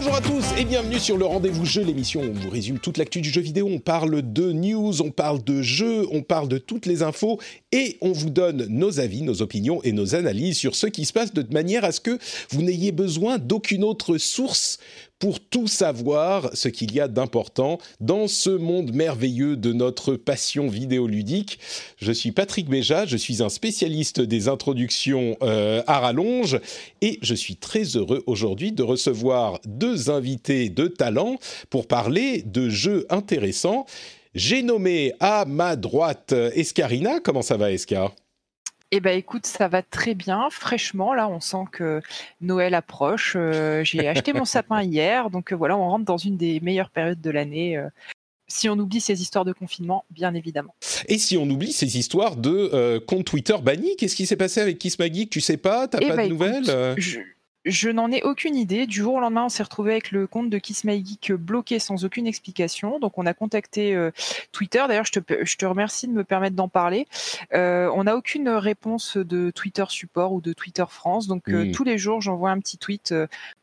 Bonjour à tous et bienvenue sur le Rendez-vous Jeu, l'émission où on vous résume toute l'actu du jeu vidéo. On parle de news, on parle de jeux, on parle de toutes les infos et on vous donne nos avis, nos opinions et nos analyses sur ce qui se passe de manière à ce que vous n'ayez besoin d'aucune autre source pour tout savoir ce qu'il y a d'important dans ce monde merveilleux de notre passion vidéoludique. Je suis Patrick Béja, je suis un spécialiste des introductions euh, à rallonge et je suis très heureux aujourd'hui de recevoir deux invités de talent pour parler de jeux intéressants. J'ai nommé à ma droite Escarina. Comment ça va, Escar? Eh ben écoute, ça va très bien, fraîchement. Là, on sent que Noël approche. Euh, j'ai acheté mon sapin hier, donc euh, voilà, on rentre dans une des meilleures périodes de l'année. euh, si on oublie ces histoires de confinement, bien évidemment. Et si on oublie ces histoires de compte Twitter banni, qu'est-ce qui s'est passé avec Kiss Magic Tu sais pas? T'as Eh pas ben, de écoute, nouvelles? Je, je n'en ai aucune idée. Du jour au lendemain, on s'est retrouvé avec le compte de Kiss My Geek bloqué sans aucune explication. Donc, on a contacté euh, Twitter. D'ailleurs, je te, je te remercie de me permettre d'en parler. Euh, on n'a aucune réponse de Twitter support ou de Twitter France. Donc, euh, tous les jours, j'envoie un petit tweet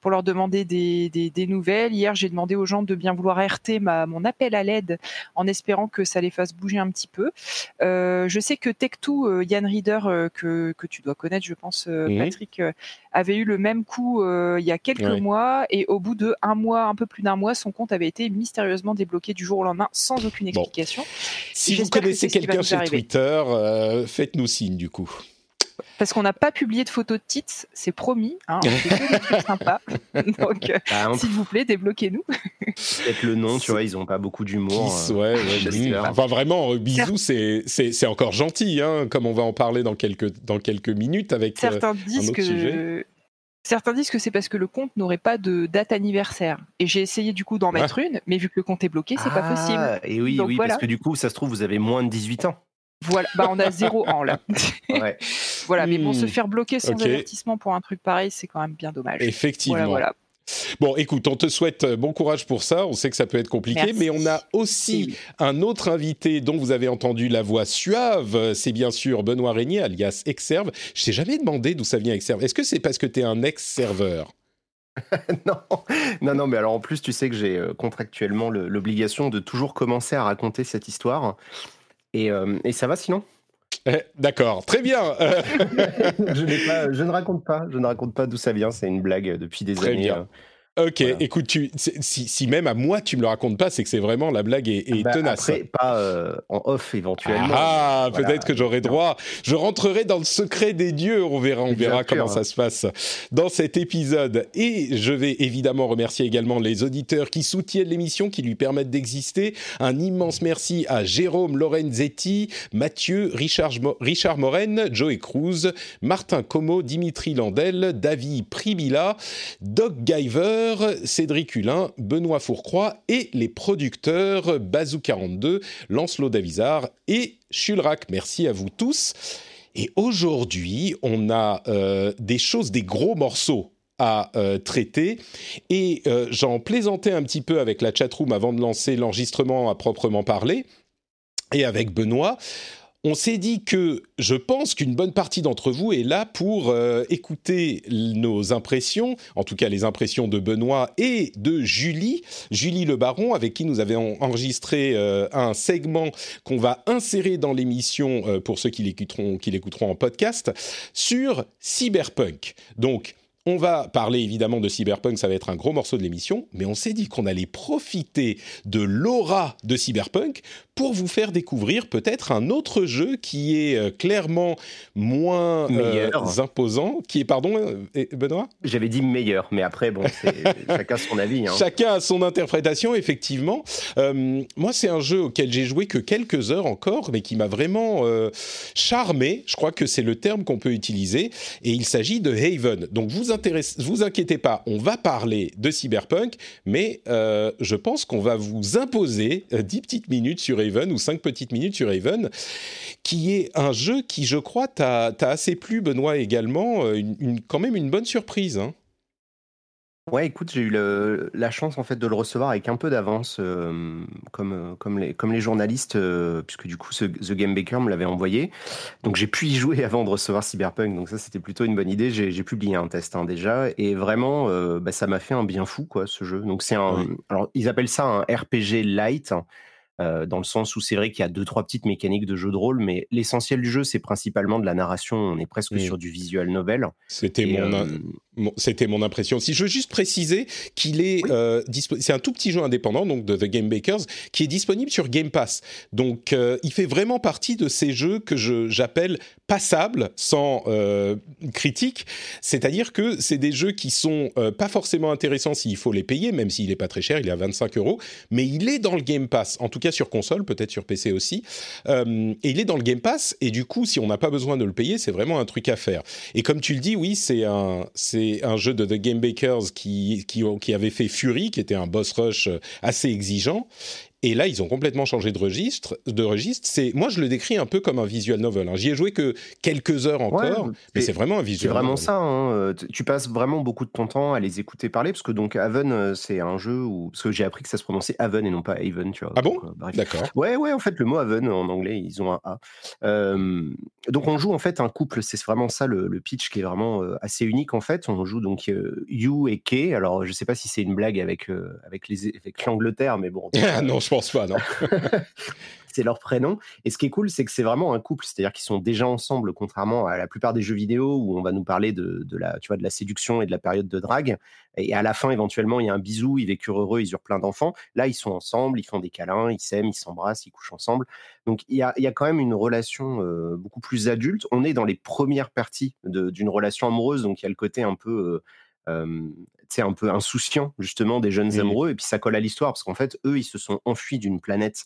pour leur demander des, des, des nouvelles. Hier, j'ai demandé aux gens de bien vouloir RT ma, mon appel à l'aide en espérant que ça les fasse bouger un petit peu. Je sais que Tech2, euh, Yann Reader, que, que tu dois connaître, je pense. Patrick, avait eu le même coup euh, il y a quelques Ouais. mois et au bout de un mois, un peu plus d'un mois, son compte avait été mystérieusement débloqué du jour au lendemain sans aucune Bon. explication. Si vous que connaissez quelqu'un arriver. Twitter, euh, faites-nous signe du coup. Parce qu'on n'a pas publié de photos de titres, c'est promis. Hein, on fait que des trucs sympas. Donc, euh, Bah, on s'il vous plaît, débloquez-nous. peut-être le nom, tu vois, ils ont pas beaucoup d'humour. Euh, ouais, ouais. Enfin, vraiment, euh, bisous, c'est, c'est, c'est encore gentil, hein, comme on va en parler dans quelques, dans quelques minutes avec. euh, Certains disent autre sujet. Certains disent que c'est parce que le compte n'aurait pas de date anniversaire. Et j'ai essayé du coup d'en Ouais. mettre une, mais vu que le compte est bloqué, c'est pas possible. Ah, Et oui, Donc oui, voilà. parce que du coup, ça se trouve, vous avez moins de 18 ans. Voilà, bah on a zéro an là. Ouais. voilà, mais bon, se Hmm. faire bloquer sans avertissement pour un truc pareil, c'est quand même bien dommage. Effectivement. Voilà, voilà. Bon, écoute, on te souhaite euh, bon courage pour ça. On sait que ça peut être compliqué, Merci. mais on a aussi un autre invité dont vous avez entendu la voix suave. C'est bien sûr Benoît Régnier, alias Exerve. Je t'ai jamais demandé d'où ça vient Exerve. Est-ce que c'est parce que tu es un ex-serveur? Non, non, non, mais alors en plus, tu sais que j'ai euh, contractuellement le- l'obligation de toujours commencer à raconter cette histoire. Et, euh, et ça va sinon? Eh, D'accord, très bien. Euh, je, n'ai pas- je ne raconte pas, je ne raconte pas d'où ça vient. C'est une blague depuis des Très années. bien. Ok, Voilà. écoute, tu, si, si même à moi tu me le racontes pas, c'est que c'est vraiment la blague est, est Bah, tenace. Après, pas euh, en off éventuellement. Ah, Voilà. peut-être que j'aurai droit. Je rentrerai dans le secret des dieux. On verra, on verra sûr, comment hein. ça se passe dans cet épisode. Et je vais évidemment remercier également les auditeurs qui soutiennent l'émission, qui lui permettent d'exister. Un immense merci à Jérôme Lorenzetti, Mathieu, Richard, Mo- Richard Moren, Joey Cruz, Martin Como, Dimitri Landel, David Pribila, Doc Giver, Cédric Hulin, Benoît Fourcroy et les producteurs Bazou42, Lancelot Davizard et Chulrac. Merci à vous tous. Et aujourd'hui, on a euh, des choses, des gros morceaux à euh, traiter. Et euh, j'en plaisantais un petit peu avec la chatroom avant de lancer l'enregistrement à proprement parler. Et avec Benoît, on s'est dit que je pense qu'une bonne partie d'entre vous est là pour euh, écouter nos impressions, en tout cas les impressions de Benoît et de Julie, Julie Le Baron, avec qui nous avions enregistré euh, un segment qu'on va insérer dans l'émission euh, pour ceux qui l'écouteront, qui l'écouteront en podcast sur Cyberpunk. Donc, on va parler évidemment de Cyberpunk, ça va être un gros morceau de l'émission, mais on s'est dit qu'on allait profiter de l'aura de Cyberpunk pour vous faire découvrir peut-être un autre jeu qui est euh, clairement moins euh, imposant, qui est, pardon, euh, Benoît? J'avais dit meilleur, mais après, bon, chacun son avis. Hein. Chacun a son interprétation, effectivement. moi, c'est un jeu auquel j'ai joué que quelques heures encore, mais qui m'a vraiment charmé. Je crois que c'est le terme qu'on peut utiliser. Et il s'agit de Haven. Donc, vous vous inquiétez pas, on va parler de Cyberpunk, mais je pense qu'on va vous imposer 10 petites minutes sur ou 5 petites minutes sur Haven, qui est un jeu qui, je crois, t'a assez plu, Benoît, également. Euh, quand même une bonne surprise. Hein. Ouais, écoute, j'ai eu la chance en fait de le recevoir avec un peu d'avance, euh, comme, euh, comme, les, comme les journalistes, puisque du coup, The Game Baker me l'avait envoyé. Donc j'ai pu y jouer avant de recevoir Cyberpunk, donc ça c'était plutôt une bonne idée. J'ai publié un test hein, déjà, et vraiment, bah, ça m'a fait un bien fou, quoi, ce jeu. Donc c'est un. Alors, ils appellent ça un RPG light. Euh, dans le sens où c'est vrai qu'il y a deux trois petites mécaniques de jeu de rôle, mais l'essentiel du jeu c'est principalement de la narration. On est presque sur du visual novel. C'était mon, euh, c'était mon impression. Si je veux juste préciser qu'il est, euh, c'est un tout petit jeu indépendant donc de The Game Bakers qui est disponible sur Game Pass. Donc euh, il fait vraiment partie de ces jeux que j'appelle passables sans euh, critique. C'est-à-dire que c'est des jeux qui sont euh, pas forcément intéressants s'il faut les payer, même s'il est pas très cher, il est à 25 euros, mais il est dans le Game Pass. En tout cas sur console, peut-être sur PC aussi. Euh, et il est dans le Game Pass et du coup si on n'a pas besoin de le payer, c'est vraiment un truc à faire. Et comme tu le dis, oui, c'est un c'est un jeu de The Game Bakers qui, qui, qui avait fait Fury, qui était un boss rush assez exigeant. Et là, ils ont complètement changé de registre. De registre. C'est moi, je le décris un peu comme un visual novel. Hein. J'y ai joué que quelques heures encore, mais c'est vraiment un visual. C'est vraiment ça. Hein. Euh, tu passes vraiment beaucoup de ton temps à les écouter parler, parce que donc Haven, euh, c'est un jeu où parce que j'ai appris que ça se prononçait Haven et non pas Haven, tu vois. Ah bon euh, D'accord. Ouais, ouais. En fait, le mot Haven en anglais, ils ont un A. donc on joue en fait un couple. C'est vraiment ça le, pitch qui est vraiment assez unique en fait. On joue donc You et Kay. Alors je sais pas si c'est une blague avec avec les avec l'Angleterre, mais bon. non, je c'est leur prénom. Et ce qui est cool, c'est que c'est vraiment un couple, c'est-à-dire qu'ils sont déjà ensemble, contrairement à la plupart des jeux vidéo où on va nous parler de, la, tu vois, de la séduction et de la période de drague. Et à la fin, éventuellement, il y a un bisou, ils vécurent heureux, ils eurent plein d'enfants. Là, ils sont ensemble, ils font des câlins, ils s'aiment, ils s'embrassent, ils couchent ensemble. Donc, il y a, quand même une relation euh, beaucoup plus adulte. On est dans les premières parties d'une relation amoureuse, donc il y a le côté un peu... Euh, c'est un peu insouciant justement des jeunes amoureux et puis ça colle à l'histoire parce qu'en fait eux ils se sont enfuis d'une planète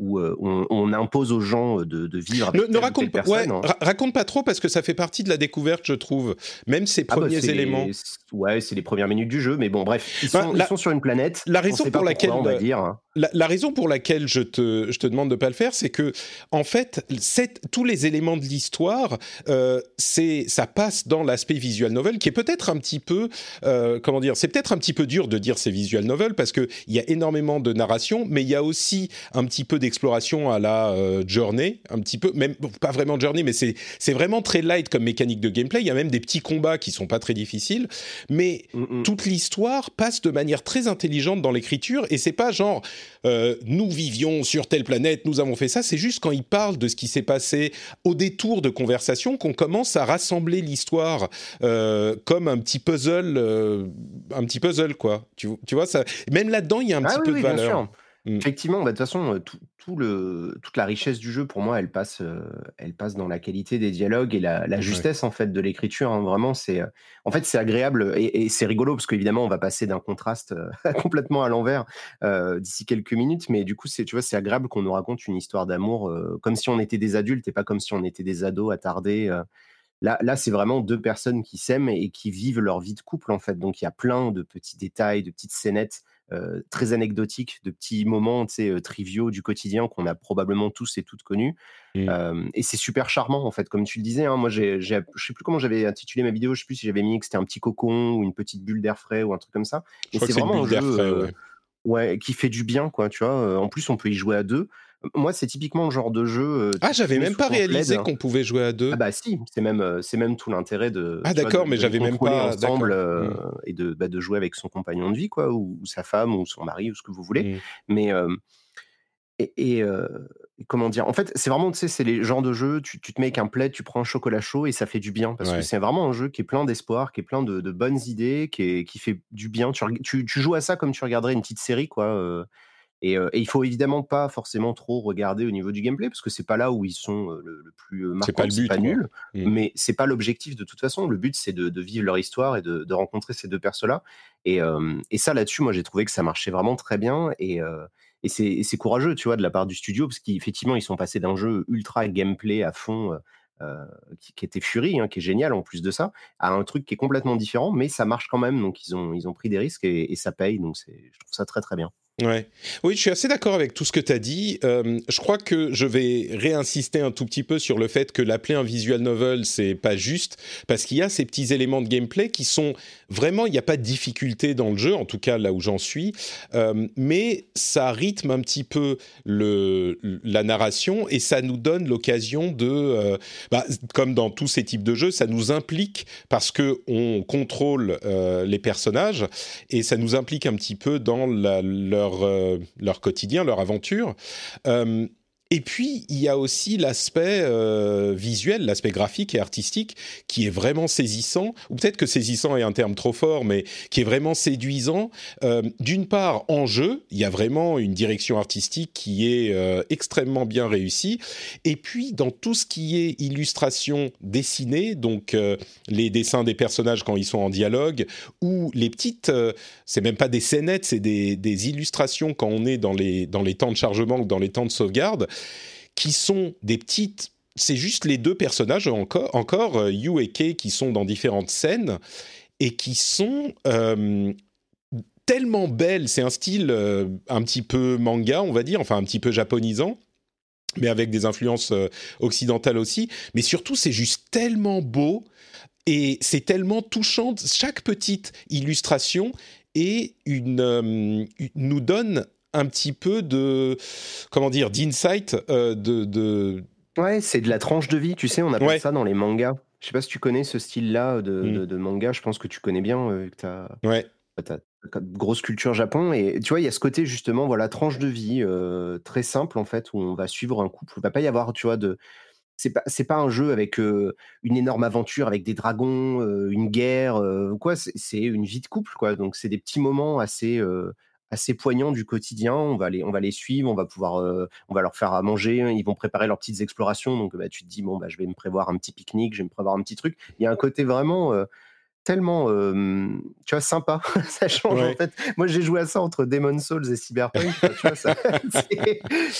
où on, impose aux gens de, vivre avec ne, ne raconte, pas, hein. raconte pas trop parce que ça fait partie de la découverte, je trouve. Même ces ah bah, premiers éléments. ouais, c'est les premières minutes du jeu, mais bon, bref, ils, bah, sont, sur une planète. La raison pour laquelle, on va dire. Hein. La, raison pour laquelle je te, je te demande de pas le faire, c'est que en fait, tous les éléments de l'histoire, euh, c'est ça passe dans l'aspect visual novel, qui est peut-être un petit peu, euh, comment dire, c'est peut-être un petit peu dur de dire c'est visual novel parce que il y a énormément de narration, mais il y a aussi un petit peu d'exploration à la euh, Journey, un petit peu, même pas vraiment Journey, mais c'est c'est vraiment très light comme mécanique de gameplay. Il y a même des petits combats qui sont pas très difficiles, mais mm, mm. toute l'histoire passe de manière très intelligente dans l'écriture et c'est pas genre euh, nous vivions sur telle planète, nous avons fait ça. C'est juste quand il parle de ce qui s'est passé au détour de conversation qu'on commence à rassembler l'histoire euh, comme un petit puzzle, euh, un petit puzzle quoi. Tu, tu, vois ça. Même là-dedans, il y a un ah petit peu de valeur. Mmh. Effectivement, bah, de toute façon, tout, le, toute la richesse du jeu, pour moi, elle passe, elle passe dans la qualité des dialogues et la, justesse en fait de l'écriture. Hein. Vraiment, c'est, en fait, c'est agréable et, c'est rigolo parce qu'évidemment, on va passer d'un contraste complètement à l'envers d'ici quelques minutes. Mais du coup, c'est, tu vois, c'est agréable qu'on nous raconte une histoire d'amour comme si on était des adultes et pas comme si on était des ados attardés. Là, là c'est vraiment deux personnes qui s'aiment et qui vivent leur vie de couple en fait. Donc il y a plein de petits détails, de petites scénettes euh, très anecdotiques, de petits moments euh, triviaux du quotidien qu'on a probablement tous et toutes connus. Mmh. Euh, et c'est super charmant, en fait, comme tu le disais. Hein, moi, je ne sais plus comment j'avais intitulé ma vidéo, je sais plus si j'avais mis que c'était un petit cocon ou une petite bulle d'air frais ou un truc comme ça. Mais c'est vraiment un jeu ouais. qui fait du bien, quoi, tu vois. En plus, on peut y jouer à deux. Moi, c'est typiquement le genre de jeu. Euh, ah, j'avais même pas réalisé qu'on pouvait jouer à deux. Ah bah si, c'est même euh, c'est même tout l'intérêt de. Ah d'accord, mais j'avais même pas ensemble euh, mmh. et de bah, de jouer avec son compagnon de vie quoi, ou, sa femme ou son mari ou ce que vous voulez. Mmh. Mais et, comment dire En fait, c'est vraiment, tu sais, c'est les genres de jeux, tu, tu te mets avec un plaid, tu prends un chocolat chaud et ça fait du bien. Parce que c'est vraiment un jeu qui est plein d'espoir, qui est plein de, bonnes idées, qui, est, qui fait du bien. Tu, tu, tu, joues à ça comme tu regarderais une petite série, quoi. Euh, et, et, il faut évidemment pas forcément trop regarder au niveau du gameplay, parce que c'est pas là où ils sont le, plus marquants, c'est pas, le but, pas nul, mmh. mais c'est pas l'objectif de toute façon. Le but, c'est de, de, vivre leur histoire et de, de rencontrer ces deux persos-là. Et, et ça, là-dessus, moi, j'ai trouvé que ça marchait vraiment très bien. Et, et c'est courageux, tu vois, de la part du studio, parce qu'effectivement, ils sont passés d'un jeu ultra gameplay à fond, euh, qui, était Fury, hein, qui est génial en plus de ça, à un truc qui est complètement différent, mais ça marche quand même. Donc, ils ont, ils ont pris des risques et, et ça paye. Donc, je trouve ça très, très bien. Ouais. Oui, je suis assez d'accord avec tout ce que tu as dit. Euh, je crois que je vais réinsister un tout petit peu sur le fait que l'appeler un visual novel, c'est pas juste, parce qu'il y a ces petits éléments de gameplay qui sont vraiment, il n'y a pas de difficulté dans le jeu, en tout cas là où j'en suis, euh, mais ça rythme un petit peu le, la narration et ça nous donne l'occasion de, euh, bah, comme dans tous ces types de jeux, ça nous implique parce que on contrôle les personnages et ça nous implique un petit peu dans la, leur euh, leur, quotidien, leur aventure. Euh, et puis, il y a aussi l'aspect euh, visuel, l'aspect graphique et artistique qui est vraiment saisissant, ou peut-être que saisissant est un terme trop fort, mais qui est vraiment séduisant. Euh, D'une part, en jeu, il y a vraiment une direction artistique qui est euh, extrêmement bien réussie. Et puis, dans tout ce qui est illustration dessinée, donc euh, les dessins des personnages quand ils sont en dialogue, ou les petites, euh, c'est même pas des scénettes, c'est des, des, illustrations quand on est dans les, dans les temps de chargement ou dans les temps de sauvegarde, qui sont des petites c'est juste les deux personnages encore, encore euh, Yu et Kei qui sont dans différentes scènes et qui sont euh, tellement belles. C'est un style euh, un petit peu manga, on va dire, enfin un petit peu japonisant, mais avec des influences occidentales aussi. Mais surtout, c'est juste tellement beau et c'est tellement touchant. Chaque petite illustration est une, nous donne un petit peu de comment dire d'insight euh, de, de, ouais c'est de la tranche de vie tu sais on appelle ça dans les mangas. Je sais pas si tu connais ce style là de, mm. de, manga. Je pense que tu connais bien euh, que tu as ouais grosse culture Japon. Et tu vois il y a ce côté justement voilà tranche de vie euh, très simple en fait où on va suivre un couple. Il va pas y avoir tu vois de c'est pas c'est pas un jeu avec une énorme aventure avec des dragons une guerre quoi. C'est une vie de couple quoi. Donc c'est des petits moments assez assez poignants du quotidien. On va les, on va les suivre, on va pouvoir, euh, on va leur faire à manger. Ils vont préparer leurs petites explorations. Donc, bah, tu te dis bon, bah, je vais me prévoir un petit pique-nique, je vais me prévoir un petit truc. Il y a un côté vraiment euh, tellement, tu vois, sympa. ça change en fait. Moi, j'ai joué à ça entre Demon's Souls et Cyberpunk. tu vois, ça,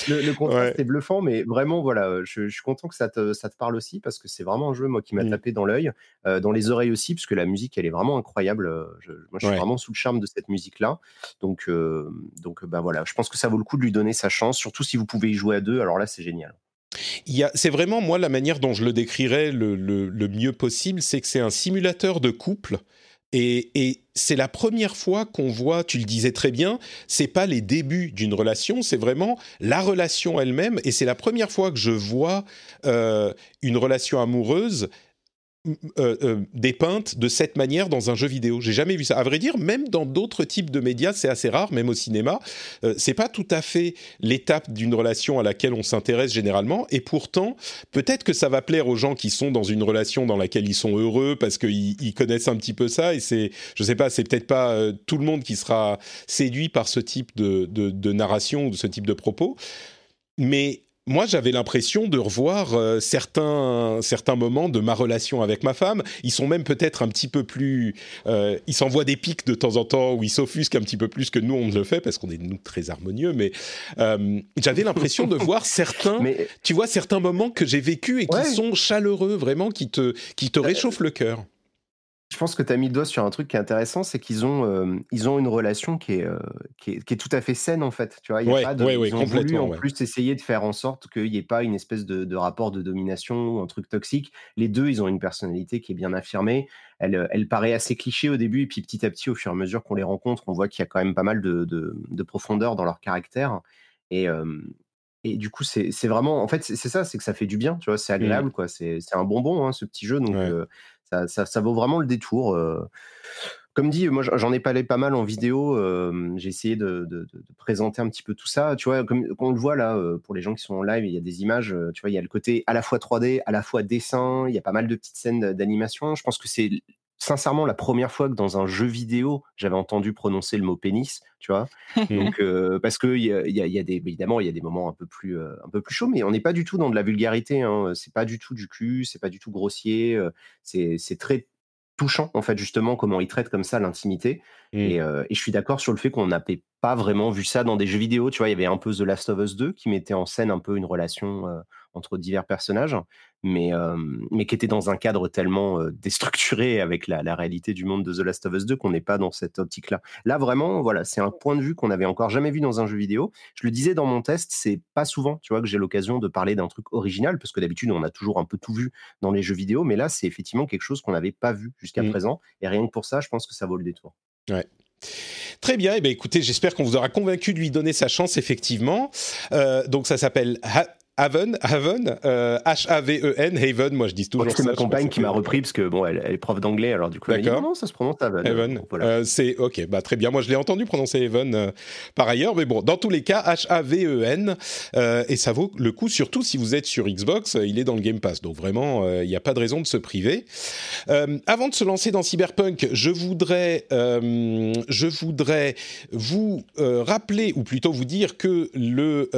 le, contraste est bluffant, mais vraiment, voilà, je, suis content que ça te, ça te parle aussi parce que c'est vraiment un jeu, moi, qui m'a mmh. tapé dans l'œil, dans les oreilles aussi, parce que la musique, elle est vraiment incroyable. Je, moi, je suis vraiment sous le charme de cette musique-là. Donc, donc, bah voilà, je pense que ça vaut le coup de lui donner sa chance, surtout si vous pouvez y jouer à deux. Alors là, c'est génial c'est vraiment moi la manière dont je le décrirais le, mieux possible, c'est que c'est un simulateur de couple. Et, c'est la première fois qu'on voit, tu le disais très bien, c'est pas les débuts d'une relation, c'est vraiment la relation elle-même. Et c'est la première fois que je vois euh, une relation amoureuse euh, euh, dépeinte de cette manière dans un jeu vidéo. J'ai jamais vu ça. À vrai dire, même dans d'autres types de médias, c'est assez rare, même au cinéma. Euh, c'est pas tout à fait l'étape d'une relation à laquelle on s'intéresse généralement. Et pourtant, peut-être que ça va plaire aux gens qui sont dans une relation dans laquelle ils sont heureux parce qu'ils connaissent un petit peu ça. Et c'est, je sais pas, c'est peut-être pas euh, tout le monde qui sera séduit par ce type de, de, narration ou de ce type de propos. Mais moi, j'avais l'impression de revoir euh, certains, certains moments de ma relation avec ma femme. Ils sont même peut-être un petit peu plus... Euh, ils s'envoient des pics de temps en temps où ils s'offusquent un petit peu plus que nous, on le fait, parce qu'on est, nous, très harmonieux. Mais euh, j'avais l'impression de voir certains... Tu vois, certains moments que j'ai vécus et qui sont chaleureux, vraiment, qui te, qui te réchauffent le cœur. Je pense que tu as mis le doigt sur un truc qui est intéressant, c'est qu'ils ont, euh, ils ont une relation qui est, euh, qui est, qui, est, tout à fait saine en fait. Tu vois, y a pas de, ils ont voulu en plus essayer de faire en sorte qu'il n'y ait pas une espèce de, de, rapport de domination ou un truc toxique. Les deux, ils ont une personnalité qui est bien affirmée. Elle, euh, elle paraît assez cliché au début, et puis petit à petit, au fur et à mesure qu'on les rencontre, on voit qu'il y a quand même pas mal de, de profondeur dans leur caractère. Et, et du coup, c'est vraiment, en fait, c'est ça, c'est que ça fait du bien, tu vois, c'est mmh. agréable, quoi. C'est un bonbon, hein, ce petit jeu, donc ça, ça, vaut vraiment le détour. comme dit, moi j'en ai parlé pas mal en vidéo. j'ai essayé de, présenter un petit peu tout ça. Tu vois, comme, on le voit là, pour les gens qui sont en live, il y a des images. tu vois, il y a le côté à la fois 3D, à la fois dessin. Il y a pas mal de petites scènes d'animation. Je pense que c'est sincèrement la première fois que dans un jeu vidéo j'avais entendu prononcer le mot pénis, tu vois. Donc parce que il y a, des évidemment il y a des moments un peu plus un peu plus chauds, mais on n'est pas du tout dans de la vulgarité. Hein. C'est pas du tout du cul, c'est pas du tout grossier. c'est très touchant en fait justement comment il traite comme ça l'intimité mmh. et, et, je suis d'accord sur le fait qu'on n'avait pas vraiment vu ça dans des jeux vidéo tu vois il y avait un peu The Last of Us 2 qui mettait en scène un peu une relation entre divers personnages mais, mais qui était dans un cadre tellement déstructuré avec la, la, réalité du monde de The Last of Us 2 qu'on n'est pas dans cette optique-là. Là, vraiment, voilà, c'est un point de vue qu'on n'avait encore jamais vu dans un jeu vidéo. Je le disais dans mon test, c'est pas souvent, tu vois, que j'ai l'occasion de parler d'un truc original, parce que d'habitude, on a toujours un peu tout vu dans les jeux vidéo, mais là, c'est effectivement quelque chose qu'on n'avait pas vu jusqu'à mmh. présent, et rien que pour ça, je pense que ça vaut le détour. Ouais. Très bien, et eh bien écoutez, j'espère qu'on vous aura convaincu de lui donner sa chance, effectivement. Euh, donc ça s'appelle Haven, Haven, H-A-V-E-N, Haven, moi je dis toujours ça. C'est ma compagne qui m'a repris parce que bon, elle, est prof d'anglais, alors du coup, elle dit, non, non, ça se prononce Haven. Haven. Euh, c'est ok, bah très bien. Moi je l'ai entendu prononcer Haven euh, par ailleurs, mais bon, dans tous les cas, H-A-V-E-N, euh, et ça vaut le coup, surtout si vous êtes sur Xbox, il est dans le Game Pass, donc vraiment, il n'y a pas de raison de se priver. avant de se lancer dans Cyberpunk, je voudrais, je voudrais vous rappeler, ou plutôt vous dire que le,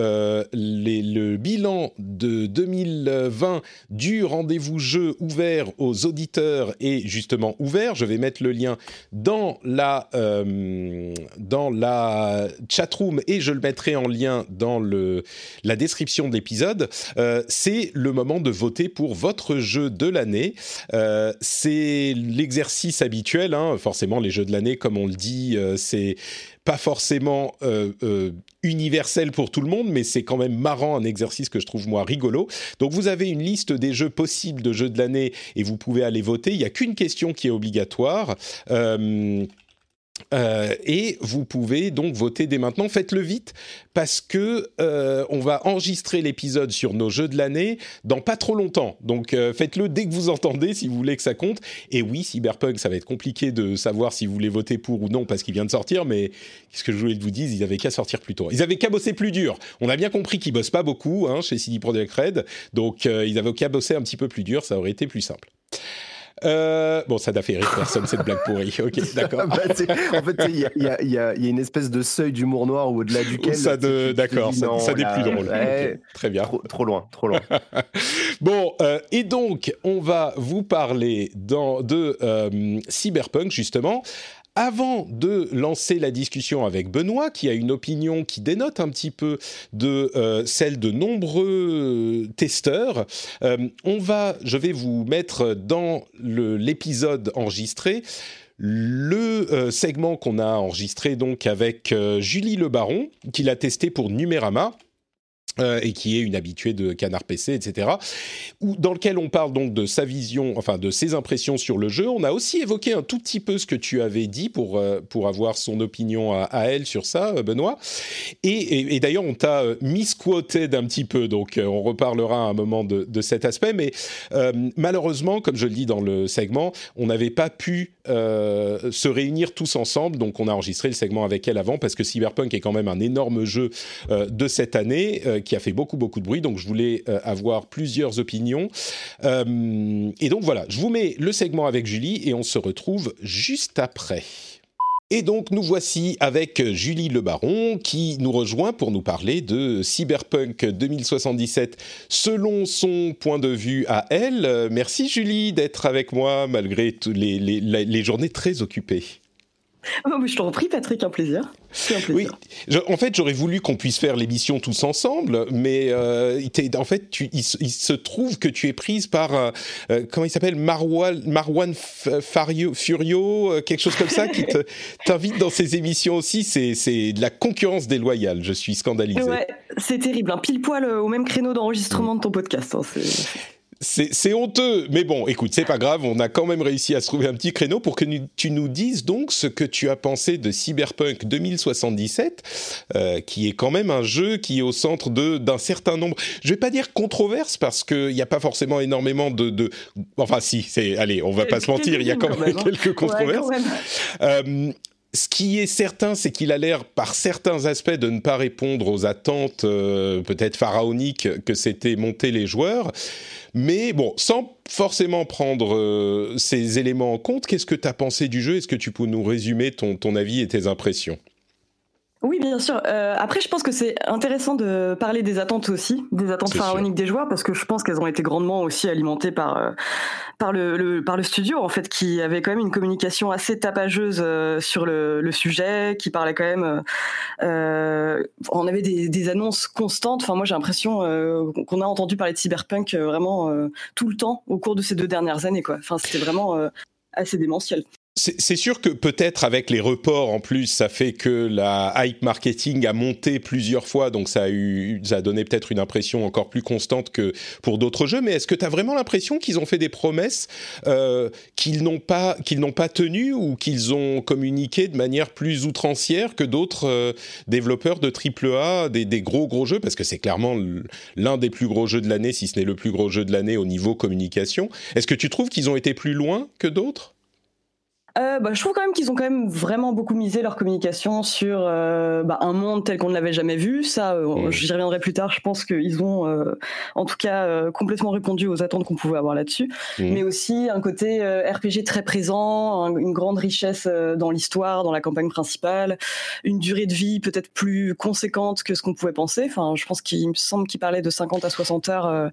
les, le bilan de 2020 du rendez-vous jeu ouvert aux auditeurs est justement ouvert. Je vais mettre le lien dans la, euh, dans la chatroom et je le mettrai en lien dans la description de l'épisode. Euh, c'est le moment de voter pour votre jeu de l'année. Euh, c'est l'exercice habituel. Hein. Forcément, les jeux de l'année, comme on le dit, c'est pas forcément euh, euh, universel pour tout le monde, mais c'est quand même marrant, un exercice que je trouve moi rigolo. Donc vous avez une liste des jeux possibles de jeux de l'année et vous pouvez aller voter. Il n'y a qu'une question qui est obligatoire. Euh, euh, et vous pouvez donc voter dès maintenant. Faites-le vite parce que euh, on va enregistrer l'épisode sur nos jeux de l'année dans pas trop longtemps. Donc euh, faites-le dès que vous entendez si vous voulez que ça compte. Et oui, Cyberpunk, ça va être compliqué de savoir si vous voulez voter pour ou non parce qu'il vient de sortir. Mais qu'est-ce que je voulais vous dire Ils avaient qu'à sortir plus tôt. Ils avaient qu'à bosser plus dur. On a bien compris qu'ils bossent pas beaucoup hein, chez CD Projekt Red. Donc ils avaient qu'à bosser un petit peu plus dur. Ça aurait été plus simple. Euh, bon, ça n'a fait rire personne, cette blague pourrie. Ok, d'accord. Bah, en fait, il y, a, une espèce de seuil d'humour noir au-delà duquel. Ça de, d'accord, ça, ça n'est plus drôle. très bien. Trop, loin, trop loin. bon, euh, et donc, on va vous parler dans, de euh, Cyberpunk, justement. Avant de lancer la discussion avec Benoît, qui a une opinion qui dénote un petit peu de euh, celle de nombreux testeurs, euh, je vais vous mettre dans l'épisode enregistré le euh, segment qu'on a enregistré donc avec Julie Le Baron, qui l'a testé pour Numérama. Euh, et qui est une habituée de Canard PC, etc. Où, dans lequel on parle donc de sa vision, enfin de ses impressions sur le jeu. On a aussi évoqué un tout petit peu ce que tu avais dit pour, euh, pour avoir son opinion à, elle sur ça, euh, Benoît. Et, d'ailleurs, on t'a misquoted un petit peu, donc on reparlera à un moment de cet aspect. Mais malheureusement, comme je le dis dans le segment, on n'avait pas pu se réunir tous ensemble, donc on a enregistré le segment avec elle avant parce que Cyberpunk est quand même un énorme jeu de cette année qui a fait beaucoup beaucoup de bruit, donc je voulais euh, avoir plusieurs opinions. Euh, et donc voilà, je vous mets le segment avec Julie et on se retrouve juste après. Et donc nous voici avec Julie Le Baron qui nous rejoint pour nous parler de Cyberpunk 2077 selon son point de vue à elle. Merci Julie d'être avec moi malgré les, les, les journées très occupées. Oh, mais je t'en prie, Patrick, un plaisir. Un plaisir. Oui, en fait, j'aurais voulu qu'on puisse faire l'émission tous ensemble, mais euh, en fait, tu, il, se trouve que tu es prise par, euh, euh, comment il s'appelle, Marwan, Marwan Fario, Furio, quelque chose comme ça, qui t'invite dans ses émissions aussi. C'est de la concurrence déloyale. Je suis scandalisé. Ouais, c'est terrible. Hein. Pile poil au même créneau d'enregistrement de ton podcast. Hein, C'est honteux, mais bon, écoute, c'est pas grave, on a quand même réussi à se trouver un petit créneau pour que tu nous dises donc ce que tu as pensé de Cyberpunk 2077, euh, qui est quand même un jeu qui est au centre d'un certain nombre, je vais pas dire controverses, parce qu'il n'y a pas forcément énormément de... de... Enfin si, c'est, allez, on va pas se mentir, il y a quand, même, hein. quelques controverses. Euh, ce qui est certain, c'est qu'il a l'air, par certains aspects, de ne pas répondre aux attentes euh, peut-être pharaoniques que s'étaient montés les joueurs. Mais bon, sans forcément prendre euh, ces éléments en compte, qu'est-ce que tu as pensé du jeu? Est-ce que tu peux nous résumer ton, ton avis et tes impressions? Oui, bien sûr. Euh, après, je pense que c'est intéressant de parler des attentes aussi, des attentes pharaoniques des joueurs, parce que je pense qu'elles ont été grandement aussi alimentées par euh, par le, par le studio en fait, qui avait quand même une communication assez tapageuse euh, sur le, le, sujet, qui parlait quand même. on avait des, des, annonces constantes. Enfin, moi, j'ai l'impression qu'on a entendu parler de cyberpunk vraiment tout le temps au cours de ces deux dernières années, quoi. Enfin, c'était vraiment assez démentiel. C'est sûr que peut-être avec les reports en plus, ça fait que la hype marketing a monté plusieurs fois, donc ça a eu, ça a donné peut-être une impression encore plus constante que pour d'autres jeux. Mais est-ce que tu as vraiment l'impression qu'ils ont fait des promesses euh, qu'ils n'ont pas, qu'ils pas tenues ou qu'ils ont communiqué de manière plus outrancière que d'autres euh, développeurs de AAA, des, des gros gros jeux, parce que c'est clairement l'un des plus gros jeux de l'année, si ce n'est le plus gros jeu de l'année au niveau communication. Est-ce que tu trouves qu'ils ont été plus loin que d'autres? Euh, bah, je trouve quand même qu'ils ont quand même vraiment beaucoup misé leur communication sur euh, bah, un monde tel qu'on ne l'avait jamais vu. Ça, euh, mmh. j'y reviendrai plus tard. Je pense qu'ils ont, euh, en tout cas, euh, complètement répondu aux attentes qu'on pouvait avoir là-dessus. Mmh. Mais aussi un côté RPG très présent, une grande richesse dans l'histoire, dans la campagne principale, une durée de vie peut-être plus conséquente que ce qu'on pouvait penser. Enfin, je pense qu'il me semble qu'il parlait de 50 à 60 heures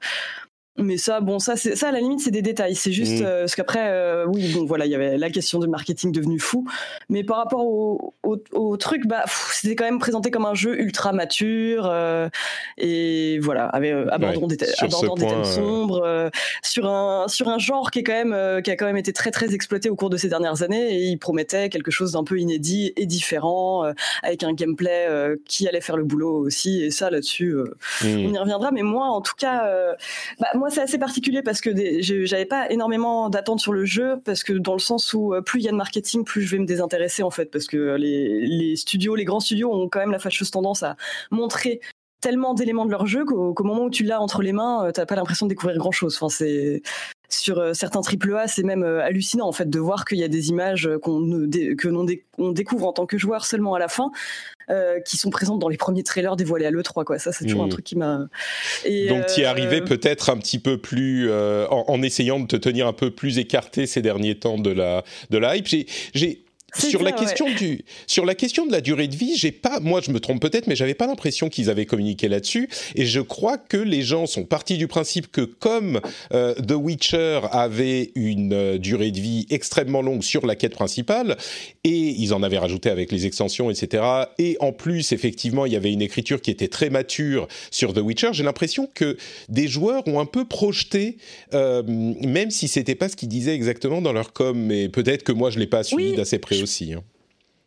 mais ça, bon, ça, c'est ça à la limite, c'est des détails. C'est juste mmh. euh, parce qu'après, euh, oui, bon, voilà, il y avait la question du marketing devenu fou. Mais par rapport au, au, truc, bah, c'était quand même présenté comme un jeu ultra mature euh, et voilà, avec abordant des, abordant des thèmes sombres sur un sur un genre qui est quand même qui a quand même été très très exploité au cours de ces dernières années et il promettait quelque chose d'un peu inédit et différent avec un gameplay qui allait faire le boulot aussi. Et ça, là-dessus, mmh. on y reviendra. Mais moi, en tout cas, bah, moi c'est assez particulier parce que j'avais pas énormément d'attentes sur le jeu parce que dans le sens où euh, plus il y a de marketing, plus je vais me désintéresser en fait parce que les, les studios, les grands studios ont quand même la fâcheuse tendance à montrer tellement d'éléments de leur jeu qu'au moment où tu l'as entre les mains, euh, t'as pas l'impression de découvrir grand chose. Enfin, c'est sur euh, certains triple A, c'est même hallucinant en fait de voir qu'il y a des images qu'on que découvre en tant que joueur seulement à la fin, euh, qui sont présentes dans les premiers trailers dévoilés à l'E3. Quoi. Ça, c'est toujours un hmm. truc qui m'a. Donc, tu es arrivé peut-être un petit peu plus. Euh, en, en, essayant de te tenir un peu plus écarté ces derniers temps de la, de la hype. J'ai sur la question du sur la question de la durée de vie, j'ai pas moi je me trompe peut-être mais j'avais pas l'impression qu'ils avaient communiqué là-dessus. Et je crois que les gens sont partis du principe que comme euh, The Witcher avait une euh, durée de vie extrêmement longue sur la quête principale et ils en avaient rajouté avec les extensions etc et en plus effectivement il y avait une écriture qui était très mature sur The Witcher, j'ai l'impression que des joueurs ont un peu projeté euh, même si c'était pas ce qu'ils disaient exactement dans leur com mais peut-être que moi je l'ai pas suivi d'assez près aussi. Hein.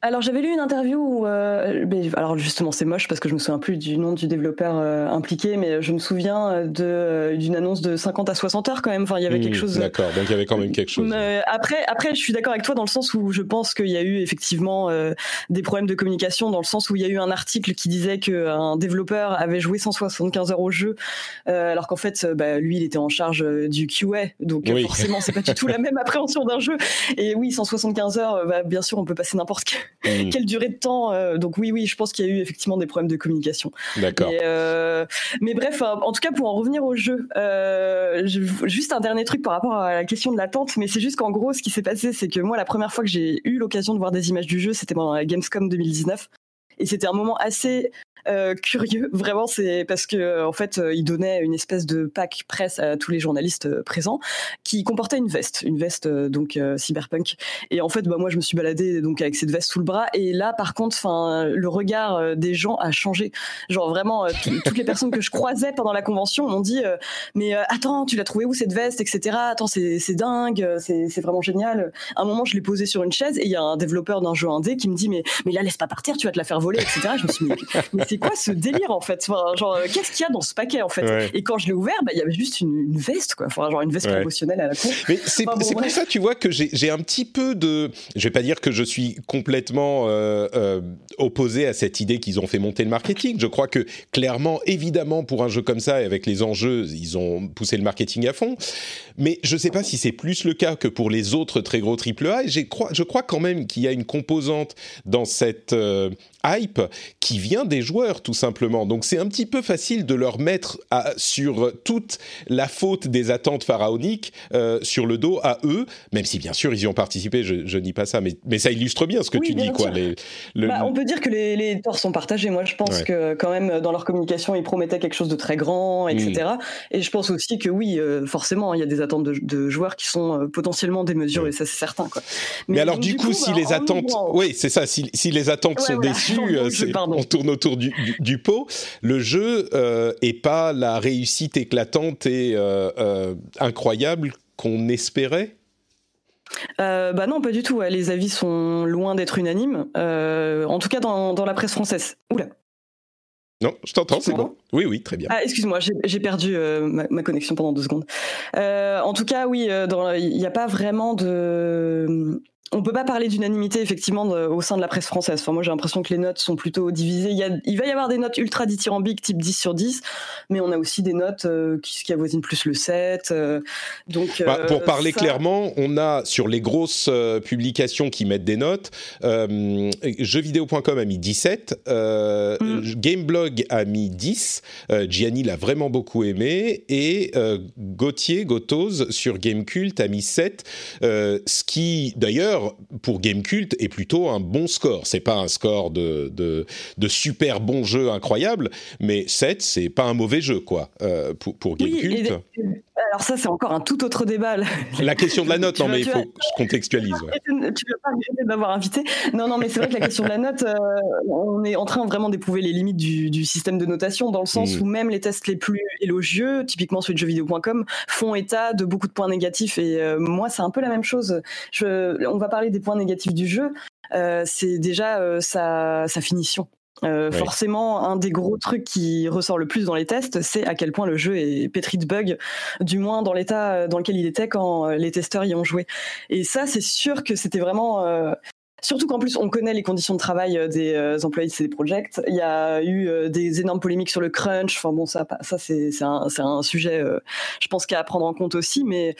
Alors j'avais lu une interview où, euh, alors justement c'est moche parce que je me souviens plus du nom du développeur euh, impliqué, mais je me souviens de euh, d'une annonce de 50 à 60 heures quand même. Enfin il y avait quelque hmm, chose. D'accord, donc il y avait quand même quelque chose. après après je suis d'accord avec toi dans le sens où je pense qu'il y a eu effectivement des problèmes de communication dans le sens où il y a eu un article qui disait qu'un développeur avait joué 175 heures au jeu, alors qu'en fait bah, lui il était en charge du QA, donc forcément c'est pas du tout la même appréhension d'un jeu. Et oui 175 heures, bah, bien sûr on peut passer n'importe quel Mmh. Quelle durée de temps euh, Donc oui, oui, je pense qu'il y a eu effectivement des problèmes de communication. D'accord. Euh, mais bref, en tout cas, pour en revenir au jeu, euh, juste un dernier truc par rapport à la question de l'attente, mais c'est juste qu'en gros, ce qui s'est passé, c'est que moi, la première fois que j'ai eu l'occasion de voir des images du jeu, c'était pendant la Gamescom 2019. Et c'était un moment assez euh, curieux. Vraiment, c'est parce que euh, en fait, euh, il donnait une espèce de pack presse à tous les journalistes présents qui comportait une veste, une veste donc cyberpunk. Et en fait, bah moi, je me suis baladée donc avec cette veste sous le bras. Et là, par contre, enfin, le regard des gens a changé. Genre vraiment, toutes les personnes que je croisais pendant la convention m'ont dit, mais attends, tu l'as trouvé où cette veste, etc. Attends, c'est dingue, c'est vraiment génial. À un moment, je l'ai posée sur une chaise et il y a un développeur d'un jeu indé qui me dit, mais mais là, laisse pas partir, tu vas te la faire voler, etc. Je me suis dit, mais c'est quoi ce délire en fait? Genre, qu'est-ce qu'il y a dans ce paquet en fait? Et quand je l'ai ouvert, bah, il y avait juste une, veste, quoi. Enfin, genre une veste promotionnelle à la con. Mais c'est pour ça, tu vois, que j'ai un petit peu de. Je vais pas dire que je suis complètement euh, euh, opposé à cette idée qu'ils ont fait monter le marketing. Je crois que clairement, évidemment, pour un jeu comme ça, et avec les enjeux, ils ont poussé le marketing à fond. Mais je sais pas si c'est plus le cas que pour les autres très gros AAA. Et crois, je crois quand même qu'il y a une composante dans cette euh, hype qui vient des joueurs tout simplement. Donc c'est un petit peu facile de leur mettre sur toute la faute des attentes pharaoniques euh, sur le dos à eux, même si bien sûr ils y ont participé, je, ne dis pas ça, mais, mais ça illustre bien ce que tu dis. Quoi, bah, on peut dire que les, les torts sont partagés. Moi je pense que quand même dans leur communication ils promettaient quelque chose de très grand, etc. Mm. Et je pense aussi que oui, euh, forcément il y a des attentes de, joueurs qui sont euh, potentiellement démesurées, et ça c'est certain. Quoi. Mais, alors du, coup, si bah, les attentes, oui c'est ça, si, si, les attentes sont déçues euh, on tourne autour du, pot. Le jeu euh, est pas la réussite éclatante et euh, incroyable qu'on espérait? bah non, pas du tout. Les avis sont loin d'être unanimes. en tout cas, dans, la presse française. Oula. Non, je t'entends, c'est bon. Oui, oui, très bien. Ah, excuse-moi, j'ai perdu ma, connexion pendant deux secondes. en tout cas, oui, il n'y a pas vraiment de on peut pas parler d'unanimité effectivement au sein de la presse française. Enfin, moi j'ai l'impression que les notes sont plutôt divisées. Il, va y avoir des notes ultra dithyrambiques type 10 sur 10, mais on a aussi des notes euh, qui, qui, avoisinent plus le 7. Euh, donc, bah, pour euh, parler clairement, on a sur les grosses publications qui mettent des notes, jeuxvideo.com a mis 17, mm. Gameblog a mis 10, Gianni l'a vraiment beaucoup aimé, et Gauthier, Gotoz sur Gamecult a mis 7, ce qui d'ailleurs pour Gamecult, est plutôt un bon score. C'est pas un score de, de, super bon jeu incroyable, mais 7, c'est pas un mauvais jeu, quoi, euh, pour, pour Gamecult. Alors ça, c'est encore un tout autre débat. La question de la note, non, mais il faut que je contextualise. Tu ne veux pas m'avoir invité. Non, non, mais c'est vrai que la question de la note, euh, on est en train vraiment d'éprouver les limites du, système de notation, dans le sens mm. où même les tests les plus élogieux, typiquement celui de jeuxvideo.com, font état de beaucoup de points négatifs. Et euh, moi, c'est un peu la même chose. Je, on va parler des points négatifs du jeu, euh, c'est déjà sa, finition. Euh, forcément, un des gros trucs qui ressort le plus dans les tests, c'est à quel point le jeu est pétri de bugs, du moins dans l'état dans lequel il était quand les testeurs y ont joué. Et ça, c'est sûr que c'était vraiment Surtout qu'en plus, on connaît les conditions de travail des employés de CD Projekt. Il y a eu des énormes polémiques sur le crunch. Enfin bon, ça, ça c'est un, un, sujet, je pense, qu'à prendre en compte aussi. Mais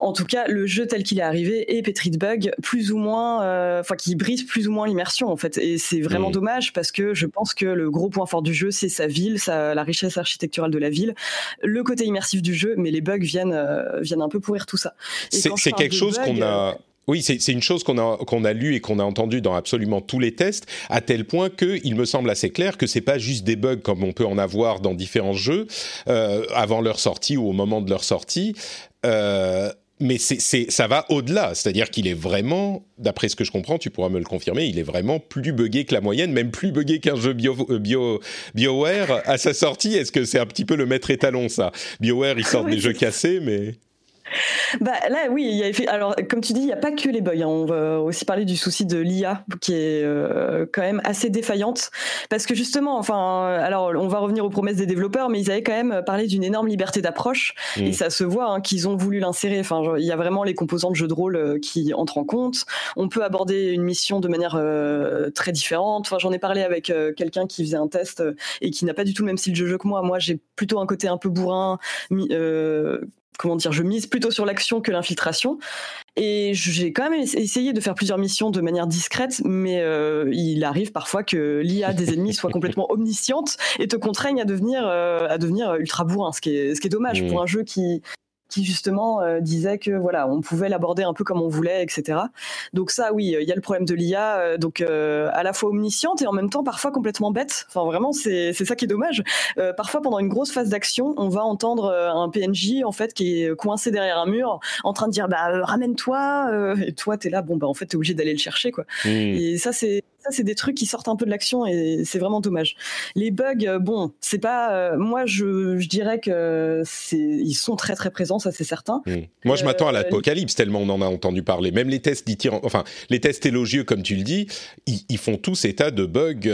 en tout cas, le jeu tel qu'il est arrivé est pétri de bugs, plus ou moins, euh, enfin qui brise plus ou moins l'immersion en fait. Et c'est vraiment dommage parce que je pense que le gros point fort du jeu, c'est sa ville, sa, la richesse architecturale de la ville, le côté immersif du jeu, mais les bugs viennent euh, viennent un peu pourrir tout ça. C'est quelque chose qu'on a. Euh, oui, c'est une chose qu'on a, qu'on a lu et qu'on a entendu dans absolument tous les tests, à tel point qu'il me semble assez clair que c'est pas juste des bugs comme on peut en avoir dans différents jeux avant leur sortie ou au moment de leur sortie. Euh, mais c'est, ça va au-delà. C'est-à-dire qu'il est vraiment, d'après ce que je comprends, tu pourras me le confirmer, il est vraiment plus buggé que la moyenne, même plus buggé qu'un jeu bio, euh, bio, BioWare à sa sortie. Est-ce que c'est un petit peu le maître étalon, ça? BioWare, ils sortent des jeux cassés, mais bah là oui, il y a effet... alors comme tu dis, il n'y a pas que les bugs. Hein. On va aussi parler du souci de l'IA qui est euh, quand même assez défaillante parce que justement, enfin, alors on va revenir aux promesses des développeurs, mais ils avaient quand même parlé d'une énorme liberté d'approche et mm. ça se voit hein, qu'ils ont voulu l'insérer. Enfin, il y a vraiment les composants de jeu de rôle euh, qui entrent en compte. On peut aborder une mission de manière euh, très différente. Enfin, j'en ai parlé avec quelqu'un qui faisait un test et qui n'a pas du tout le même style de jeu que moi. Moi, j'ai plutôt un côté un peu bourrin, comment dire, je mise plutôt sur l'action que l'infiltration. Et j'ai quand même essayé de faire plusieurs missions de manière discrète, mais euh, il arrive parfois que l'IA des ennemis soit complètement omnisciente et te contraigne à devenir, euh, à devenir ultra bourrin, ce qui est, ce qui est dommage mmh. pour un jeu qui, qui justement euh, disait que voilà, on pouvait l'aborder un peu comme on voulait, etc. Donc ça, oui, il y a le problème de l'IA, euh, donc euh, à la fois omnisciente et en même temps parfois complètement bête. Enfin vraiment, c'est ça qui est dommage. parfois pendant une grosse phase d'action, on va entendre un PNJ en fait qui est coincé derrière un mur, en train de dire bah ramène-toi, et toi t'es là, bon bah en fait t'es obligé d'aller le chercher quoi. Mmh. Et ça c'est ça, c'est des trucs qui sortent un peu de l'action et c'est vraiment dommage. Les bugs, bon, c'est pas. moi, je, je, dirais que ils sont très très présents, ça c'est certain. Hmm. Moi, je m'attends à l'apocalypse tellement on en a entendu parler. Même les tests enfin les tests élogieux, comme tu le dis, ils, font tous état de bugs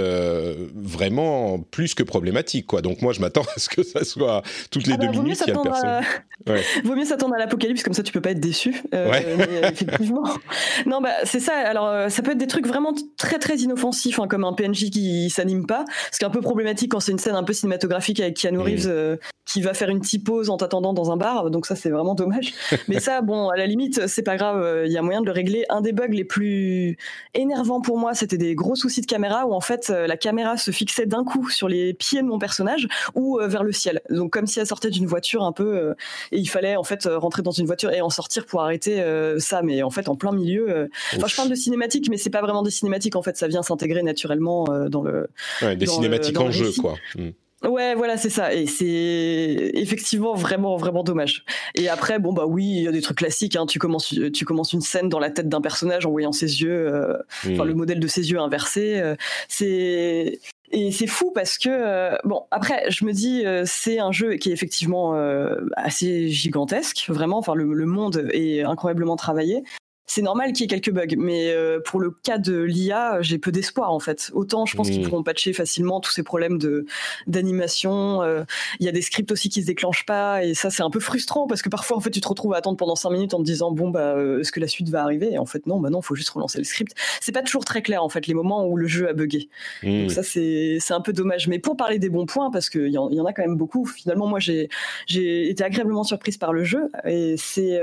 vraiment plus que problématiques, quoi. Donc moi, je m'attends à ce que ça soit toutes les ah deux bah, minutes, y a personne. Vaut mieux s'attendre à l'apocalypse, comme ça tu peux pas être déçu. Euh, mais, effectivement. non, bah c'est ça. Alors euh, ça peut être des trucs vraiment très très inoffensifs, hein, comme un PNJ qui s'anime pas, ce qui est un peu problématique quand c'est une scène un peu cinématographique avec Keanu Reeves euh, qui va faire une petite pause en t'attendant dans un bar. Donc ça c'est vraiment dommage. mais ça, bon, à la limite, c'est pas grave. Il y a moyen de le régler. Un des bugs les plus énervants pour moi, c'était des gros soucis de caméra où en fait la caméra se fixait d'un coup sur les pieds de mon personnage ou vers le ciel. Donc comme si elle sortait d'une voiture un peu et il fallait en fait rentrer dans une voiture et en sortir pour arrêter euh, ça. Mais en fait, en plein milieu. Euh, enfin, je parle de cinématiques, mais c'est pas vraiment des cinématiques. En fait, ça vient s'intégrer naturellement euh, dans le. des cinématiques en jeu, quoi. Hmm. Ouais, voilà, c'est ça. Et c'est effectivement vraiment, vraiment dommage. Et après, bon, bah oui, il y a des trucs classiques. Hein. Tu, commences, tu commences une scène dans la tête d'un personnage en voyant ses yeux, enfin, hmm. le modèle de ses yeux inversé. c'est et c'est fou parce que euh, bon après je me dis euh, c'est un jeu qui est effectivement euh, assez gigantesque vraiment enfin le, monde est incroyablement travaillé c'est normal qu'il y ait quelques bugs, mais euh, pour le cas de l'IA, j'ai peu d'espoir en fait. Autant je pense qu'ils pourront patcher facilement tous ces problèmes de d'animation. Euh, il y a des scripts aussi qui se déclenchent pas, et ça c'est un peu frustrant parce que parfois en fait tu te retrouves à attendre pendant 5 minutes en te disant bon bah euh, est-ce que la suite va arriver? Et en fait non, bah non, faut juste relancer le script. C'est pas toujours très clair en fait les moments où le jeu a bugué. Donc ça c'est c'est un peu dommage. Mais pour parler des bons points, parce qu'il y, en, y en a quand même beaucoup. Finalement moi j'ai j'ai été agréablement surprise par le jeu et c'est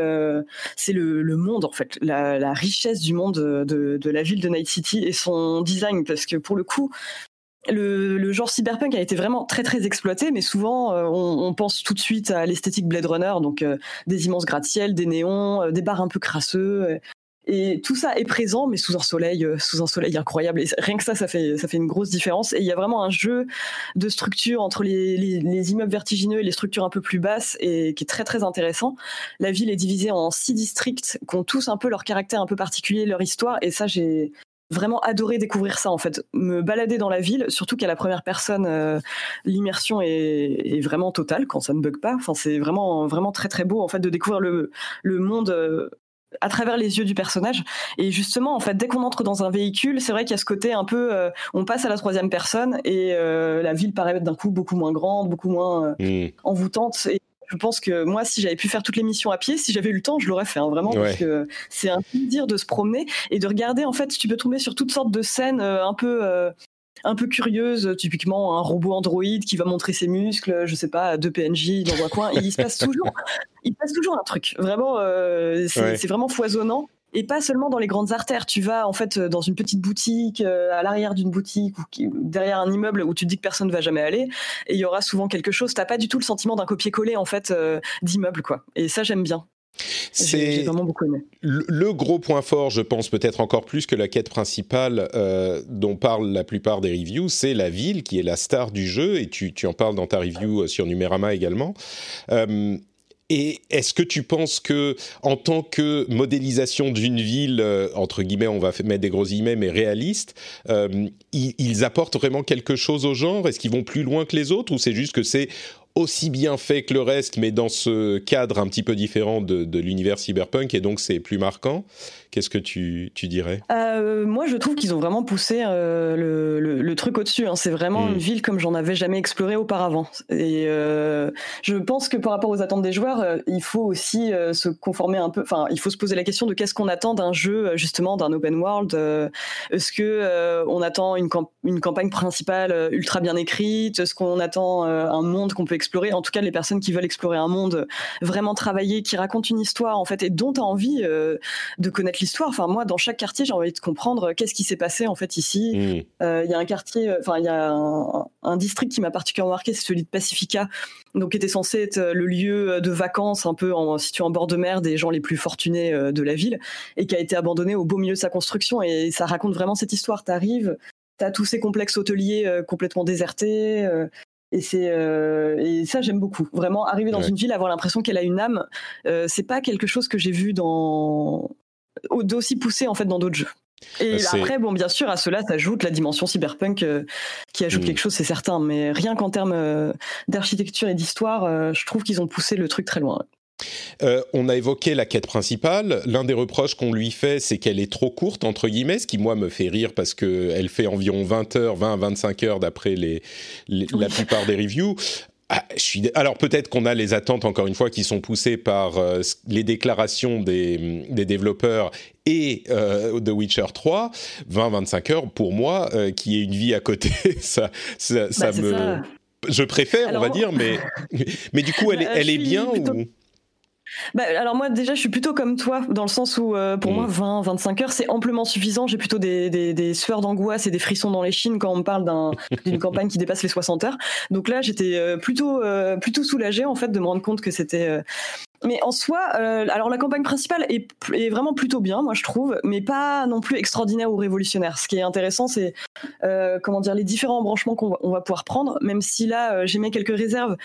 c'est le, le monde en fait la, richesse du monde de, la ville de Night City et son design, parce que pour le coup, le, genre cyberpunk a été vraiment très très exploité, mais souvent euh, on, pense tout de suite à l'esthétique Blade Runner, donc euh, des immenses gratte-ciel, des néons, euh, des bars un peu crasseux. Et tout ça est présent, mais sous un soleil, euh, sous un soleil incroyable. Et rien que ça, ça fait, ça fait une grosse différence. Et il y a vraiment un jeu de structure entre les, les, immeubles vertigineux et les structures un peu plus basses, et qui est très très intéressant. La ville est divisée en six districts qui ont tous un peu leur caractère un peu particulier, leur histoire. Et ça, j'ai vraiment adoré découvrir ça en fait. Me balader dans la ville, surtout qu'à la première personne, euh, l'immersion est, est, vraiment totale quand ça ne bug pas. Enfin, c'est vraiment vraiment très très beau en fait de découvrir le, le monde euh, à travers les yeux du personnage. Et justement, en fait, dès qu'on entre dans un véhicule, c'est vrai qu'il y a ce côté un peu, euh, on passe à la troisième personne et euh, la ville paraît d'un coup beaucoup moins grande, beaucoup moins euh, hmm. envoûtante. Et je pense que moi, si j'avais pu faire toutes les missions à pied, si j'avais eu le temps, je l'aurais fait, hein, vraiment, parce que c'est un plaisir de se promener et de regarder. En fait, tu peux tomber sur toutes sortes de scènes un peu un peu curieuse, typiquement un robot androïde qui va montrer ses muscles, je sais pas, deux PNJ dans un coin. il se passe toujours, il passe toujours un truc. Vraiment, euh, c'est vraiment foisonnant. Et pas seulement dans les grandes artères. Tu vas en fait dans une petite boutique, euh, à l'arrière d'une boutique ou derrière un immeuble où tu te dis que personne ne va jamais aller. Et il y aura souvent quelque chose. T'as pas du tout le sentiment d'un copier-coller en fait euh, d'immeuble quoi. Et ça j'aime bien. C'est. Le, gros point fort, je pense peut-être encore plus que la quête principale euh, dont parlent la plupart des reviews, c'est la ville qui est la star du jeu et tu, tu en parles dans ta review euh, sur Numérama également. Euh, et est-ce que tu penses que, en tant que modélisation d'une ville, entre guillemets, on va mettre des gros guillemets, mais réaliste, ils, ils, apportent vraiment quelque chose au genre? Est-ce qu'ils vont plus loin que les autres ou c'est juste que c'est aussi bien fait que le reste, mais dans ce cadre un petit peu différent de, l'univers cyberpunk, et donc c'est plus marquant. Qu'est-ce que tu, tu dirais? Euh, Moi, je trouve qu'ils ont vraiment poussé euh, le, le, truc au-dessus. Hein. C'est vraiment hmm. une ville comme j'en avais jamais exploré auparavant. Et euh, je pense que par rapport aux attentes des joueurs, il faut aussi se conformer un peu. Enfin, il faut se poser la question de qu'est-ce qu'on attend d'un jeu, justement, d'un open world. Est-ce que on attend une, une campagne principale ultra bien écrite? Est-ce qu'on attend un monde qu'on peut explorer? En tout cas, les personnes qui veulent explorer un monde vraiment travaillé, qui raconte une histoire, en fait, et dont tu as envie de connaître l'histoire. Enfin, moi, dans chaque quartier, j'ai envie de comprendre euh, qu'est-ce qui s'est passé en fait ici. Mm. Euh, il y a un quartier, euh, enfin, il y a un, district qui m'a particulièrement marqué, c'est celui de Pacifica, donc qui était censé être le lieu de vacances un peu en, situé en bord de mer des gens les plus fortunés de la ville, et qui a été abandonné au beau milieu de sa construction. Et ça raconte vraiment cette histoire. T'arrives, t'as tous ces complexes hôteliers complètement désertés. Et c'est et ça j'aime beaucoup. Vraiment arriver dans une ville, avoir l'impression qu'elle a une âme, c'est pas quelque chose que j'ai vu dans d'aussi poussé en fait dans d'autres jeux. Et après, bon, bien sûr, à cela s'ajoute la dimension cyberpunk qui ajoute mm. quelque chose, c'est certain. Mais rien qu'en termes d'architecture et d'histoire, je trouve qu'ils ont poussé le truc très loin. Euh, on a évoqué la quête principale. L'un des reproches qu'on lui fait, c'est qu'elle est trop courte, entre guillemets, ce qui, moi, me fait rire parce qu'elle fait environ 20 heures, 20 à 25 heures d'après les, la plupart des reviews. Ah, je suis... Alors peut-être qu'on a les attentes, encore une fois, qui sont poussées par euh, les déclarations des, des développeurs et euh, The Witcher 3, 20-25 heures, pour moi, qui est une vie à côté, ça, ça, bah, me... Je préfère, on va dire, mais, mais du coup, elle, est, bah, elle est bien ou bah, alors moi déjà je suis plutôt comme toi dans le sens où euh, pour moi 20 mm. 25 heures c'est amplement suffisant j'ai plutôt des, des, des sueurs d'angoisse et des frissons dans les chines quand on me parle d'une campagne qui dépasse les 60 heures donc là j'étais euh, plutôt euh, plutôt soulagée en fait de me rendre compte que c'était mais en soi, alors la campagne principale est, est, vraiment plutôt bien, moi je trouve, mais pas non plus extraordinaire ou révolutionnaire. Ce qui est intéressant, c'est comment dire les différents embranchements qu'on va, va, pouvoir prendre. Même si là, j'ai mis quelques réserves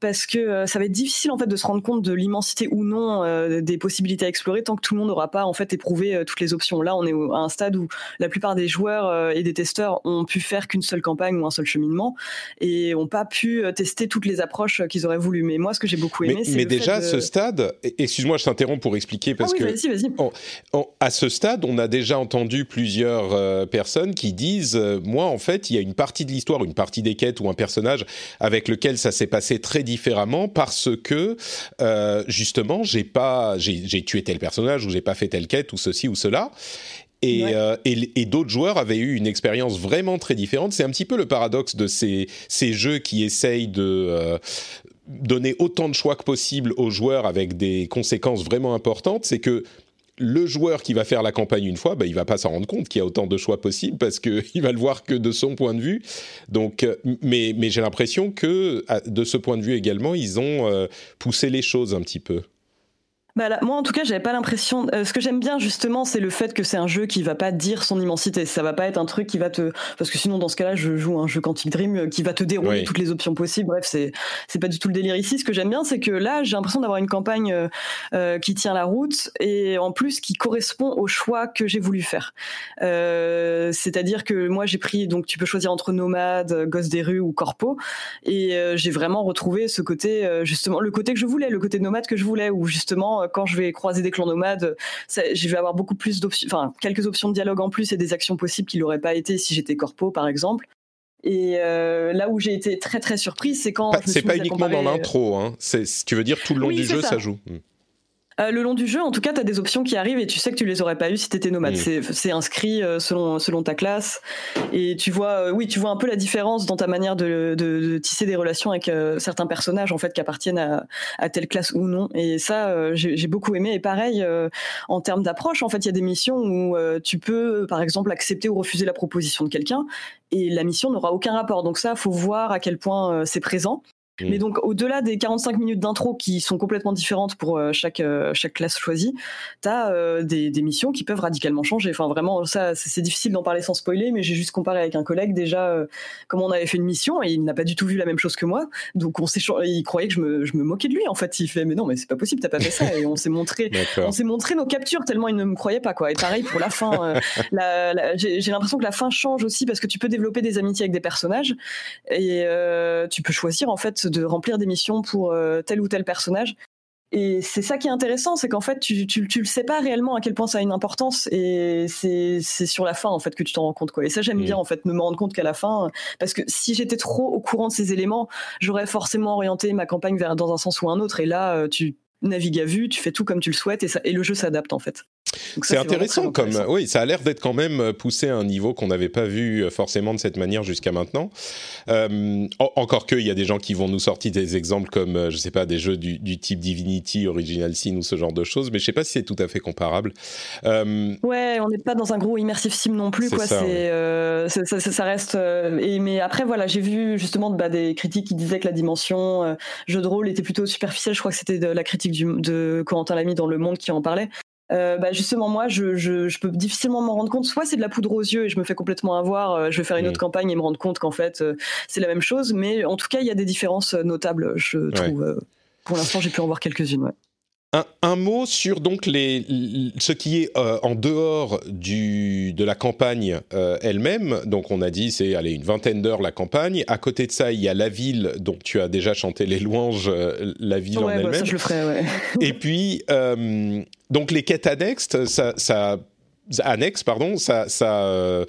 parce que euh, ça va être difficile en fait de se rendre compte de l'immensité ou non euh, des possibilités à explorer tant que tout le monde n'aura pas en fait éprouvé euh, toutes les options. Là, on est à un stade où la plupart des joueurs et des testeurs ont pu faire qu'une seule campagne ou un seul cheminement et ont pas pu tester toutes les approches qu'ils auraient voulu. Mais moi, ce que j'ai beaucoup aimé, c'est mais déjà à ce stade, excuse-moi, je t'interromps pour expliquer parce ah que vas-y, vas-y. à ce stade, on a déjà entendu plusieurs personnes qui disent, moi en fait, il y a une partie de l'histoire, une partie des quêtes ou un personnage avec lequel ça s'est passé très différemment parce que euh, justement j'ai pas j'ai tué tel personnage ou j'ai pas fait telle quête ou ceci ou cela et, euh, et, d'autres joueurs avaient eu une expérience vraiment très différente. C'est un petit peu le paradoxe de ces, ces jeux qui essayent de euh, donner autant de choix que possible aux joueurs avec des conséquences vraiment importantes. C'est que le joueur qui va faire la campagne une fois, bah, il va pas s'en rendre compte qu'il y a autant de choix possibles parce qu'il va le voir que de son point de vue. Donc, euh, mais, mais j'ai l'impression que de ce point de vue également, ils ont euh, poussé les choses un petit peu. Bah moi, en tout cas, j'avais pas l'impression. Euh, ce que j'aime bien justement, c'est le fait que c'est un jeu qui va pas dire son immensité. Ça va pas être un truc qui va te, parce que sinon, dans ce cas-là, je joue un jeu Quantic Dream euh, qui va te dérouler toutes les options possibles. Bref, c'est c'est pas du tout le délire ici. Ce que j'aime bien, c'est que là, j'ai l'impression d'avoir une campagne euh, qui tient la route et en plus qui correspond au choix que j'ai voulu faire. C'est-à-dire que moi, j'ai pris donc tu peux choisir entre nomade, gosse des rues ou corpo, et j'ai vraiment retrouvé ce côté justement le côté que je voulais, le côté nomade que je voulais, où justement quand je vais croiser des clans nomades, je vais avoir beaucoup plus d'options, enfin quelques options de dialogue en plus et des actions possibles qui n'auraient pas été si j'étais corpo par exemple. Et euh, là où j'ai été très très surprise, c'est quand. c'est pas uniquement dans l'intro, hein. tu veux dire tout le long du jeu, ça, joue. Euh, le long du jeu, en tout cas, tu as des options qui arrivent et tu sais que tu les aurais pas eues si tu étais nomade. C'est inscrit euh, selon, selon ta classe. Et tu vois, euh, oui, tu vois un peu la différence dans ta manière de, de, tisser des relations avec certains personnages en fait qui appartiennent à, à telle classe ou non. Et ça, j'ai beaucoup aimé. Et pareil, en termes d'approche, en fait, il y a des missions où tu peux, par exemple, accepter ou refuser la proposition de quelqu'un et la mission n'aura aucun rapport. Donc ça, faut voir à quel point c'est présent. Mais mm. donc, au-delà des 45 minutes d'intro qui sont complètement différentes pour euh, chaque, euh, chaque classe choisie, tu as euh, des, des, missions qui peuvent radicalement changer. Enfin, vraiment, ça, c'est difficile d'en parler sans spoiler, mais j'ai juste comparé avec un collègue déjà comment on avait fait une mission et il n'a pas du tout vu la même chose que moi. Donc, on s'est, il croyait que je me, je me moquais de lui. En fait, il fait, mais non, mais c'est pas possible, t'as pas fait ça. Et on s'est montré, on s'est montré nos captures tellement il ne me croyait pas, quoi. Et pareil pour la fin. j'ai l'impression que la fin change aussi parce que tu peux développer des amitiés avec des personnages et tu peux choisir, en fait, de remplir des missions pour euh, tel ou tel personnage. Et c'est ça qui est intéressant, c'est qu'en fait, tu, tu, tu, le sais pas réellement à quel point ça a une importance, et c'est sur la fin en fait que tu t'en rends compte quoi. Et ça j'aime bien en fait, me rendre compte qu'à la fin, parce que si j'étais trop au courant de ces éléments, j'aurais forcément orienté ma campagne vers dans un sens ou un autre. Et là, euh, tu navigues à vue, tu fais tout comme tu le souhaites, et, ça, et le jeu s'adapte en fait. C'est intéressant comme oui, ça a l'air d'être quand même euh, poussé à un niveau qu'on n'avait pas vu euh, forcément de cette manière jusqu'à maintenant. Euh, encore que il y a des gens qui vont nous sortir des exemples comme je sais pas des jeux du, type Divinity, Original Sin ou ce genre de choses, mais je sais pas si c'est tout à fait comparable. Ouais, on n'est pas dans un gros immersive sim non plus quoi. C'est ça, ça, reste. et mais après voilà, j'ai vu justement bah, des critiques qui disaient que la dimension jeu de rôle était plutôt superficielle. Je crois que c'était la critique du, de Corentin Lamy dans Le Monde qui en parlait. Euh, bah justement moi je, je, je peux difficilement m'en rendre compte. Soit c'est de la poudre aux yeux et je me fais complètement avoir euh, je vais faire une autre campagne et me rendre compte qu'en fait euh, c'est la même chose. Mais en tout cas il y a des différences notables je trouve pour l'instant j'ai pu en voir quelques-unes ouais. Un, mot sur donc les, ce qui est euh, en dehors du, de la campagne euh, elle-même. Donc on a dit c'est allez une vingtaine d'heures la campagne. À côté de ça, il y a la ville dont tu as déjà chanté les louanges, euh, la ville en bah, elle-même. je le ferai, ouais. Et puis donc les quêtes annexes, ça, ça annexe, pardon, ça, ça, euh,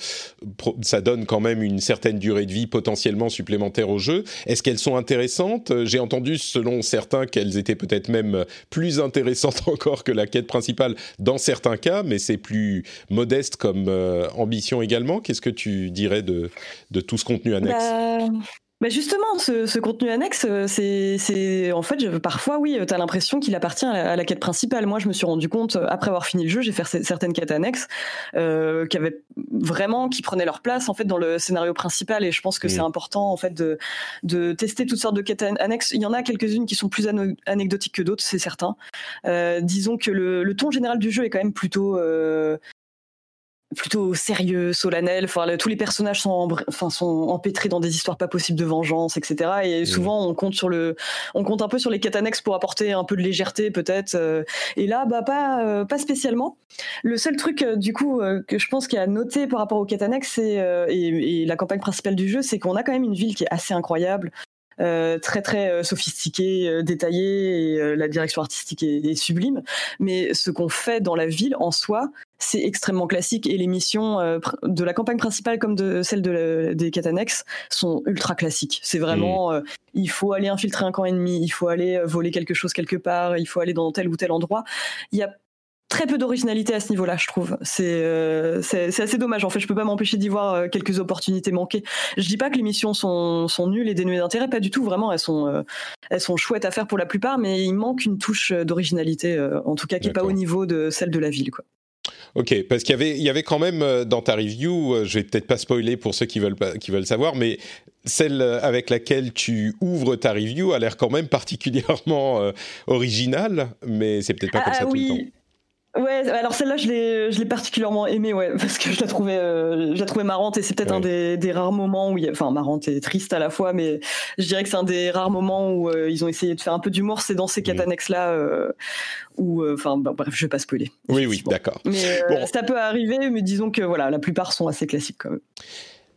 ça donne quand même une certaine durée de vie potentiellement supplémentaire au jeu. Est-ce qu'elles sont intéressantes? J'ai entendu, selon certains, qu'elles étaient peut-être même plus intéressantes encore que la quête principale dans certains cas, mais c'est plus modeste comme euh, ambition également. Qu'est-ce que tu dirais de, de tout ce contenu annexe? Bah, bah justement, ce, ce, contenu annexe, euh, c'est, en fait, je, parfois, oui, tu as l'impression qu'il appartient à la, quête principale. Moi, je me suis rendu compte, euh, après avoir fini le jeu, j'ai fait certaines quêtes annexes euh, qui avaient vraiment, qui prenaient leur place en fait dans le scénario principal. Et je pense que c'est important en fait de, de tester toutes sortes de quêtes annexes. Il y en a quelques-unes qui sont plus anecdotiques que d'autres, c'est certain. Euh, disons que le, le, ton général du jeu est quand même plutôt euh, plutôt sérieux, solennel. Enfin, tous les personnages sont, enfin, sont empêtrés dans des histoires pas possibles de vengeance, etc. Et mmh. souvent, on compte sur le, on compte un peu sur les quêtes annexes pour apporter un peu de légèreté, peut-être. Euh. Et là, bah, pas, euh, pas spécialement. Le seul truc, euh, du coup, que je pense qu'il y a à noter par rapport aux quêtes annexes et, et, la campagne principale du jeu, c'est qu'on a quand même une ville qui est assez incroyable. Euh, très très sophistiquée, détaillée, et la direction artistique est, est, sublime. Mais ce qu'on fait dans la ville en soi, c'est extrêmement classique et les missions euh, de la campagne principale comme de celle de des annexes sont ultra classiques. C'est vraiment, mm. euh, il faut aller infiltrer un camp ennemi, il faut aller euh, voler quelque chose quelque part, il faut aller dans tel ou tel endroit. Il y a très peu d'originalité à ce niveau-là, je trouve. C'est c'est assez dommage. En fait, je peux pas m'empêcher d'y voir quelques opportunités manquées. Je dis pas que les missions sont, sont nulles et dénuées d'intérêt, pas du tout. Vraiment, elles sont elles sont chouettes à faire pour la plupart, mais il manque une touche d'originalité, en tout cas qui est pas au niveau de celle de la ville, quoi. Ok, parce qu'il y avait, il y avait quand même euh, dans ta review, euh, je vais peut-être pas spoiler pour ceux qui veulent qui veulent savoir, mais celle euh, avec laquelle tu ouvres ta review a l'air quand même particulièrement originale, mais c'est peut-être pas comme ah, ça tout le temps. Ouais, alors celle-là, je l'ai, je l'ai particulièrement aimée, ouais, parce que je la trouvais, euh, je la trouvais marrante et c'est peut-être un des, des, rares moments où, il y a, enfin, marrante et triste à la fois, mais je dirais que c'est un des rares moments où euh, ils ont essayé de faire un peu d'humour. C'est dans ces quatre annexes-là euh, où, enfin, bah, bref, je vais pas spoiler. Oui, oui, d'accord. Mais ça peut arriver, mais disons que voilà, la plupart sont assez classiques quand même.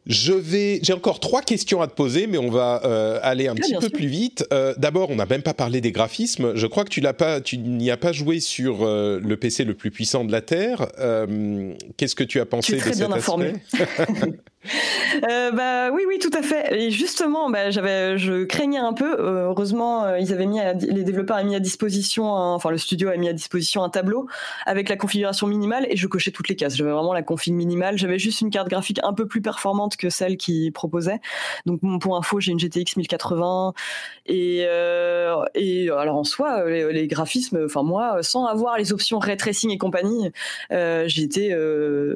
Je vais, j'ai encore trois questions à te poser, mais on va euh, aller un petit peu plus vite. Euh, D'abord, on n'a même pas parlé des graphismes. Je crois que tu l'as pas, tu n'y as pas joué sur euh, le PC le plus puissant de la Terre. Euh, qu'est-ce que tu as pensé de cet bien informé. Euh, bah oui, oui, tout à fait. Et justement, bah, j'avais, je craignais un peu. Euh, heureusement, euh, ils avaient mis, les développeurs avaient mis à disposition, enfin le studio a mis à disposition un tableau avec la configuration minimale et je cochais toutes les cases. J'avais vraiment la config minimale. J'avais juste une carte graphique un peu plus performante que celle qui proposait. Donc pour info, j'ai une GTX 1080 et et alors en soi, les, graphismes, enfin moi, sans avoir les options ray tracing et compagnie, j'étais.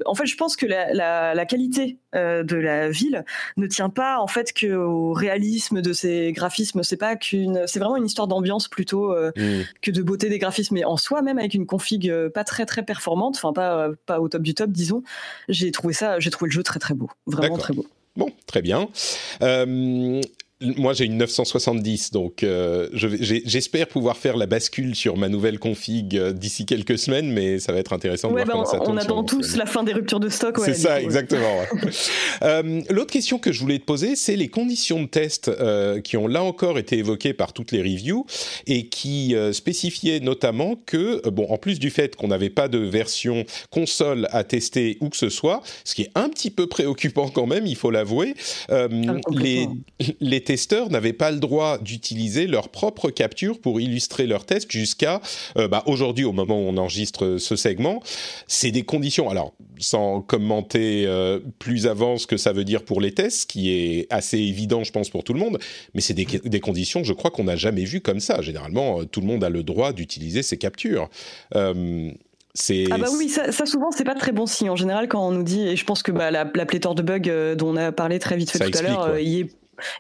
en fait, je pense que la qualité de la ville ne tient pas en fait que au réalisme de ces graphismes. C'est pas qu'une, c'est vraiment une histoire d'ambiance plutôt euh, mmh. que de beauté des graphismes. Mais en soi, même avec une config euh, pas très très performante, enfin pas pas au top du top, disons, j'ai trouvé ça, j'ai trouvé le jeu très très beau, vraiment très beau. Bon, très bien. Euh, moi, j'ai une 970, donc euh, j'espère pouvoir faire la bascule sur ma nouvelle config euh, d'ici quelques semaines, mais ça va être intéressant de voir bah, comment ça. On attend tous la fin des ruptures de stock. c'est ça, exactement. euh, L'autre question que je voulais te poser, c'est les conditions de test euh, qui ont là encore été évoquées par toutes les reviews et qui spécifiaient notamment que, bon, en plus du fait qu'on n'avait pas de version console à tester ou que ce soit, ce qui est un petit peu préoccupant quand même, il faut l'avouer, ah, les, les testeurs n'avaient pas le droit d'utiliser leur propre capture pour illustrer leur test jusqu'à euh, bah, aujourd'hui, au moment où on enregistre ce segment. C'est des conditions. Alors, sans commenter euh, plus avant ce que ça veut dire pour les tests, qui est assez évident, je pense, pour tout le monde, mais c'est des, des, conditions, je crois, qu'on n'a jamais vues comme ça. Généralement, euh, tout le monde a le droit d'utiliser ses captures. Ah bah oui, ça, ça souvent c'est pas très bon signe en général quand on nous dit et je pense que bah, la, pléthore de bugs dont on a parlé très vite fait tout à l'heure, il est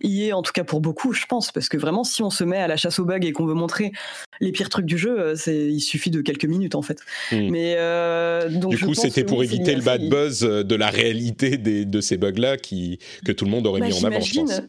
y est en tout cas pour beaucoup, je pense, parce que vraiment, si on se met à la chasse aux bugs et qu'on veut montrer les pires trucs du jeu, euh, c'est il suffit de quelques minutes en fait. Hmm. Mais euh, donc du coup, c'était pour éviter le bad buzz de la réalité des, de ces bugs-là qui que tout le monde aurait bah, mis en avant, je pense.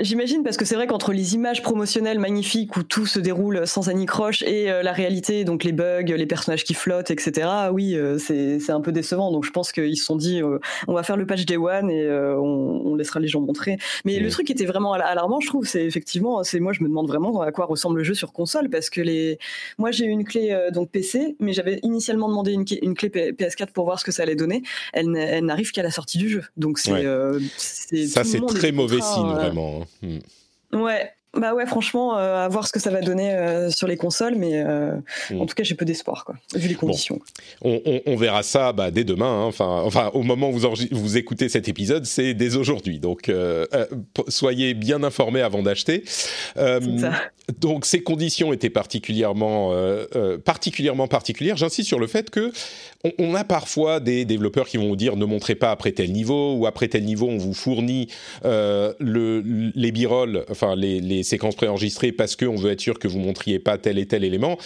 J'imagine parce que c'est vrai qu'entre les images promotionnelles magnifiques où tout se déroule sans anicroche et euh, la réalité, donc les bugs, les personnages qui flottent, etc. Oui, euh, c'est un peu décevant. Donc je pense qu'ils se sont dit, euh, on va faire le patch Day One et on, on, laissera les gens montrer. Mais le truc qui était vraiment alarmant, je trouve, c'est effectivement, c'est moi je me demande vraiment à quoi ressemble le jeu sur console parce que les, moi j'ai une clé donc PC, mais j'avais initialement demandé une, une, clé PS4 pour voir ce que ça allait donner. Elle, n'arrive qu'à la sortie du jeu. Donc c'est ça c'est très mauvais signe vraiment. Hmm. Ouais, bah ouais, franchement, euh, à voir ce que ça va donner euh, sur les consoles, mais euh, hmm. en tout cas, j'ai peu d'espoir, quoi, vu les conditions. On, verra ça bah, dès demain. Hein. Enfin, enfin, au moment où vous, vous écoutez cet épisode, c'est dès aujourd'hui. Donc, soyez bien informés avant d'acheter. donc, ces conditions étaient particulièrement, particulièrement particulières. J'insiste sur le fait que on, a parfois des développeurs qui vont vous dire ne montrez pas après tel niveau ou après tel niveau, on vous fournit le, les b enfin les, les séquences préenregistrées parce qu'on veut être sûr que vous montriez pas tel et tel élément.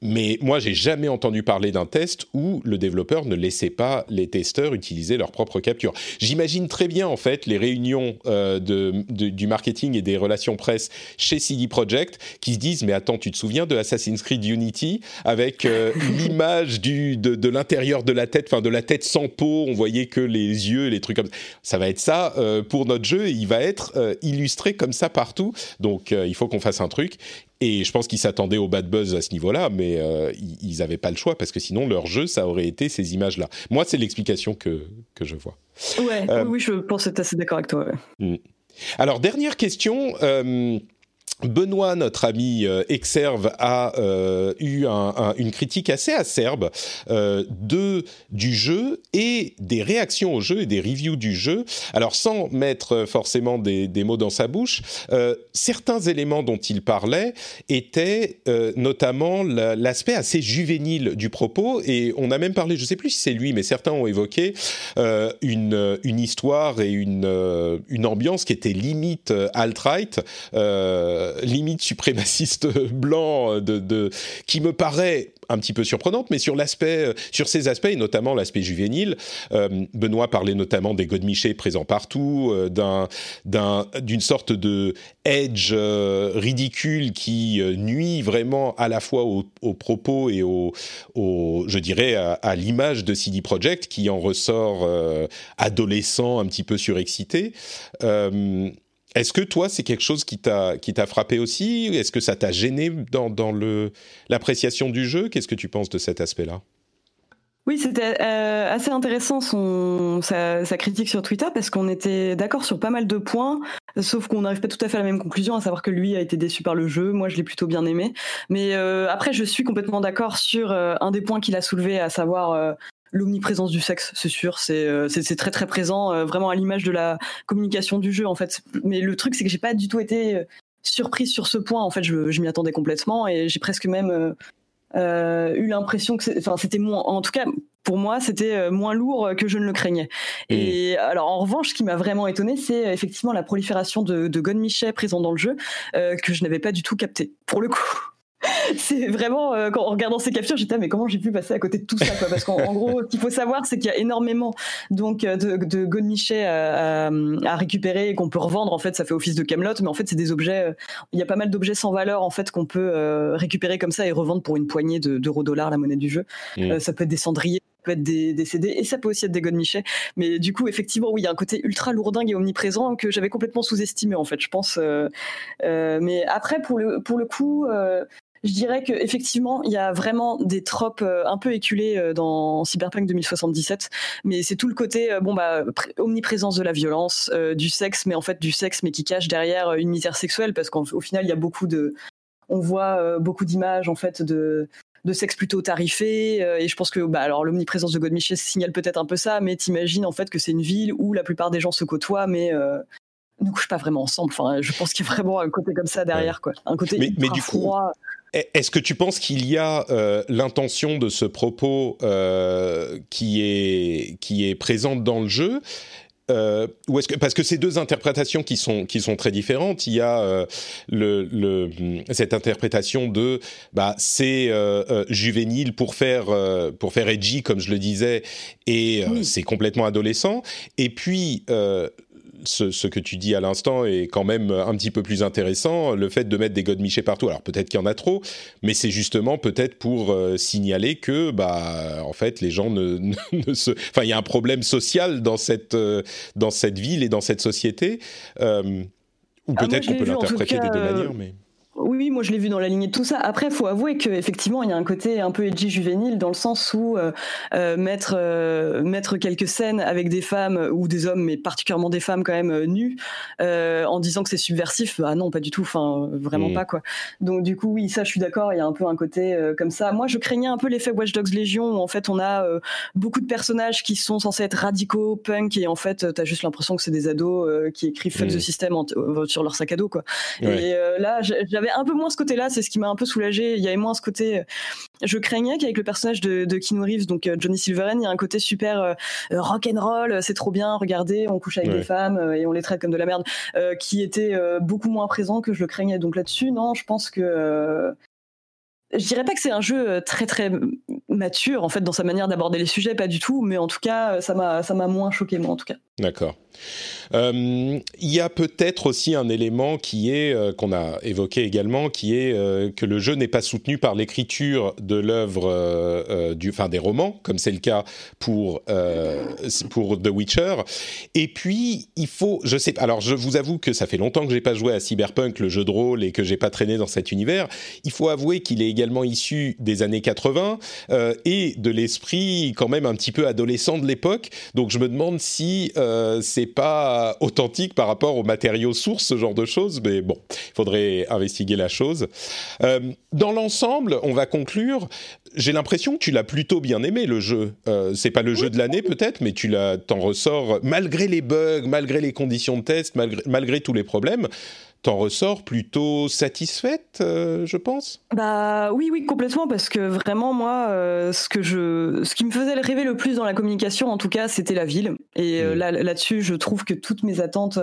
Mais moi, j'ai jamais entendu parler d'un test où le développeur ne laissait pas les testeurs utiliser leur propre capture. J'imagine très bien en fait les réunions euh, de, du marketing et des relations presse chez CD Projekt qui se disent mais attends, tu te souviens de Assassin's Creed Unity avec euh, l'image de, de l'intérieur de la tête, enfin de la tête sans peau, on voyait que les yeux, les trucs comme ça. Ça va être ça euh, pour notre jeu et il va être illustré comme ça partout. Donc il faut qu'on fasse un truc. Et je pense qu'ils s'attendaient au bad buzz à ce niveau-là, mais euh, ils n'avaient pas le choix parce que sinon leur jeu, ça aurait été ces images-là. Moi, c'est l'explication que, que je vois. Ouais, euh, oui, je pense être assez d'accord avec toi. Hmm. Alors, dernière question. Euh, Benoît, notre ami euh, Exerve, a euh, eu une critique assez acerbe euh, de du jeu et des réactions au jeu et des reviews du jeu. Alors sans mettre forcément des, mots dans sa bouche, certains éléments dont il parlait étaient notamment l'aspect assez juvénile du propos et on a même parlé, je ne sais plus si c'est lui, mais certains ont évoqué une, une histoire et une, une ambiance qui était limite alt-right euh, limite suprémaciste blanc euh, de, qui me paraît un petit peu surprenante, mais sur l'aspect, euh, sur ces aspects, et notamment l'aspect juvénile, Benoît parlait notamment des godemichés présents partout, d'un, d'une sorte de edge ridicule qui nuit vraiment à la fois aux, propos et au, je dirais, à, l'image de CD Projekt qui en ressort adolescent, un petit peu surexcité. Est-ce que toi, c'est quelque chose qui t'a frappé aussi? Est-ce que ça t'a gêné dans, l'appréciation du jeu? Qu'est-ce que tu penses de cet aspect-là? Oui, c'était euh, assez intéressant sa, critique sur Twitter parce qu'on était d'accord sur pas mal de points, sauf qu'on n'arrive pas tout à fait à la même conclusion, à savoir que lui a été déçu par le jeu, moi je l'ai plutôt bien aimé. Mais euh, après, je suis complètement d'accord sur euh, un des points qu'il a soulevé, à savoir l'omniprésence du sexe, c'est sûr, c'est euh, c'est très très présent, euh, vraiment à l'image de la communication du jeu en fait. Mais le truc c'est que j'ai pas du tout été euh, surprise sur ce point. En fait, je, je m'y attendais complètement et j'ai presque même eu l'impression que, enfin, c'était moins, en tout cas. Pour moi, c'était moins lourd que je ne le craignais. Et alors, en revanche, ce qui m'a vraiment étonné, c'est effectivement la prolifération de, de Michet présent dans le jeu que je n'avais pas du tout capté. Pour le coup, c'est vraiment euh, quand en regardant ces captures j'étais ah, mais comment j'ai pu passer à côté de tout ça quoi parce qu'en gros ce qu'il faut savoir c'est qu'il y a énormément donc euh, de, de godemichet à, à, récupérer et qu'on peut revendre en fait ça fait office de Camelot mais en fait c'est des objets euh, il y a pas mal d'objets sans valeur en fait qu'on peut récupérer comme ça et revendre pour une poignée d'euros dollars la monnaie du jeu mmh. ça peut être des cendriers ça peut être des, des, CD et ça peut aussi être des godemichet mais du coup effectivement oui il y a un côté ultra lourdingue et omniprésent que j'avais complètement sous-estimé en fait je pense mais après pour le pour le coup je dirais qu'effectivement, il y a vraiment des tropes euh, un peu éculés euh, dans Cyberpunk 2077, mais c'est tout le côté euh, bon bah omniprésence de la violence, du sexe, mais en fait du sexe, mais qui cache derrière une misère sexuelle, parce qu'au final, il y a beaucoup de, on voit beaucoup d'images en fait de de sexe plutôt tarifé et je pense que bah alors l'omniprésence de Godmiché signale peut-être un peu ça mais t'imagines en fait que c'est une ville où la plupart des gens se côtoient mais ne couchent pas vraiment ensemble. Enfin je pense qu'il y a vraiment un côté comme ça derrière quoi. Un côté mais, mais du froid. Est-ce que tu penses qu'il y a euh, l'intention de ce propos euh, qui est qui est présente dans le jeu euh, ou est-ce que parce que ces deux interprétations qui sont qui sont très différentes, il y a euh, le, le, cette interprétation de bah c'est euh, juvénile pour faire pour faire edgy comme je le disais et c'est complètement adolescent. Et puis ce, que tu dis à l'instant est quand même un petit peu plus intéressant. Le fait de mettre des godemichés partout, alors peut-être qu'il y en a trop, mais c'est justement peut-être pour euh, signaler que, bah, en fait, les gens ne, ne, se, enfin, il y a un problème social dans cette euh, dans cette ville et dans cette société. Euh, ou ah, peut-être qu'on peut l'interpréter des deux manières, mais. Oui, moi je l'ai vu dans la lignée de tout ça. Après, il faut avouer qu'effectivement, il y a un côté un peu edgy juvénile dans le sens où euh, euh, mettre, euh, mettre quelques scènes avec des femmes ou des hommes, mais particulièrement des femmes quand même nues, en disant que c'est subversif, ah non, pas du tout, enfin vraiment mm. pas quoi. Donc du coup, oui, ça je suis d'accord, il y a un peu un côté comme ça. Moi je craignais un peu l'effet Watch Dogs Légion où en fait on a beaucoup de personnages qui sont censés être radicaux, punk, et en fait tu as juste l'impression que c'est des ados qui écrivent Fuck the. System sur leur sac à dos quoi. Et là, j'avais un peu moins ce côté-là, c'est ce qui m'a un peu soulagé. Il y avait moins ce côté. Euh, je craignais qu'avec le personnage de, de Keanu Reeves, donc euh, Johnny Silverhand, il y a un côté super euh, rock and roll, c'est trop bien, regardez, on couche avec des femmes et on les traite comme de la merde, qui était beaucoup moins présent que je le craignais. Donc là-dessus, non, je pense que je dirais pas que c'est un jeu très très mature en fait dans sa manière d'aborder les sujets, pas du tout, mais en tout cas ça m'a ça m'a moins choqué moi en tout cas. D'accord. Euh, il y a peut-être aussi un élément qui est euh, qu'on a évoqué également, qui est euh, que le jeu n'est pas soutenu par l'écriture de l'œuvre du, enfin des romans, comme c'est le cas pour pour The Witcher. Et puis il faut, je sais, alors je vous avoue que ça fait longtemps que j'ai pas joué à Cyberpunk, le jeu de rôle, et que j'ai pas traîné dans cet univers. Il faut avouer qu'il est également issu des années 80 et de l'esprit quand même un petit peu adolescent de l'époque. Donc je me demande si c'est pas authentique par rapport aux matériaux sources, ce genre de choses, mais bon, il faudrait investiguer la chose. Euh, dans l'ensemble, on va conclure. J'ai l'impression que tu l'as plutôt bien aimé le jeu. Euh, c'est pas le jeu de l'année peut-être, mais tu t'en ressors malgré les bugs, malgré les conditions de test, malgré, malgré tous les problèmes t'en ressors plutôt satisfaite, euh, je pense? Bah oui, oui, complètement, parce que vraiment moi, euh, ce que je, ce qui me faisait rêver le plus dans la communication, en tout cas, c'était la ville. Et euh, mm. là, là-dessus, je trouve que toutes mes attentes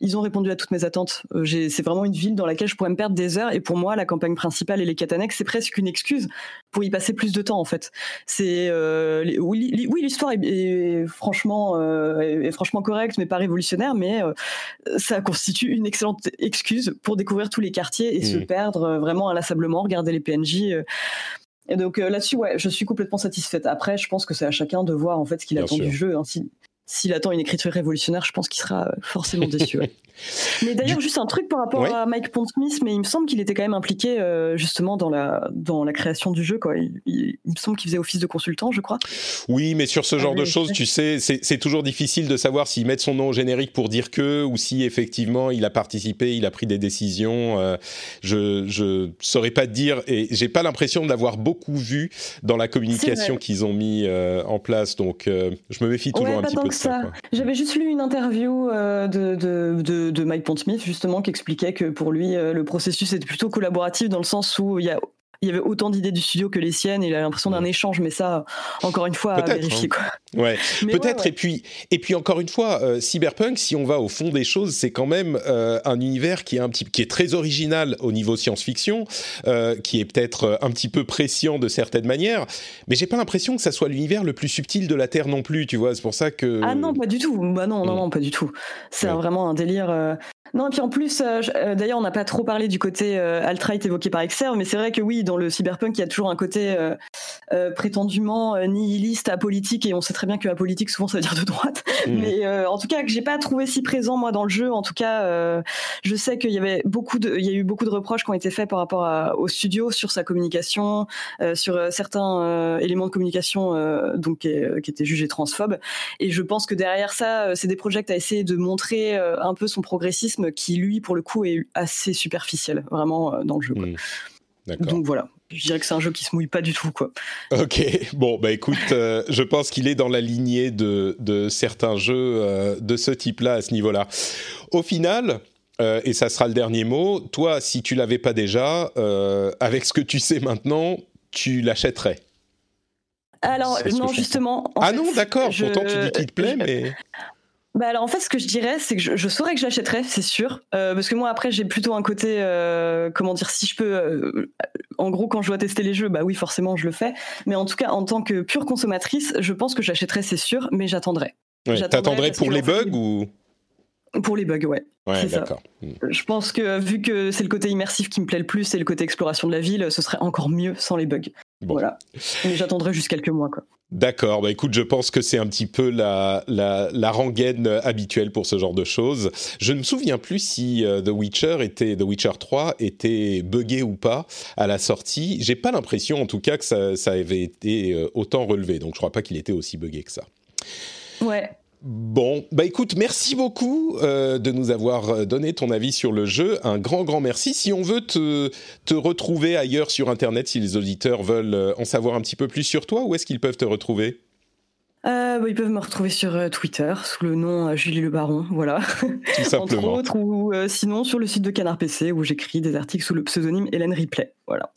ils ont répondu à toutes mes attentes. Euh, c'est vraiment une ville dans laquelle je pourrais me perdre des heures. Et pour moi, la campagne principale et les quêtes annexes, c'est presque une excuse pour y passer plus de temps, en fait. C'est euh, oui, l'histoire est, franchement euh, est, franchement correcte, mais pas révolutionnaire. Mais ça constitue une excellente excuse pour découvrir tous les quartiers et se mmh. perdre vraiment inlassablement, regarder les PNJ. Et donc là-dessus, ouais, je suis complètement satisfaite. Après, je pense que c'est à chacun de voir en fait ce qu'il attend du jeu. Hein s'il attend une écriture révolutionnaire, je pense qu'il sera euh, forcément déçu. Mais d'ailleurs, juste un truc par rapport à Mike Pondsmith, mais il me semble qu'il était quand même impliqué euh, justement dans la, dans la création du jeu. Quoi. Il, me semble qu'il faisait office de consultant, je crois. Oui, mais sur ce genre de choses, tu sais, c'est toujours difficile de savoir s'il met son nom au générique pour dire que, ou si effectivement il a participé, il a pris des décisions. Euh, je ne saurais pas te dire, et j'ai pas l'impression de l'avoir beaucoup vu dans la communication qu'ils ont mis en place, donc je me méfie toujours un petit peu de j'avais juste lu une interview euh, de, de, de, Mike Pondsmith, justement, qui expliquait que pour lui, euh, le processus était plutôt collaboratif dans le sens où il y a il y avait autant d'idées du studio que les siennes. Il a l'impression d'un échange, mais ça, encore une fois, à vérifier. Hein. Quoi. Ouais, peut-être. Et puis, et puis encore une fois, euh, Cyberpunk, si on va au fond des choses, c'est quand même euh, un univers qui est un petit, qui est très original au niveau science-fiction, euh, qui est peut-être un petit peu prescient de certaines manières, mais j'ai pas l'impression que ça soit l'univers le plus subtil de la Terre non plus. Tu vois, c'est pour ça que. Ah non, pas du tout. Bah non, non, mm. non, pas du tout. C'est vraiment un délire. Non, et puis en plus, euh, euh, d'ailleurs, on n'a pas trop parlé du côté euh, alt-right évoqué par Exerve, mais c'est vrai que oui, dans le cyberpunk, il y a toujours un côté prétendument nihiliste, apolitique, et on sait très bien que apolitique, souvent, ça veut dire de droite. Mmh. Mais en tout cas, que j'ai pas trouvé si présent, moi, dans le jeu. En tout cas, je sais qu'il y avait beaucoup de, il y a eu beaucoup de reproches qui ont été faits par rapport à, au studio sur sa communication, sur certains éléments de communication donc qui, étaient jugés transphobes. Et je pense que derrière ça, c'est des projets qui a essayé de montrer un peu son progressisme qui, lui, pour le coup, est assez superficiel, vraiment, euh, dans le jeu. Hmm. Donc voilà, je dirais que c'est un jeu qui se mouille pas du tout, quoi. Ok, bon, bah écoute, euh, je pense qu'il est dans la lignée de, de certains jeux euh, de ce type-là, à ce niveau-là. Au final, et ça sera le dernier mot, toi, si tu l'avais pas déjà, avec ce que tu sais maintenant, tu l'achèterais? Alors non justement. ah non d'accord. Pourtant tu dis qu'il te plaît, mais bah alors en fait, ce que je dirais, c'est que je, saurais que j'achèterais, c'est sûr, euh, parce que moi après j'ai plutôt un côté, euh, comment dire, si je peux, euh, en gros quand je dois tester les jeux, bah oui forcément je le fais, mais en tout cas en tant que pure consommatrice, je pense que j'achèterais, c'est sûr, mais j'attendrai. T'attendrais pour les bugs ou? Pour les bugs, ouais. Ouais, d'accord. Hmm. Je pense que vu que c'est le côté immersif qui me plaît le plus et le côté exploration de la ville, ce serait encore mieux sans les bugs. Voilà. Mais j'attendrai juste quelques mois, quoi. D'accord, bah écoute, je pense que c'est un petit peu la, la, la, rengaine habituelle pour ce genre de choses. Je ne me souviens plus si euh, The Witcher était, The Witcher 3 était buggé ou pas à la sortie. J'ai pas l'impression, en tout cas, que ça, ça avait été euh, autant relevé. Donc, je crois pas qu'il était aussi buggé que ça. Ouais, Bon, bah écoute, merci beaucoup euh, de nous avoir euh, donné ton avis sur le jeu. Un grand, grand merci. Si on veut te, te retrouver ailleurs sur Internet, si les auditeurs veulent euh, en savoir un petit peu plus sur toi, où est-ce qu'ils peuvent te retrouver? Euh, bah, ils peuvent me retrouver sur Twitter sous le nom Julie Le Baron, voilà. Tout simplement. Entre autres, ou sinon sur le site de Canard PC où j'écris des articles sous le pseudonyme Hélène Ripley, voilà.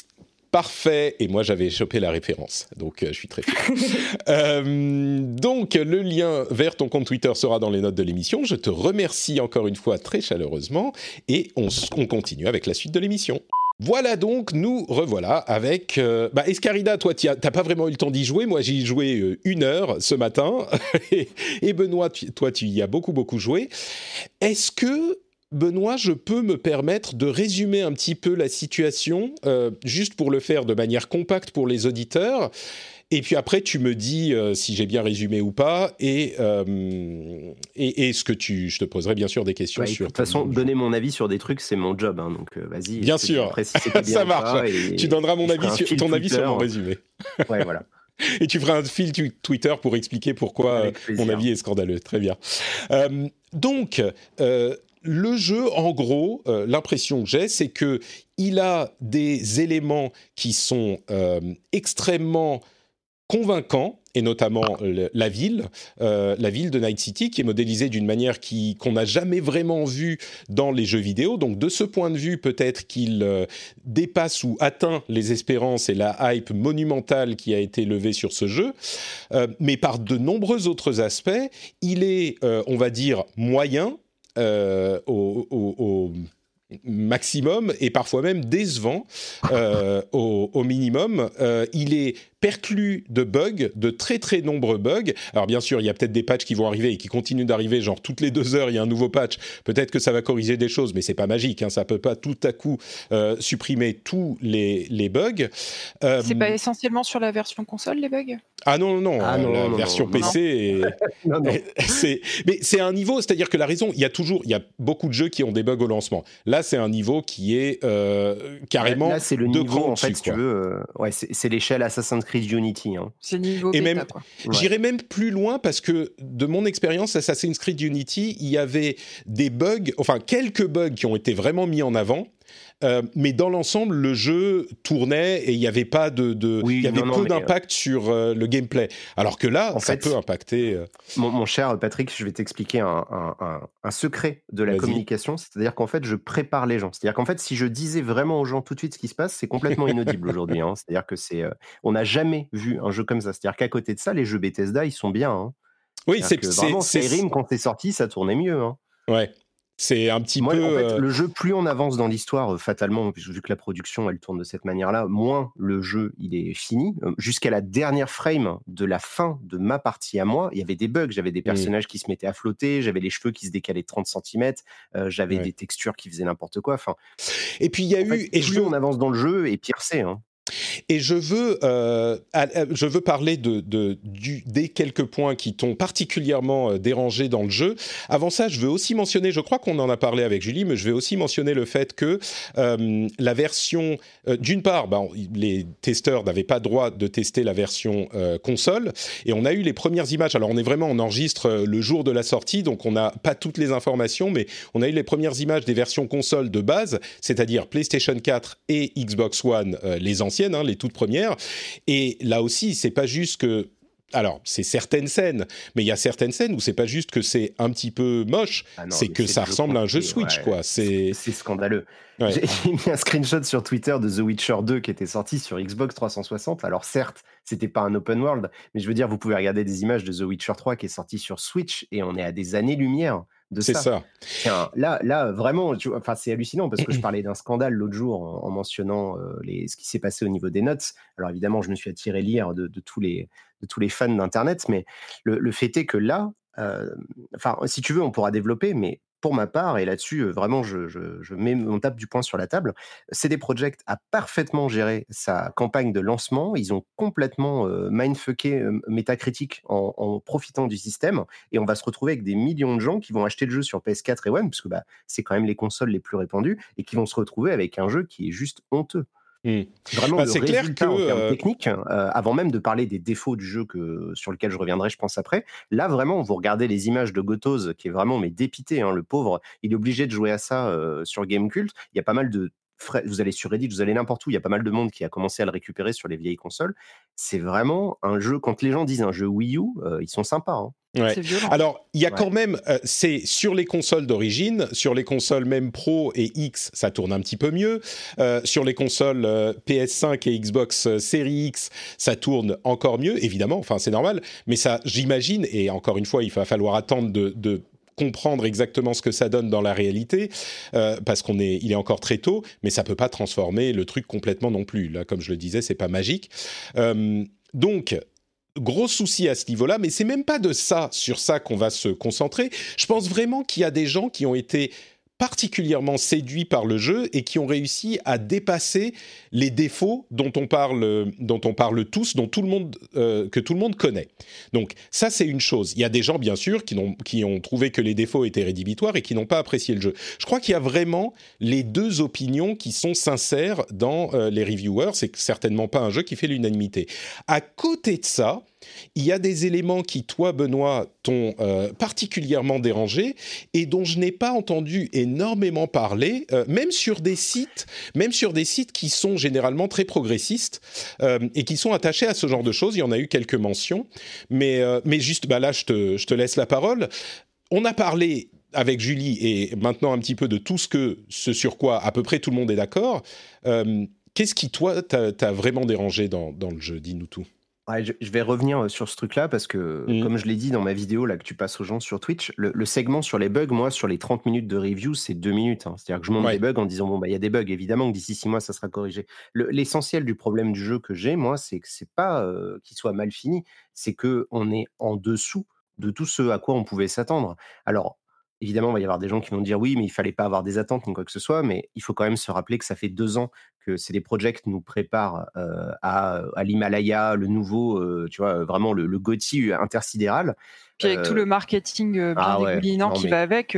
Parfait. Et moi, j'avais chopé la référence. Donc, euh, je suis très fier. euh, donc, le lien vers ton compte Twitter sera dans les notes de l'émission. Je te remercie encore une fois très chaleureusement. Et on, on continue avec la suite de l'émission. Voilà donc, nous revoilà avec... Euh, bah, Escarida, toi, tu n'as pas vraiment eu le temps d'y jouer. Moi, j'y ai joué euh, une heure ce matin. et, Benoît, toi, tu y as beaucoup, beaucoup joué. Est-ce que Benoît, je peux me permettre de résumer un petit peu la situation, euh, juste pour le faire de manière compacte pour les auditeurs. Et puis après, tu me dis euh, si j'ai bien résumé ou pas, et, euh, et, ce que tu, je te poserai bien sûr des questions sur. De toute façon, donner mon avis sur des trucs, c'est mon job, hein, donc vas-y. Bien sûr, ça marche. tu donneras mon avis sur, ton avis sur mon résumé. ouais, voilà. Et tu feras un fil Twitter pour expliquer pourquoi mon avis est scandaleux. Très bien. donc, le jeu, en gros, euh, l'impression que j'ai, c'est que il a des éléments qui sont euh, extrêmement convaincants, et notamment la ville, euh, la ville de Night City, qui est modélisée d'une manière qu'on n'a jamais vraiment vue dans les jeux vidéo. Donc de ce point de vue, peut-être qu'il dépasse ou atteint les espérances et la hype monumentale qui a été levée sur ce jeu. mais par de nombreux autres aspects, il est, on va dire, moyen euh, au, maximum et parfois même décevant euh, au, minimum. Euh, il est perclus de bugs, de très très nombreux bugs. Alors bien sûr, il y a peut-être des patchs qui vont arriver et qui continuent d'arriver, genre toutes les deux heures, il y a un nouveau patch. Peut-être que ça va corriger des choses, mais c'est pas magique. Hein, ça peut pas tout à coup euh, supprimer tous les, les bugs. Euh, c'est pas essentiellement sur la version console les bugs? Ah non non non, ah, la version PC c'est mais c'est un niveau, c'est-à-dire que la raison, il y a toujours, il y a beaucoup de jeux qui ont des bugs au lancement. Là, c'est un niveau qui est euh, carrément là, c'est le niveau en fait, si tu veux. ouais, c'est l'échelle Assassin's Creed Unity. Hein. C'est niveau Et même, j'irais même plus loin parce que de mon expérience Assassin's Creed Unity, il y avait des bugs, enfin quelques bugs qui ont été vraiment mis en avant euh, mais dans l'ensemble, le jeu tournait et il n'y avait pas de, il y avait peu d'impact sur euh, le gameplay. Alors que là, ça peut impacter. Euh, mon, cher Patrick, je vais t'expliquer un, un, secret de la communication. C'est-à-dire qu'en fait, je prépare les gens. C'est-à-dire qu'en fait, si je disais vraiment aux gens tout de suite ce qui se passe, c'est complètement inaudible aujourd'hui. Hein. C'est-à-dire que c'est, on n'a jamais vu un jeu comme ça. C'est-à-dire qu'à côté de ça, les jeux Bethesda, ils sont bien. Hein. Oui, c'est vraiment Skyrim quand c'est sorti, ça tournait mieux. Hein. Ouais. C'est un petit peu. En fait, euh, le jeu, plus on avance dans l'histoire, euh, fatalement, vu que la production, elle tourne de cette manière-là, moins le jeu, il est fini. Euh, jusqu'à la dernière frame de la fin de ma partie à moi, il y avait des bugs. J'avais des mmh. personnages qui se mettaient à flotter, j'avais les cheveux qui se décalaient de 30 cm, j'avais des textures qui faisaient n'importe quoi. Enfin. Et puis il y a eu. et plus on avance dans le jeu, et pire c'est. Hein. Et je veux, euh, je veux parler de, des quelques points qui t'ont particulièrement euh, dérangé dans le jeu. Avant ça, je veux aussi mentionner, je crois qu'on en a parlé avec Julie, mais je vais aussi mentionner le fait que euh, la version, d'une part, ben, les testeurs n'avaient pas droit de tester la version console, et on a eu les premières images. Alors on est vraiment, on enregistre le jour de la sortie, donc on n'a pas toutes les informations, mais on a eu les premières images des versions console de base, c'est-à-dire PlayStation 4 et Xbox One, les Hein, les toutes premières. Et là aussi, c'est pas juste que alors, c'est certaines scènes, mais il y a certaines scènes où c'est pas juste que c'est un petit peu moche, ah c'est que ça ressemble à un jeu Switch, quoi. C'est scandaleux. J'ai mis un screenshot sur Twitter de The Witcher 2 qui était sorti sur Xbox 360. Alors certes, c'était pas un open world, mais je veux dire, vous pouvez regarder des images de The Witcher 3 qui est sorti sur Switch et on est à des années-lumière c'est ça. là, là, vraiment, enfin, c'est hallucinant parce que je parlais d'un scandale l'autre jour en, mentionnant euh, les, ce qui s'est passé au niveau des notes. Alors évidemment, je me suis attiré lire de, tous, les, de tous les fans d'Internet, mais le, fait est que là, euh, enfin, si tu veux, on pourra développer, mais pour ma part, et là-dessus, vraiment, je, mets mon tape du poing sur la table, CD Projekt a parfaitement géré sa campagne de lancement. Ils ont complètement mindfucké Metacritic en, en, profitant du système, et on va se retrouver avec des millions de gens qui vont acheter le jeu sur PS4 et One, parce que bah, c'est quand même les consoles les plus répandues, et qui vont se retrouver avec un jeu qui est juste honteux. Mmh. Vraiment, bah, c'est clair que en termes techniques, avant même de parler des défauts du jeu que, sur lequel je reviendrai, je pense après. Là, vraiment, vous regardez les images de Gotoz, qui est vraiment mais dépité, hein, le pauvre. Il est obligé de jouer à ça sur Gamecult. Il y a pas mal de vous allez sur Reddit, vous allez n'importe où, il y a pas mal de monde qui a commencé à le récupérer sur les vieilles consoles. C'est vraiment un jeu, quand les gens disent un jeu Wii U, ils sont sympas. Hein. Alors, il y a quand même, euh, c'est sur les consoles d'origine, sur les consoles même Pro et X, ça tourne un petit peu mieux. Euh, sur les consoles euh, PS5 et Xbox Series X, ça tourne encore mieux, évidemment. Enfin, c'est normal, mais ça, j'imagine, et encore une fois, il va falloir attendre de, comprendre exactement ce que ça donne dans la réalité, parce qu'on est, il est encore très tôt, mais ça peut pas transformer le truc complètement non plus. Là, comme je le disais, c'est pas magique. donc, gros souci à ce niveau-là, mais c'est même pas de ça, sur ça qu'on va se concentrer. Je pense vraiment qu'il y a des gens qui ont été particulièrement séduits par le jeu et qui ont réussi à dépasser les défauts dont on parle, dont on parle tous, dont tout le monde, euh, que tout le monde connaît. Donc ça, c'est une chose. Il y a des gens, bien sûr, qui, ont, qui ont trouvé que les défauts étaient rédhibitoires et qui n'ont pas apprécié le jeu. Je crois qu'il y a vraiment les deux opinions qui sont sincères dans euh, les reviewers. C'est certainement pas un jeu qui fait l'unanimité. À côté de ça, il y a des éléments qui, toi, Benoît, t'ont euh, particulièrement dérangé et dont je n'ai pas entendu énormément parler, euh, même sur des sites, même sur des sites qui sont généralement très progressistes euh, et qui sont attachés à ce genre de choses. Il y en a eu quelques mentions, mais mais juste, bah là, je te, je te laisse la parole. On a parlé avec Julie et maintenant un petit peu de tout ce que, ce sur quoi à peu près tout le monde est d'accord. Qu'est-ce qui, toi, t'a vraiment dérangé dans, dans le jeu? Dis-nous tout je, vais revenir sur ce truc-là parce que, mmh. comme je l'ai dit dans ma vidéo là que tu passes aux gens sur Twitch, le, segment sur les bugs, moi, sur les 30 minutes de review, c'est 2 minutes. Hein. C'est-à-dire que je monte des bugs en disant bon bah il y a des bugs, évidemment que d'ici 6 mois ça sera corrigé. L'essentiel du problème du jeu que j'ai, moi, c'est que c'est pas qu'il soit mal fini, c'est que on est en dessous de tout ce à quoi on pouvait s'attendre. Alors évidemment, il va y avoir des gens qui vont dire oui, mais il fallait pas avoir des attentes ni quoi que ce soit, mais il faut quand même se rappeler que ça fait deux ans que CD Projekt nous prépare euh, à, l'Himalaya, le nouveau, euh, tu vois, vraiment le, le intersidéral. Puis avec tout le euh, marketing bien ah dégoulinant qui va avec,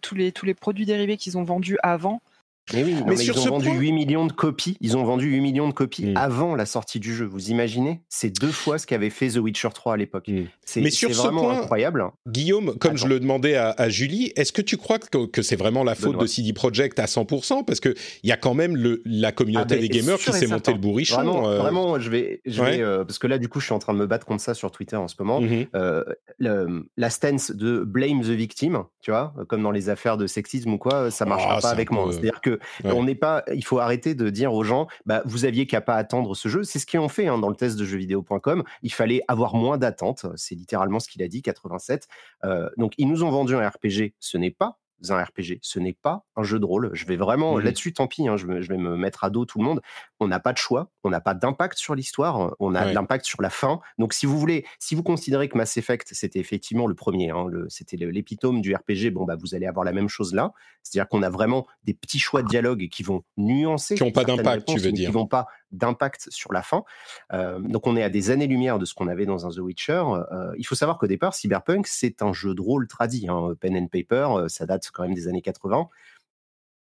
tous, les, tous les produits dérivés qu'ils ont vendus avant, mais oui, mais, ils ont vendu 8 millions de copies. Ils ont vendu 8 millions de copies mm. avant la sortie du jeu. Vous imaginez? C'est deux fois ce qu'avait fait The Witcher 3 à l'époque. Mm. C'est vraiment point, incroyable. Guillaume, comme je le demandais à, Julie, est-ce que tu crois que, c'est vraiment la faute de CD Projekt à 100% Parce qu'il y a quand même le, la communauté ah, des gamers qui s'est monté le bourrichon. Vraiment, euh. vraiment, je vais, je vais euh, parce que là, du coup, je suis en train de me battre contre ça sur Twitter en ce moment. Mm-hmm. Euh, la stance de blame the victim, tu vois, comme dans les affaires de sexisme ou quoi, ça marchera ah, pas avec moi. C'est-à-dire que on n'est pas, il faut arrêter de dire aux gens, bah, vous aviez qu'à pas attendre ce jeu. C'est ce qu'ils ont fait hein, dans le test de jeuxvideo.com. Il fallait avoir moins d'attentes. C'est littéralement ce qu'il a dit, 87. Euh, donc, ils nous ont vendu un RPG. Ce n'est pas un RPG. Ce n'est pas un jeu de rôle. Je vais vraiment mmh là-dessus, tant pis, hein, je, vais me mettre à dos tout le monde. On n'a pas de choix, on n'a pas d'impact sur l'histoire, on a de l'impact sur la fin. Donc, si vous voulez, si vous considérez que Mass Effect, c'était effectivement le premier, hein, c'était l'épitome du RPG, bon, bah, vous allez avoir la même chose là. C'est-à-dire qu'on a vraiment des petits choix de dialogue qui vont nuancer. Qui n'ont pas d'impact, tu veux dire. Qui vont pas d'impact sur la fin. Euh, donc on est à des années-lumière de ce qu'on avait dans un The Witcher. Euh, il faut savoir qu'au départ, Cyberpunk, c'est un jeu de rôle tradit. Hein, pen and paper, euh, ça date quand même des années 80.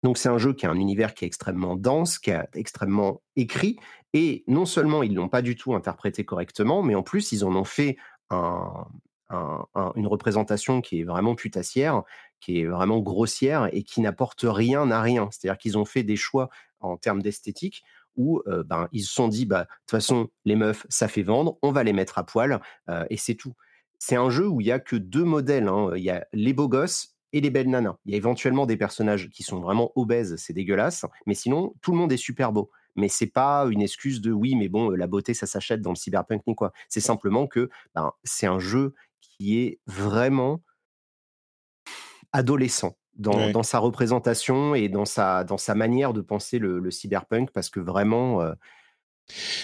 Donc c'est un jeu qui a un univers qui est extrêmement dense, qui est extrêmement écrit, et non seulement ils l'ont pas du tout interprété correctement, mais en plus ils en ont fait une représentation qui est vraiment putassière, qui est vraiment grossière et qui n'apporte rien à rien. C'est-à-dire qu'ils ont fait des choix en termes d'esthétique où ben, ils se sont dit, bah, de toute façon, les meufs, ça fait vendre, on va les mettre à poil, et c'est tout. C'est un jeu où il y a que deux modèles. Hein. Il y a les beaux gosses et les belles nanas. Il y a éventuellement des personnages qui sont vraiment obèses, c'est dégueulasse, mais sinon, tout le monde est super beau. Mais c'est pas une excuse de oui, mais bon, la beauté, ça s'achète dans le cyberpunk ni quoi. C'est simplement que ben, c'est un jeu qui est vraiment adolescent dans, sa représentation et dans sa, dans sa manière de penser le, cyberpunk, parce que vraiment. Euh,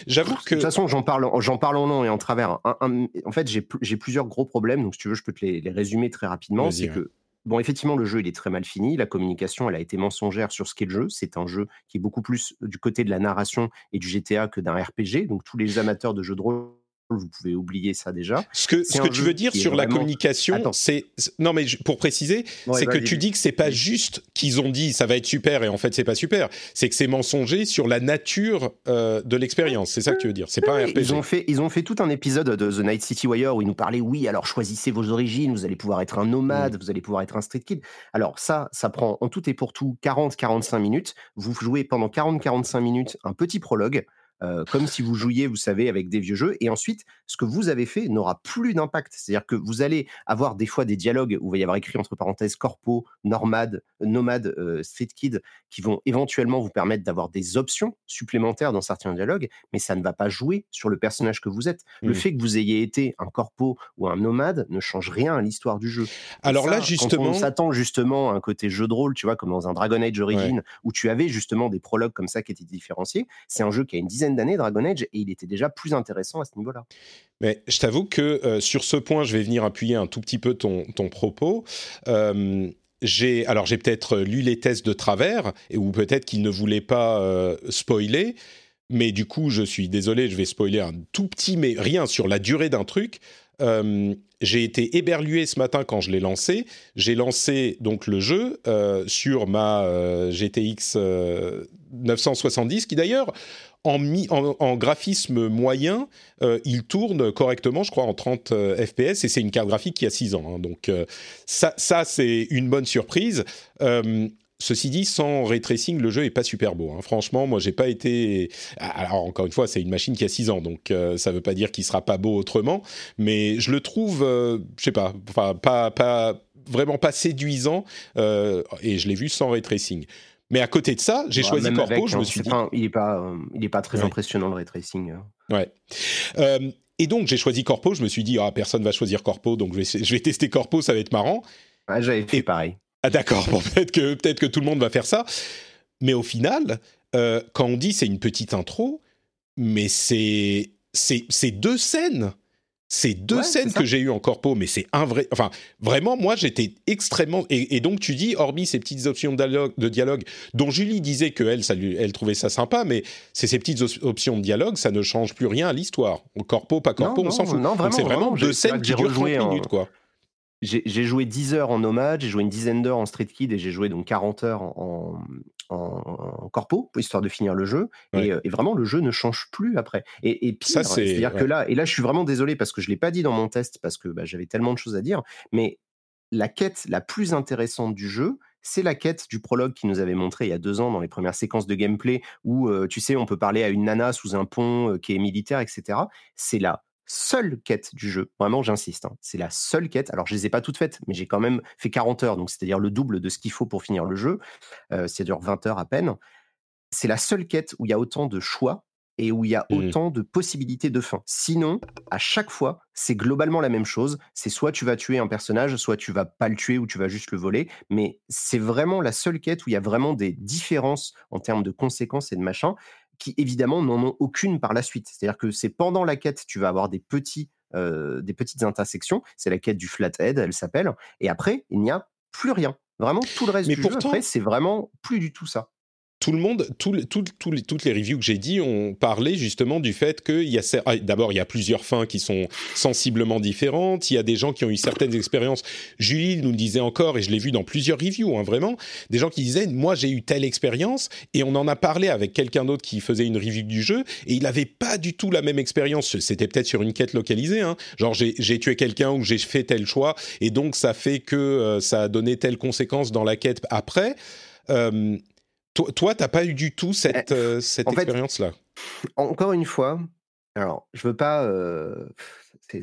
J'avoue que. De toute façon, j'en parle, j'en parle en nom et en travers. en fait, j'ai plusieurs gros problèmes, donc si tu veux, je peux te les, résumer très rapidement. C'est que bon, effectivement, le jeu, il est très mal fini. La communication, elle a été mensongère sur ce qu'est le jeu. C'est un jeu qui est beaucoup plus du côté de la narration et du GTA que d'un RPG. Donc, tous les amateurs de jeux de rôle vous pouvez oublier ça déjà. Ce que, ce que tu veux dire sur la communication, c'est non mais pour préciser, c'est que tu dis que c'est pas juste qu'ils ont dit ça va être super et en fait c'est pas super. C'est que c'est mensonger sur la nature euh, de l'expérience. C'est ça que tu veux dire. C'est pas un RPG. Ils ont fait ils ont fait tout un épisode de The Night City Wire où ils nous parlaient oui alors choisissez vos origines, vous allez pouvoir être un nomade, mm. vous allez pouvoir être un street kid. Alors ça ça prend en tout et pour tout 40-45 minutes. Vous jouez pendant 40-45 minutes un petit prologue comme si vous jouiez, vous savez, avec des vieux jeux. Et ensuite, ce que vous avez fait n'aura plus d'impact. C'est-à-dire que vous allez avoir des fois des dialogues où il va y avoir écrit entre parenthèses corpo, nomade, nomade, euh, street kid, qui vont éventuellement vous permettre d'avoir des options supplémentaires dans certains dialogues, mais ça ne va pas jouer sur le personnage que vous êtes. Le mmh. fait que vous ayez été un corpo ou un nomade ne change rien à l'histoire du jeu. Alors là, justement, quand on s'attend justement à un côté jeu de rôle, tu vois, comme dans un Dragon Age Origin, où tu avais justement des prologues comme ça qui étaient différenciés. C'est un jeu qui a une dizaine d'années, Dragon Age, et il était déjà plus intéressant à ce niveau-là. Mais je t'avoue que euh, sur ce point, je vais venir appuyer un tout petit peu ton, ton propos. Euh, j'ai alors j'ai peut-être lu les tests de travers ou peut-être qu'il ne voulait pas euh, spoiler mais du coup je suis désolé je vais spoiler un tout petit mais rien sur la durée d'un truc j'ai été éberlué ce matin quand je l'ai lancé. J'ai lancé donc le jeu sur ma GTX 970, qui d'ailleurs en, graphisme moyen, euh, il tourne correctement, je crois, en 30 euh, FPS, et c'est une carte graphique qui a 6 ans. Hein. donc euh, ça, c'est une bonne surprise. Ceci dit, sans ray tracing, le jeu est pas super beau. Hein. Franchement, moi, j'ai pas été. Alors encore une fois, c'est une machine qui a 6 ans, donc ça veut pas dire qu'il sera pas beau autrement. Mais je le trouve, je sais pas, pas vraiment pas séduisant, et je l'ai vu sans ray tracing. Mais à côté de ça, j'ai bah, choisi Corpo. je me hein, suis dit, il n'est pas, euh, il est pas très impressionnant le ray tracing. Hein. Ouais. Euh, et donc j'ai choisi Corpo. Je me suis dit, ah personne va choisir Corpo, donc je vais, je vais tester Corpo, ça va être marrant. Ah, J'avais fait pareil. Ah d'accord. Bon, peut-être que peut-être que tout le monde va faire ça. Mais au final, euh, quand on dit c'est une petite intro, mais c'est c'est deux scènes c'est deux scènes que j'ai eues en corpo, mais c'est un vrai. Enfin, vraiment, moi, j'étais extrêmement. Et, donc, tu dis, hormis ces petites options de dialogue, dont Julie disait qu'elle, elle trouvait ça sympa, mais c'est ces petites options de dialogue, ça ne change plus rien à l'histoire. Corpo, pas corpo, on s'en fout. c'est vraiment, deux scènes qui durent 30 minutes, quoi. J'ai joué 10 heures en nomade, j'ai joué une dizaine d'heures en street kid et j'ai joué donc 40 heures en, en, corpo, histoire de finir le jeu. Euh, et, vraiment, le jeu ne change plus après. Et, et pire, c'est-à-dire que là, et là, je suis vraiment désolé parce que je l'ai pas dit dans mon test parce que bah, j'avais tellement de choses à dire, mais la quête la plus intéressante du jeu, c'est la quête du prologue qui nous avait montré il y a deux ans dans les premières séquences de gameplay où, euh, tu sais, on peut parler à une nana sous un pont euh, qui est militaire, etc. C'est là seule quête du jeu. Vraiment, j'insiste. Hein. C'est la seule quête. Alors, je les ai pas toutes faites, mais j'ai quand même fait 40 heures, donc c'est-à-dire le double de ce qu'il faut pour finir le jeu. Euh, ça dure 20 heures à peine. C'est la seule quête où il y a autant de choix et où il y a mmh. autant de possibilités de fin. Sinon, à chaque fois, c'est globalement la même chose. C'est soit tu vas tuer un personnage, soit tu vas pas le tuer ou tu vas juste le voler. Mais c'est vraiment la seule quête où il y a vraiment des différences en termes de conséquences et de machin qui évidemment n'en ont aucune par la suite. C'est-à-dire que c'est pendant la quête, tu vas avoir des petits, euh, des petites intersections. C'est la quête du flathead, elle s'appelle. Et après, il n'y a plus rien. Vraiment, tout le reste du jeu, après, c'est vraiment plus du tout ça tout le monde, tout, toutes les reviews que j'ai dit ont parlé justement du fait qu'il y a ah, d'abord il y a plusieurs fins qui sont sensiblement différentes. Il y a des gens qui ont eu certaines expériences. Julie nous le disait encore et je l'ai vu dans plusieurs reviews, hein, vraiment, des gens qui disaient moi j'ai eu telle expérience et on en a parlé avec quelqu'un d'autre qui faisait une review du jeu et il n'avait pas du tout la même expérience. C'était peut-être sur une quête localisée, hein. genre j'ai tué quelqu'un ou j'ai fait tel choix et donc ça fait que euh, ça a donné telle conséquence dans la quête après. Euh, toi, toi t'as pas eu du tout cette, eh, euh, cette expérience-là? Encore une fois, alors je veux pas. Euh,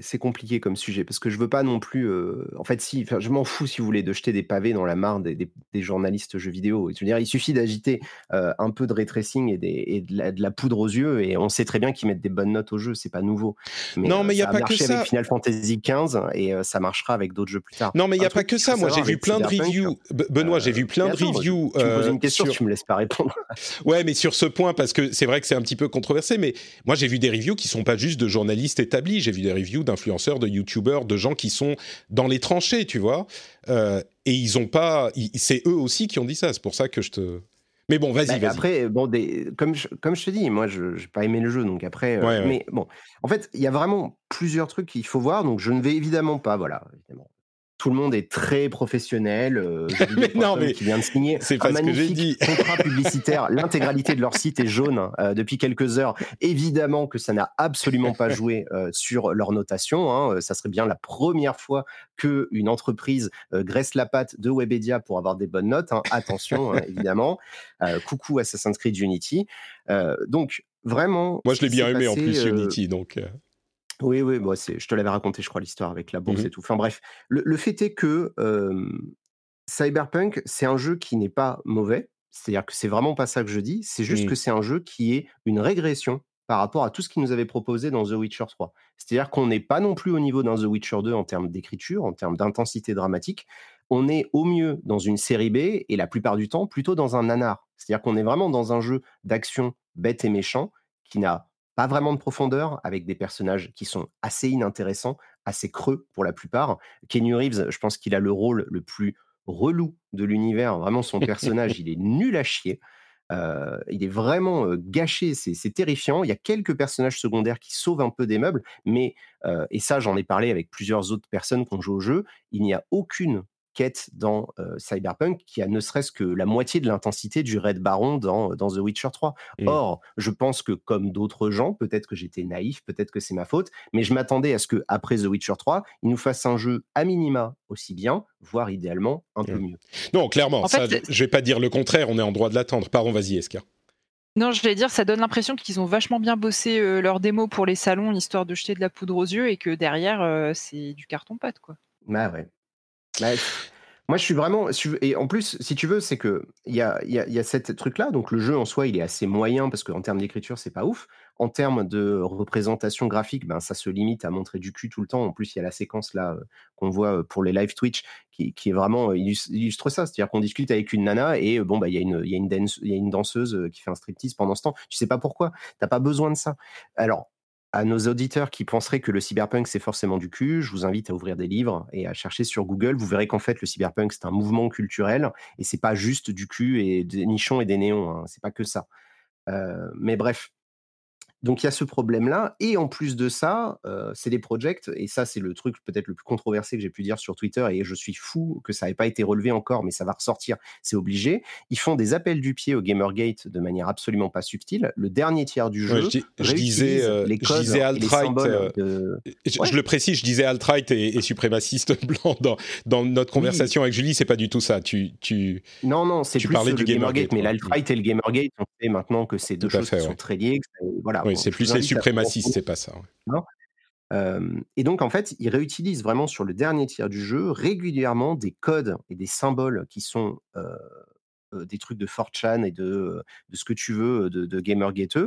c'est compliqué comme sujet parce que je veux pas non plus. Euh, en fait, si, je m'en fous si vous voulez de jeter des pavés dans la mare des, journalistes jeux vidéo. Je veux dire, il suffit d'agiter euh, un peu de ray tracing et, des, de, la, poudre aux yeux et on sait très bien qu'ils mettent des bonnes notes au jeu. C'est pas nouveau. non, mais il y a pas que ça. avec Final Fantasy XV et euh, ça marchera avec d'autres jeux plus tard. Non, mais il y a pas que ça. Moi, j'ai vu plein de reviews. Benoît, j'ai vu plein de reviews. Tu me poses une question, tu me laisses pas répondre. ouais, mais sur ce point, parce que c'est vrai que c'est un petit peu controversé, mais moi j'ai vu des reviews qui sont pas juste de journalistes établis. J'ai vu des reviews d'influenceurs, de youtubeurs, de gens qui sont dans les tranchées, tu vois. et ils ont pas, c'est eux aussi qui ont dit ça. C'est pour ça que je te. Mais bon, vas-y, bah. Après, bon, des, comme, je, comme je te dis, moi, je n'ai pas aimé le jeu, donc après. Mais bon, en fait, il y a vraiment plusieurs trucs qu'il faut voir, donc je ne vais évidemment pas, voilà, évidemment, tout le monde est très professionnel. Euh, mais non, mais qui vient de signer c'est un magnifique dit. contrat publicitaire. L'intégralité de leur site est jaune euh, depuis quelques heures. Évidemment que ça n'a absolument pas joué euh, sur leur notation. Hein. Ça serait bien la première fois que une entreprise graisse la patte de Webedia pour avoir des bonnes notes. Hein. Attention, hein, évidemment. coucou Assassin's Creed Unity. donc vraiment. Moi, je l'ai bien aimé en plus Unity, donc. Oui, oui, c'est, je te l'avais raconté, je crois, l'histoire avec la bourse mmh et tout. Enfin bref, le, fait est que Cyberpunk, c'est un jeu qui n'est pas mauvais. C'est-à-dire que c'est vraiment pas ça que je dis. C'est juste que c'est un jeu qui est une régression par rapport à tout ce qu'il nous avait proposé dans The Witcher 3. C'est-à-dire qu'on n'est pas non plus au niveau d'un The Witcher 2 en termes d'écriture, en termes d'intensité dramatique. On est au mieux dans une série B et la plupart du temps plutôt dans un nanar. C'est-à-dire qu'on est vraiment dans un jeu d'action bête et méchant qui n'a pas vraiment de profondeur, avec des personnages qui sont assez inintéressants, assez creux pour la plupart. Kenny Reeves, je pense qu'il a le rôle le plus relou de l'univers. Vraiment, son personnage, il est nul à chier. Euh, il est vraiment gâché, c'est terrifiant. Il y a quelques personnages secondaires qui sauvent un peu des meubles, mais, euh, et ça j'en ai parlé avec plusieurs autres personnes qui ont joué au jeu, il n'y a aucune quête dans Cyberpunk qui a ne serait-ce que la moitié de l'intensité du Red Baron dans, dans The Witcher 3. Or, je pense que comme d'autres gens, peut-être que j'étais naïf, peut-être que c'est ma faute, mais je m'attendais à ce que après The Witcher 3, ils nous fassent un jeu à minima aussi bien, voire idéalement un peu mieux. Non, clairement, ça, je vais pas dire le contraire, on est en droit de l'attendre. Pardon, vas-y, Eska. Non, je vais dire, ça donne l'impression qu'ils ont vachement bien bossé leur démo pour les salons, histoire de jeter de la poudre aux yeux, et que derrière, c'est du carton-pâte, quoi. Bah ouais. Bah, moi, je suis vraiment. Et en plus, si tu veux, c'est que il y a, y, a, y a cette truc-là. Donc, le jeu en soi, il est assez moyen parce qu'en termes d'écriture, c'est pas ouf. En termes de représentation graphique, ben, ça se limite à montrer du cul tout le temps. En plus, il y a la séquence là euh, qu'on voit euh, pour les live Twitch qui, qui est vraiment euh, illustre, ça. C'est-à-dire qu'on discute avec une nana et bon, bah, il y, a une, y, a une y a une danseuse qui fait un striptease pendant ce temps. Tu sais pas pourquoi. T'as pas besoin de ça. Alors, à nos auditeurs qui penseraient que le cyberpunk c'est forcément du cul, je vous invite à ouvrir des livres et à chercher sur Google. Vous verrez qu'en fait le cyberpunk c'est un mouvement culturel et c'est pas juste du cul et des nichons et des néons. Hein. C'est pas que ça. Euh, mais bref, donc il y a ce problème-là. Et en plus de ça, euh, c'est des projects, et ça c'est le truc peut-être le plus controversé que j'ai pu dire sur Twitter, et je suis fou que ça n'ait pas été relevé encore, mais ça va ressortir, c'est obligé. Ils font des appels du pied au Gamergate de manière absolument pas subtile. Le dernier tiers du jeu, je, disais, euh, les codes je disais alt-right, euh, je, le précise, je disais alt-right et, suprémaciste blanc dans, dans notre conversation avec Julie, c'est pas du tout ça. Tu, tu, non, non, c'est plus parlais du Gamergate, mais l'alt-right et le Gamergate, on sait maintenant que c'est deux choses qui sont très liées. voilà, c'est plus les suprémacistes, c'est pas ça. et donc, en fait, ils réutilisent vraiment sur le dernier tiers du jeu régulièrement des codes et des symboles qui sont des trucs de 4chan et de, de ce que tu veux de, de Gamergate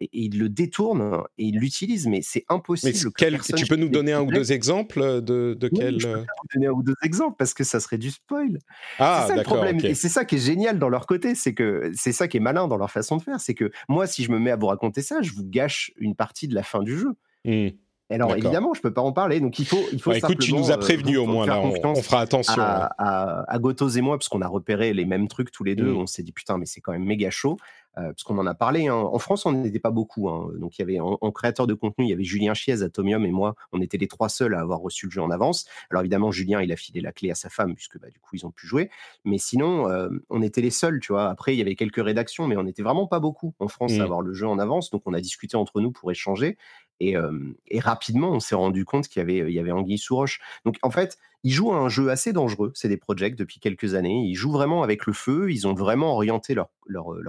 et, il le détourne et il l'utilise, mais c'est impossible. Mais tu peux nous donner un ou deux exemples de, de quel. Je peux donner un ou deux exemples parce que ça serait du spoil. Ah, c'est ça le problème. Et c'est ça qui est génial dans leur côté, c'est que c'est ça qui est malin dans leur façon de faire, c'est que moi, si je me mets à vous raconter ça, je vous gâche une partie de la fin du jeu. Mmh. Alors évidemment, je peux pas en parler, donc il faut, il faut. Bah, écoute, tu nous as prévenu au moins là, on, fera attention. À, à, à Gotos et moi, parce qu'on a repéré les mêmes trucs tous les deux, mmh. on s'est dit putain, mais c'est quand même méga chaud. Euh, parce qu'on en a parlé. Hein. En France, on n'était pas beaucoup. Hein. Donc, il y avait en, créateur de contenu, il y avait Julien Chiez, Atomium et moi. On était les trois seuls à avoir reçu le jeu en avance. Alors, évidemment, Julien, il a filé la clé à sa femme, puisque bah, du coup, ils ont pu jouer. Mais sinon, euh, on était les seuls, tu vois. Après, il y avait quelques rédactions, mais on n'était vraiment pas beaucoup en France à mmh. avoir le jeu en avance. Donc, on a discuté entre nous pour échanger. Et, rapidement, on s'est rendu compte qu'il y avait, Anguille sous roche. Donc, en fait, ils jouent à un jeu assez dangereux, c'est des projects depuis quelques années. Ils jouent vraiment avec le feu, ils ont vraiment orienté leur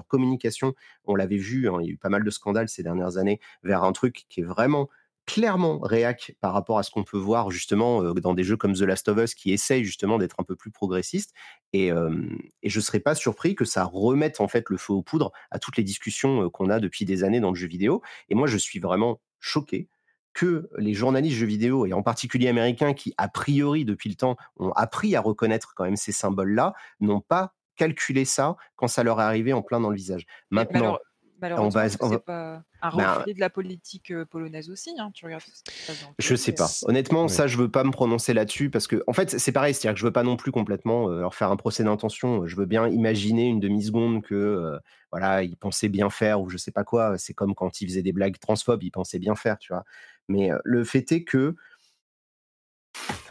communication. On l'avait vu, hein, il y a eu pas mal de scandales ces dernières années, vers un truc qui est vraiment clairement réac par rapport à ce qu'on peut voir justement dans des jeux comme The Last of Us qui essayent justement d'être un peu plus progressistes. Et, et je ne serais pas surpris que ça remette en fait le feu aux poudres à toutes les discussions qu'on a depuis des années dans le jeu vidéo. Et moi, je suis vraiment choqué que les journalistes jeux vidéo, et en particulier américains, qui a priori depuis le temps ont appris à reconnaître quand même ces symboles-là, n'ont pas calculé ça quand ça leur est arrivé en plein dans le visage. Maintenant, Malheureusement, c'est pas un ben, reflet de la politique polonaise aussi. Hein, tu regardes je sais pas. Honnêtement, ça, je veux pas me prononcer là-dessus parce que, en fait, c'est pareil. C'est-à-dire que je veux pas non plus complètement leur faire un procès d'intention. Je veux bien imaginer une demi-seconde que, voilà, ils pensaient bien faire ou je sais pas quoi. C'est comme quand ils faisaient des blagues transphobes, ils pensaient bien faire, tu vois. Mais le fait est que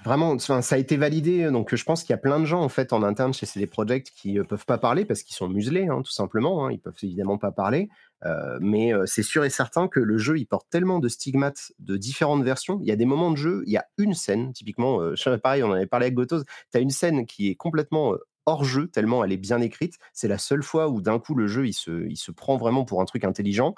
Vraiment, ça a été validé. Donc, je pense qu'il y a plein de gens en fait en interne chez CD Projekt qui ne euh, peuvent pas parler parce qu'ils sont muselés, hein, tout simplement. Hein, ils peuvent évidemment pas parler. Euh, mais euh, c'est sûr et certain que le jeu, porte tellement de stigmates de différentes versions. Il y a des moments de jeu, il y a une scène, typiquement, pareil, on en avait parlé avec Gotos, tu as une scène qui est complètement hors jeu, tellement elle est bien écrite. C'est la seule fois où d'un coup le jeu, se prend vraiment pour un truc intelligent.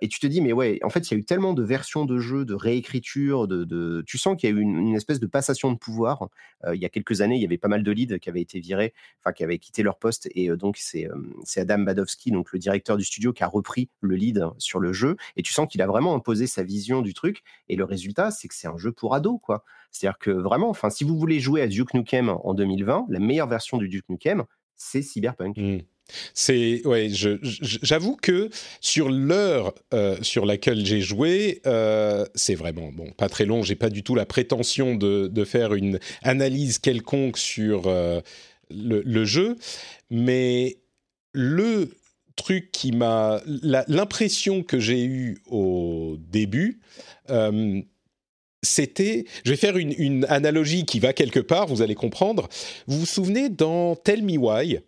Et, tu te dis, mais ouais, en fait, il y a eu tellement de versions de jeux, de réécriture, de, tu sens qu'il y a eu une, espèce de passation de pouvoir. il y a quelques années, il y avait pas mal de leads qui avaient été virés, enfin, qui avaient quitté leur poste. Et donc, c'est Adam Badowski, donc le directeur du studio, qui a repris le lead sur le jeu. Et tu sens qu'il a vraiment imposé sa vision du truc. Et le résultat, c'est que c'est un jeu pour ados, quoi. C'est-à-dire que vraiment, enfin, si vous voulez jouer à Duke Nukem en 2020, la meilleure version du Duke Nukem, c'est Cyberpunk. Mmh. C'est ouais, j'avoue que sur l'heure euh, sur laquelle j'ai joué, euh, c'est vraiment bon, pas très long. J'ai pas du tout la prétention de, faire une analyse quelconque sur euh, le, jeu, mais le truc qui m'a l'impression que j'ai eue au début. c'était, je vais faire une, analogie qui va quelque part, vous allez comprendre. Vous vous souvenez dans Tell Me Why,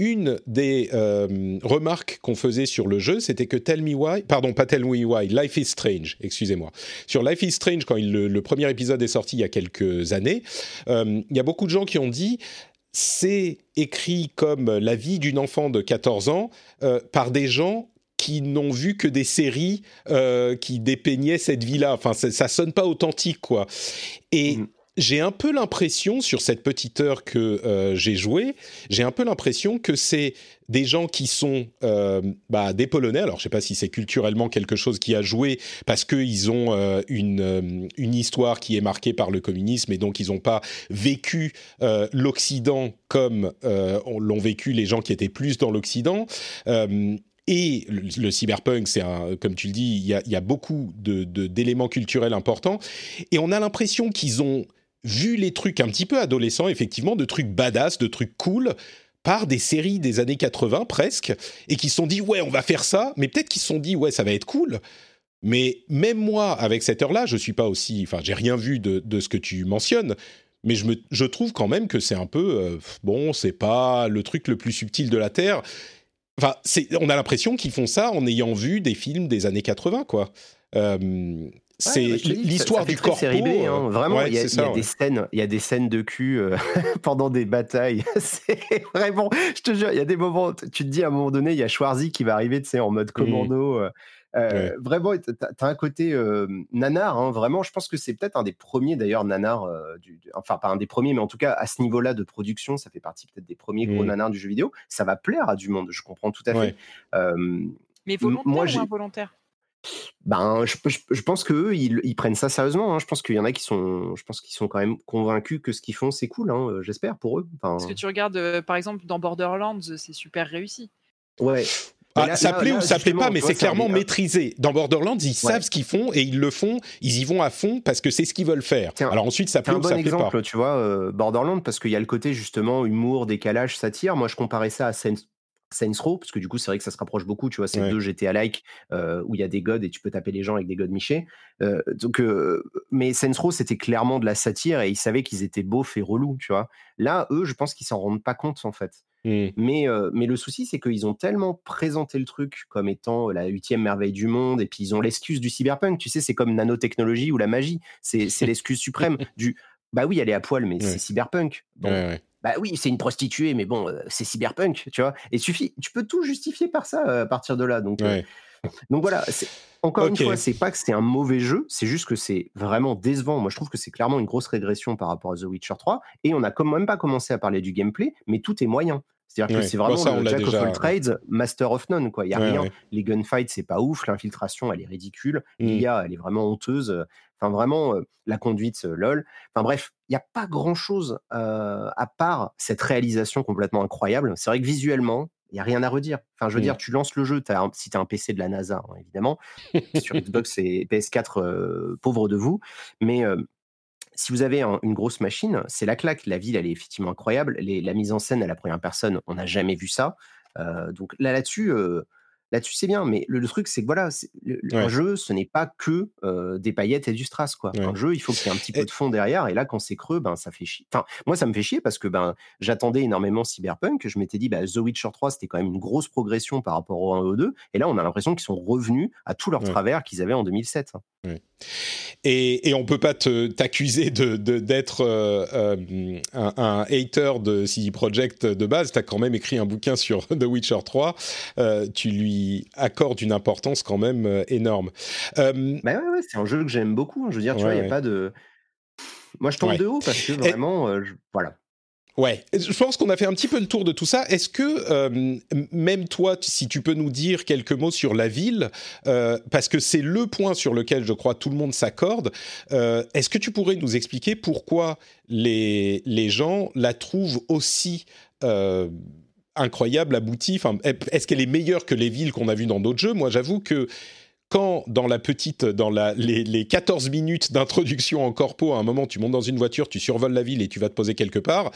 une des euh, remarques qu'on faisait sur le jeu, c'était que Tell Me Why, pardon, pas Tell Me Why, Life is Strange, excusez-moi. Sur Life is Strange, quand le, premier épisode est sorti il y a quelques années, euh, il y a beaucoup de gens qui ont dit c'est écrit comme la vie d'une enfant de 14 ans euh, par des gens qui n'ont vu que des séries qui dépeignaient cette vie-là. Enfin, ça, ça sonne pas authentique, quoi. Et mm j'ai un peu l'impression, sur cette petite heure que euh, j'ai joué, j'ai un peu l'impression que c'est des gens qui sont euh, bah, des Polonais. Alors, je ne sais pas si c'est culturellement quelque chose qui a joué parce qu'ils ont euh, une, une histoire qui est marquée par le communisme et donc ils n'ont pas vécu l'Occident comme l'ont vécu les gens qui étaient plus dans l'Occident. Et le, cyberpunk, c'est comme tu le dis, il y a, y a, beaucoup d'éléments de, culturels importants. Et on a l'impression qu'ils ont vu les trucs un petit peu adolescents, effectivement, de trucs badass, de trucs cool, par des séries des années 80 presque, et qui se sont dit, ouais, on va faire ça, mais peut-être qu'ils se sont dit, ouais, ça va être cool. Mais même moi, avec cette heure-là, je suis pas aussi. Enfin, j'ai rien vu de, ce que tu mentionnes, mais je, me, je trouve quand même que c'est un peu. Euh, bon, c'est pas le truc le plus subtil de la Terre. Enfin, on a l'impression qu'ils font ça en ayant vu des films des années 80, quoi. Euh, c'est l'histoire du corps. Série B, hein. Euh, vraiment. il y a, des scènes, il y a des scènes de cul euh, pendant des batailles. c'est vraiment. Je te jure, il y a des moments. Tu te dis à un moment donné, il y a Schwarzy qui va arriver, tu sais, en mode mmh. commando. Euh, vraiment, tu as, un côté nanar, hein, vraiment. Je pense que c'est peut-être un des premiers d'ailleurs nanar, du, enfin pas un des premiers, mais en tout cas à ce niveau-là de production, ça fait partie peut-être des premiers gros mmh. nanars du jeu vidéo. Ça va plaire à du monde, je comprends tout à fait. mais volontaire moi, ou involontaire? Ben, je, pense qu'eux, ils, ils, prennent ça sérieusement. Hein. Je pense qu'il y en a qui sont, je pense qu'ils sont quand même convaincus que ce qu'ils font, c'est cool. Hein, euh, j'espère pour eux. Parce que tu regardes, euh, par exemple, dans Borderlands, c'est super réussi. Ouais. Ah, ça plaît ou ça plaît pas, mais c'est clairement maîtrisé. Dans Borderlands, ils savent ce qu'ils font et ils le font, ils y vont à fond parce que c'est ce qu'ils veulent faire. Alors ensuite, ça plaît ou ça plaît pas. un bon exemple, tu vois, euh, Borderlands, parce qu'il y a le côté justement humour, décalage, satire. Moi, je comparais ça à Saints Row, parce que du coup, c'est vrai que ça se rapproche beaucoup, tu vois, c'est deux GTA-like euh, où il y a des gods et tu peux taper les gens avec des gods michés. Euh, donc, euh, mais Saints Row, c'était clairement de la satire et ils savaient qu'ils étaient beaufs et relous, tu vois. Là, eux, je pense qu'ils s'en rendent pas compte, en fait. Mmh. Mais, mais le souci, c'est qu'ils ont tellement présenté le truc comme étant la huitième merveille du monde, et puis ils ont l'excuse du cyberpunk, tu sais, c'est comme nanotechnologie ou la magie, c'est l'excuse suprême du bah oui, elle est à poil, mais c'est cyberpunk. Bon, bah oui, c'est une prostituée, mais bon, c'est cyberpunk, tu vois? Et suffit, tu peux tout justifier par ça à partir de là. Donc, donc voilà. Encore une fois, c'est pas que c'est un mauvais jeu, c'est juste que c'est vraiment décevant. Moi, je trouve que c'est clairement une grosse régression par rapport à The Witcher 3. Et on n'a quand même pas commencé à parler du gameplay, mais tout est moyen. C'est-à-dire que c'est vraiment le Jack of all trades, Master of none. Quoi. Il n'y a rien. Les gunfights, c'est pas ouf. L'infiltration, elle est ridicule. Mmh. L'IA, elle est vraiment honteuse. Enfin, vraiment, la conduite, lol. Enfin, bref, il n'y a pas grand-chose à part cette réalisation complètement incroyable. C'est vrai que visuellement, il n'y a rien à redire. Enfin, je veux dire, tu lances le jeu, as si tu as un PC de la NASA, hein, évidemment, sur Xbox et PS4, pauvre de vous, mais si vous avez une grosse machine, c'est la claque. La ville, elle est effectivement incroyable. la mise en scène à la première personne, on n'a jamais vu ça. donc là, là-dessus, Là-dessus, c'est bien, mais le, truc, c'est que voilà, un jeu, ce n'est pas que des paillettes et du strass, quoi. Un jeu, il faut qu'il y ait un petit peu de fond derrière, et là, quand c'est creux, ben, ça fait chier. Enfin, moi, ça me fait chier parce que ben, j'attendais énormément Cyberpunk, je m'étais dit, bah, The Witcher 3, c'était quand même une grosse progression par rapport au 1 et au 2, et là, on a l'impression qu'ils sont revenus à tous leurs travers qu'ils avaient en 2007. Hein. Et, et on peut pas t'accuser de, d'être un, un, hater de CD Projekt de base, tu as quand même écrit un bouquin sur The Witcher 3, tu lui accorde une importance quand même euh, énorme. Euh, bah ouais, c'est un jeu que j'aime beaucoup. Hein. Je veux dire, tu vois, il n'y a pas de. Moi, je tombe de haut parce que vraiment, euh, voilà. Ouais, je pense qu'on a fait un petit peu le tour de tout ça. Est-ce que même toi, si tu peux nous dire quelques mots sur la ville, parce que c'est le point sur lequel je crois tout le monde s'accorde, est-ce que tu pourrais nous expliquer pourquoi les, les gens la trouvent aussi incroyable, aboutie. Enfin, est-ce qu'elle est meilleure que les villes qu'on a vues dans d'autres jeux? Moi, j'avoue que quand dans la petite, dans la, les, 14 minutes d'introduction en corpo, à un moment, tu montes dans une voiture, tu survoles la ville et tu vas te poser quelque part.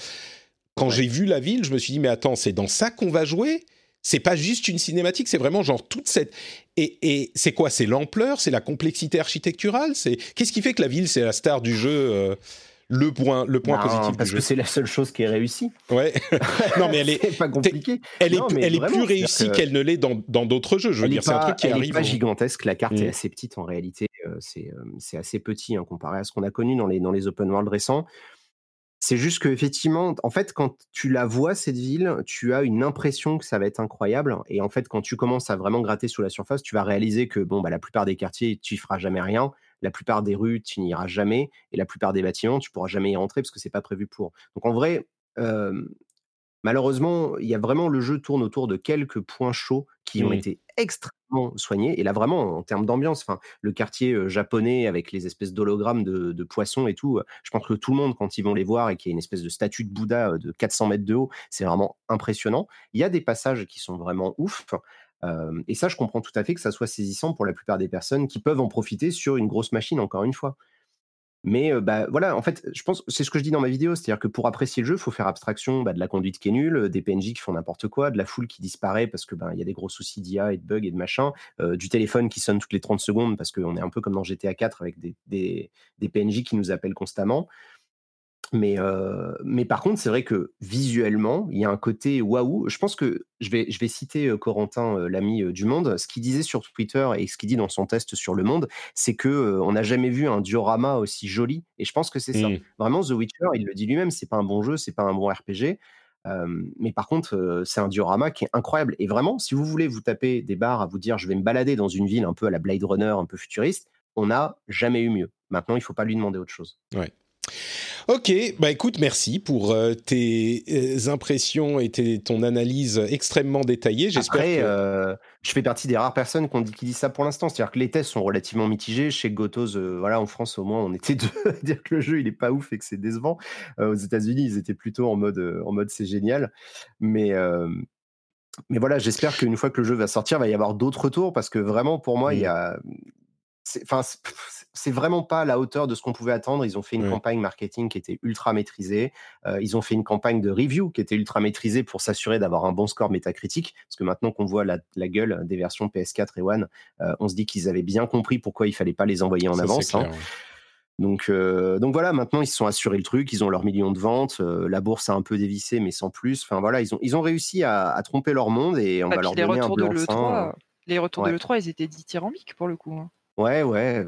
Quand j'ai vu la ville, je me suis dit, mais attends, c'est dans ça qu'on va jouer? C'est pas juste une cinématique, c'est vraiment genre toute cette et, et c'est quoi? C'est l'ampleur, c'est la complexité architecturale, c'est qu'est-ce qui fait que la ville c'est la star du jeu euh, le point, le point positif. Parce que c'est la seule chose qui est réussie. Ouais. non, mais elle est, pas compliqué. Elle est, elle est plus réussie qu'elle ne l'est dans d'autres jeux. Je veux dire, c'est un truc qui elle arrive. Elle pas gigantesque. La carte est mm. assez petite en réalité. Euh, c'est euh, c'est assez petit hein, comparé à ce qu'on a connu dans les dans les open world récents. C'est juste que effectivement, en fait, quand tu la vois cette ville, tu as une impression que ça va être incroyable. Et en fait, quand tu commences à vraiment gratter sous la surface, tu vas réaliser que bon, bah, la plupart des quartiers, tu y feras jamais rien la plupart des rues, tu n'y iras jamais, et la plupart des bâtiments, tu pourras jamais y rentrer parce que c'est pas prévu pour. Donc en vrai, malheureusement, il y a vraiment le jeu tourne autour de quelques points chauds qui ont été extrêmement soignés. Et là, vraiment, en termes d'ambiance, enfin, le quartier japonais avec les espèces d'hologrammes de, poissons et tout, je pense que tout le monde, quand ils vont les voir et qu'il y a une espèce de statue de Bouddha de 400 mètres de haut, c'est vraiment impressionnant. Il y a des passages qui sont vraiment ouf et ça, je comprends tout à fait que ça soit saisissant pour la plupart des personnes qui peuvent en profiter sur une grosse machine, encore une fois. Mais bah, voilà, en fait, je pense, c'est ce que je dis dans ma vidéo, c'est-à-dire que pour apprécier le jeu, il faut faire abstraction bah, de la conduite qui est nulle, des PNJ qui font n'importe quoi, de la foule qui disparaît parce que ben il y a des gros soucis d'IA et de bugs et de machin, du téléphone qui sonne toutes les 30 secondes parce qu'on est un peu comme dans GTA 4 avec des PNJ qui nous appellent constamment. Mais, mais par contre, c'est vrai que visuellement, il y a un côté waouh. Je pense que je vais, je vais citer Corentin, l'ami du Monde. Ce qu'il disait sur Twitter et ce qu'il dit dans son test sur Le Monde, c'est que on n'a jamais vu un diorama aussi joli. Et je pense que c'est ça. Mmh. Vraiment, The Witcher, il le dit lui-même, c'est pas un bon jeu, c'est pas un bon RPG. mais par contre, c'est un diorama qui est incroyable. Et vraiment, si vous voulez vous taper des barres à vous dire, je vais me balader dans une ville un peu à la Blade Runner, un peu futuriste, on n'a jamais eu mieux. Maintenant, il faut pas lui demander autre chose. Ouais. Ok, bah écoute, merci pour euh, tes euh, impressions et ton analyse extrêmement détaillée. J'espère que... Euh, je fais partie des rares personnes qui, dit, disent ça pour l'instant. C'est-à-dire que les tests sont relativement mitigés. Chez Gotos, voilà, en France au moins, on était deux à dire que le jeu il est pas ouf et que c'est décevant. aux États-Unis, ils étaient plutôt en mode, en mode c'est génial. Mais mais voilà, j'espère qu'une fois que le jeu va sortir, il va y avoir d'autres tours parce que vraiment, pour moi, il y a, enfin, c'est vraiment pas à la hauteur de ce qu'on pouvait attendre. Ils ont fait une campagne marketing qui était ultra maîtrisée. Euh, ils ont fait une campagne de review qui était ultra maîtrisée pour s'assurer d'avoir un bon score métacritique. Parce que maintenant qu'on voit la, gueule des versions PS4 et One, euh, on se dit qu'ils avaient bien compris pourquoi il fallait pas les envoyer en avance. Hein. Donc, euh, donc voilà, maintenant ils se sont assurés le truc, ils ont leur million de ventes, la bourse a un peu dévissé, mais sans plus. Enfin voilà, ils ont, ils ont réussi à, tromper leur monde et on va leur donner un blanc Les retours de l'E3, ils étaient dithyrambiques pour le coup. Hein. Ouais, ouais.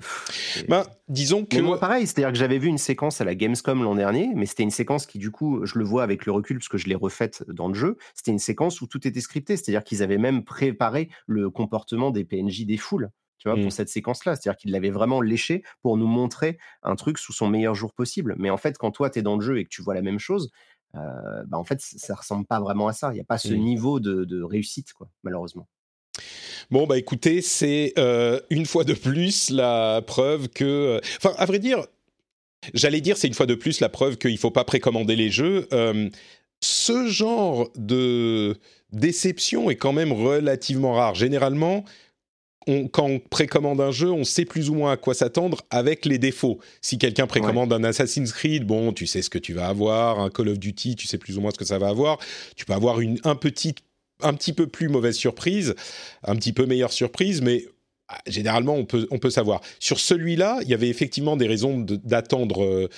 Ben, disons que. moi, pareil, c'est-à-dire que j'avais vu une séquence à la Gamescom l'an dernier, mais c'était une séquence qui, du coup, je le vois avec le recul, parce que je l'ai refaite dans le jeu. C'était une séquence où tout était scripté, c'est-à-dire qu'ils avaient même préparé le comportement des PNJ des foules, tu vois, pour mmh. cette séquence-là. C'est-à-dire qu'ils l'avaient vraiment léché pour nous montrer un truc sous son meilleur jour possible. Mais en fait, quand toi, tu es dans le jeu et que tu vois la même chose, euh, bah, en fait, ça ressemble pas vraiment à ça. Il n'y a pas ce mmh. niveau de, de réussite, quoi, malheureusement. Bon, bah écoutez, c'est euh, une fois de plus la preuve que... Euh, enfin, à vrai dire, j'allais dire c'est une fois de plus la preuve qu'il ne faut pas précommander les jeux. Euh, ce genre de déception est quand même relativement rare. Généralement, quand on précommande un jeu, on sait plus ou moins à quoi s'attendre avec les défauts. Si quelqu'un précommande un Assassin's Creed, bon, tu sais ce que tu vas avoir, un Call of Duty, tu sais plus ou moins ce que ça va avoir. Tu peux avoir une un petit un petit peu plus mauvaise surprise, un petit peu meilleure surprise, mais ah, généralement on peut on peut savoir. Sur celui-là, il y avait effectivement des raisons d'attendre euh,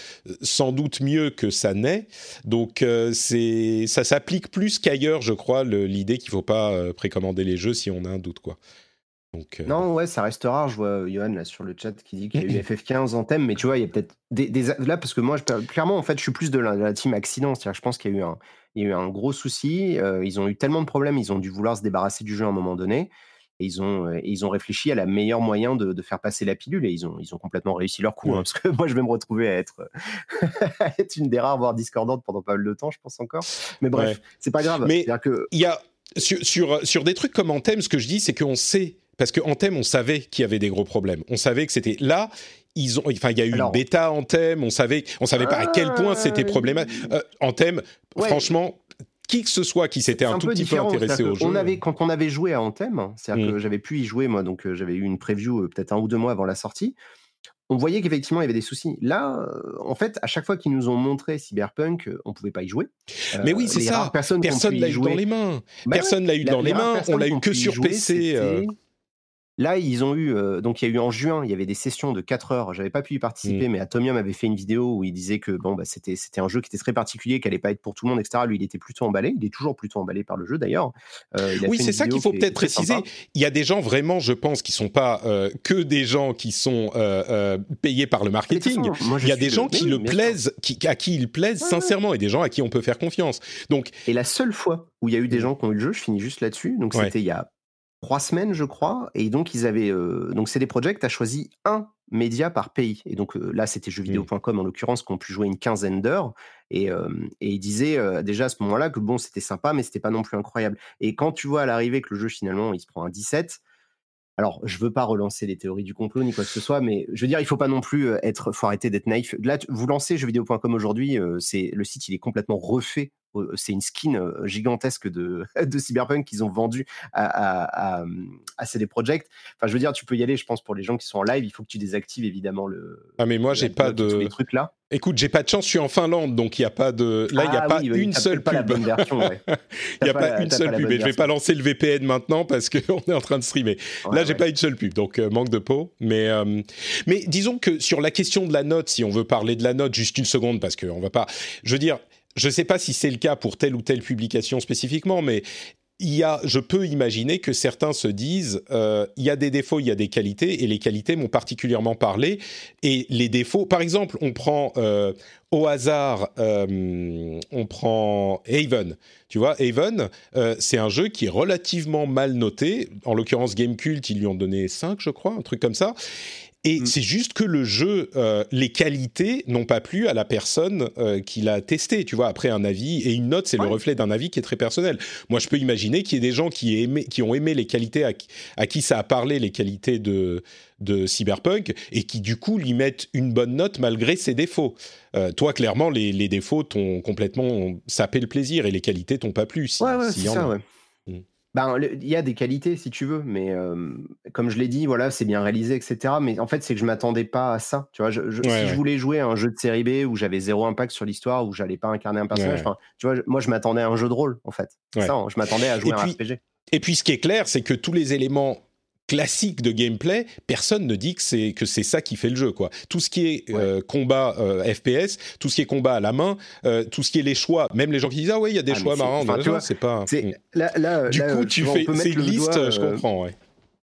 sans doute mieux que ça n'est. Donc euh, ça s'applique plus qu'ailleurs, je crois, l'idée qu'il faut pas euh, précommander les jeux si on a un doute quoi. Donc, Non, ouais, ça reste rare. Je vois Johan là sur le chat qui dit qu'il y a eu FF15 en thème, mais tu vois, il y a peut-être des, là parce que moi, je, clairement, en fait, je suis plus de la, team accident. C'est-à-dire, je pense qu'il y a eu un, il y a eu un gros souci. ils ont eu tellement de problèmes, ils ont dû vouloir se débarrasser du jeu à un moment donné. Et ils ont, ils ont réfléchi à la meilleure moyen de, faire passer la pilule et ils ont, ils ont complètement réussi leur coup. Hein, parce que moi, je vais me retrouver à être, être une des rares, voire discordante pendant pas mal de temps, je pense encore. Mais bref, c'est pas grave. Mais il y a sur, sur, sur, des trucs comme Anthem, ce que je dis, c'est qu'on sait parce qu'en thème, on savait qu'il y avait des gros problèmes. On savait que c'était là. Ils ont, enfin, il y a eu une bêta en thème. On savait, on savait pas à quel point c'était ah, problématique. Euh, en thème, franchement, qui que ce soit qui s'était un, tout petit peu intéressé au jeu. On avait, quand on avait joué à Anthem, c'est-à-dire que mm. j'avais pu y jouer moi, donc euh, j'avais eu une preview euh, peut-être un ou deux mois avant la sortie. On voyait qu'effectivement il y avait des soucis. Là, en fait, à chaque fois qu'ils nous ont montré Cyberpunk, on pouvait pas y jouer. Mais oui, c'est ça. Personne l'a eu dans les mains. Bah personne l'a eu dans les mains. On l'a eu que sur PC. Là, ils ont eu, euh, donc il y a eu en juin, il y avait des sessions de 4 heures. J'avais pas pu y participer, mmh. mais Atomium avait fait une vidéo où il disait que bon, bah, c'était c'était un jeu qui était très particulier, qui allait pas être pour tout le monde, etc. Lui, il était plutôt emballé. Il est toujours plutôt emballé par le jeu d'ailleurs. Euh, oui, c'est ça qu'il faut peut-être préciser. Il y a des gens vraiment, je pense, qui sont pas euh, que des gens qui sont payés par le marketing. il y a des gens qui le plaisent, qui, à qui ils plaisent sincèrement, et des gens à qui on peut faire confiance. Donc, et la seule fois où il y a eu des mmh. gens qui ont eu le jeu, je finis juste là-dessus. Donc c'était il y a trois semaines, je crois. Et donc, ils avaient. Euh, donc, CD Projekt a choisi un média par pays. Et donc, euh, là, c'était jeuxvideo.com en l'occurrence, qui ont pu jouer une quinzaine d'heures. Et, euh, et ils disaient déjà à ce moment-là que bon, c'était sympa, mais c'était pas non plus incroyable. Et quand tu vois à l'arrivée que le jeu, finalement, il se prend un 17. Alors, je veux pas relancer les théories du complot ni quoi que ce soit, mais je veux dire, il faut pas non plus être, faut arrêter d'être naïf. Là, vous lancez jeuxvideo.com aujourd'hui, c'est le site, il est complètement refait c'est une skin gigantesque de, de Cyberpunk qu'ils ont vendu à, à, CD Projekt. Enfin, je veux dire, tu peux y aller, je pense, pour les gens qui sont en live, il faut que tu désactives évidemment le. Ah, mais moi, j'ai pas de. Tous les trucs là. Écoute, j'ai pas de chance, je suis en Finlande, donc il n'y a pas de. Là, il n'y a pas une seule pub. Il n'y a pas, une seule pub. Et je vais pas lancer le VPN maintenant parce qu'on est en train de streamer. là, j'ai pas une seule pub, donc manque de peau. Mais, mais disons que sur la question de la note, si on veut parler de la note, juste une seconde, parce qu'on va pas. Je veux dire, je ne sais pas si c'est le cas pour telle ou telle publication spécifiquement, mais il y a, je peux imaginer que certains se disent, euh, il y a des défauts, il y a des qualités, et les qualités m'ont particulièrement parlé. Et les défauts, par exemple, on prend euh, au hasard, euh, on prend Haven. Tu vois, Haven, c'est un jeu qui est relativement mal noté. En l'occurrence, Gamecult, ils lui ont donné 5, je crois, un truc comme ça. Et mm. c'est juste que le jeu, euh, les qualités n'ont pas plu à la personne euh, qui l'a testé. Tu vois, après un avis et une note, c'est le reflet d'un avis qui est très personnel. Moi, je peux imaginer qu'il y ait des gens qui, aimé, qui ont aimé les qualités à, qui ça a parlé, les qualités de, de Cyberpunk, et qui du coup lui mettent une bonne note malgré ses défauts. Euh, toi, clairement, les, les défauts t'ont complètement sapé le plaisir et les qualités t'ont pas plu. Si, ouais, ouais, c'est ça, ouais. Ben, il y a des qualités si tu veux, mais comme je l'ai dit, voilà, c'est bien réalisé, etc. Mais en fait, c'est que je m'attendais pas à ça. Tu vois, je, si je voulais jouer à un jeu de série B où j'avais zéro impact sur l'histoire, où j'allais pas incarner un personnage, tu vois, moi, je m'attendais à un jeu de rôle, en fait. Ça, hein, je m'attendais à jouer à un RPG. Et puis, ce qui est clair, c'est que tous les éléments classique de gameplay, personne ne dit que c'est que c'est ça qui fait le jeu quoi. Tout ce qui est euh, combat euh, FPS, tout ce qui est combat à la main, euh, tout ce qui est les choix, même les gens qui disent ah ouais il y a des ah, choix marrants, c'est pas. Là, là, du coup tu fais c'est une liste, je comprends ouais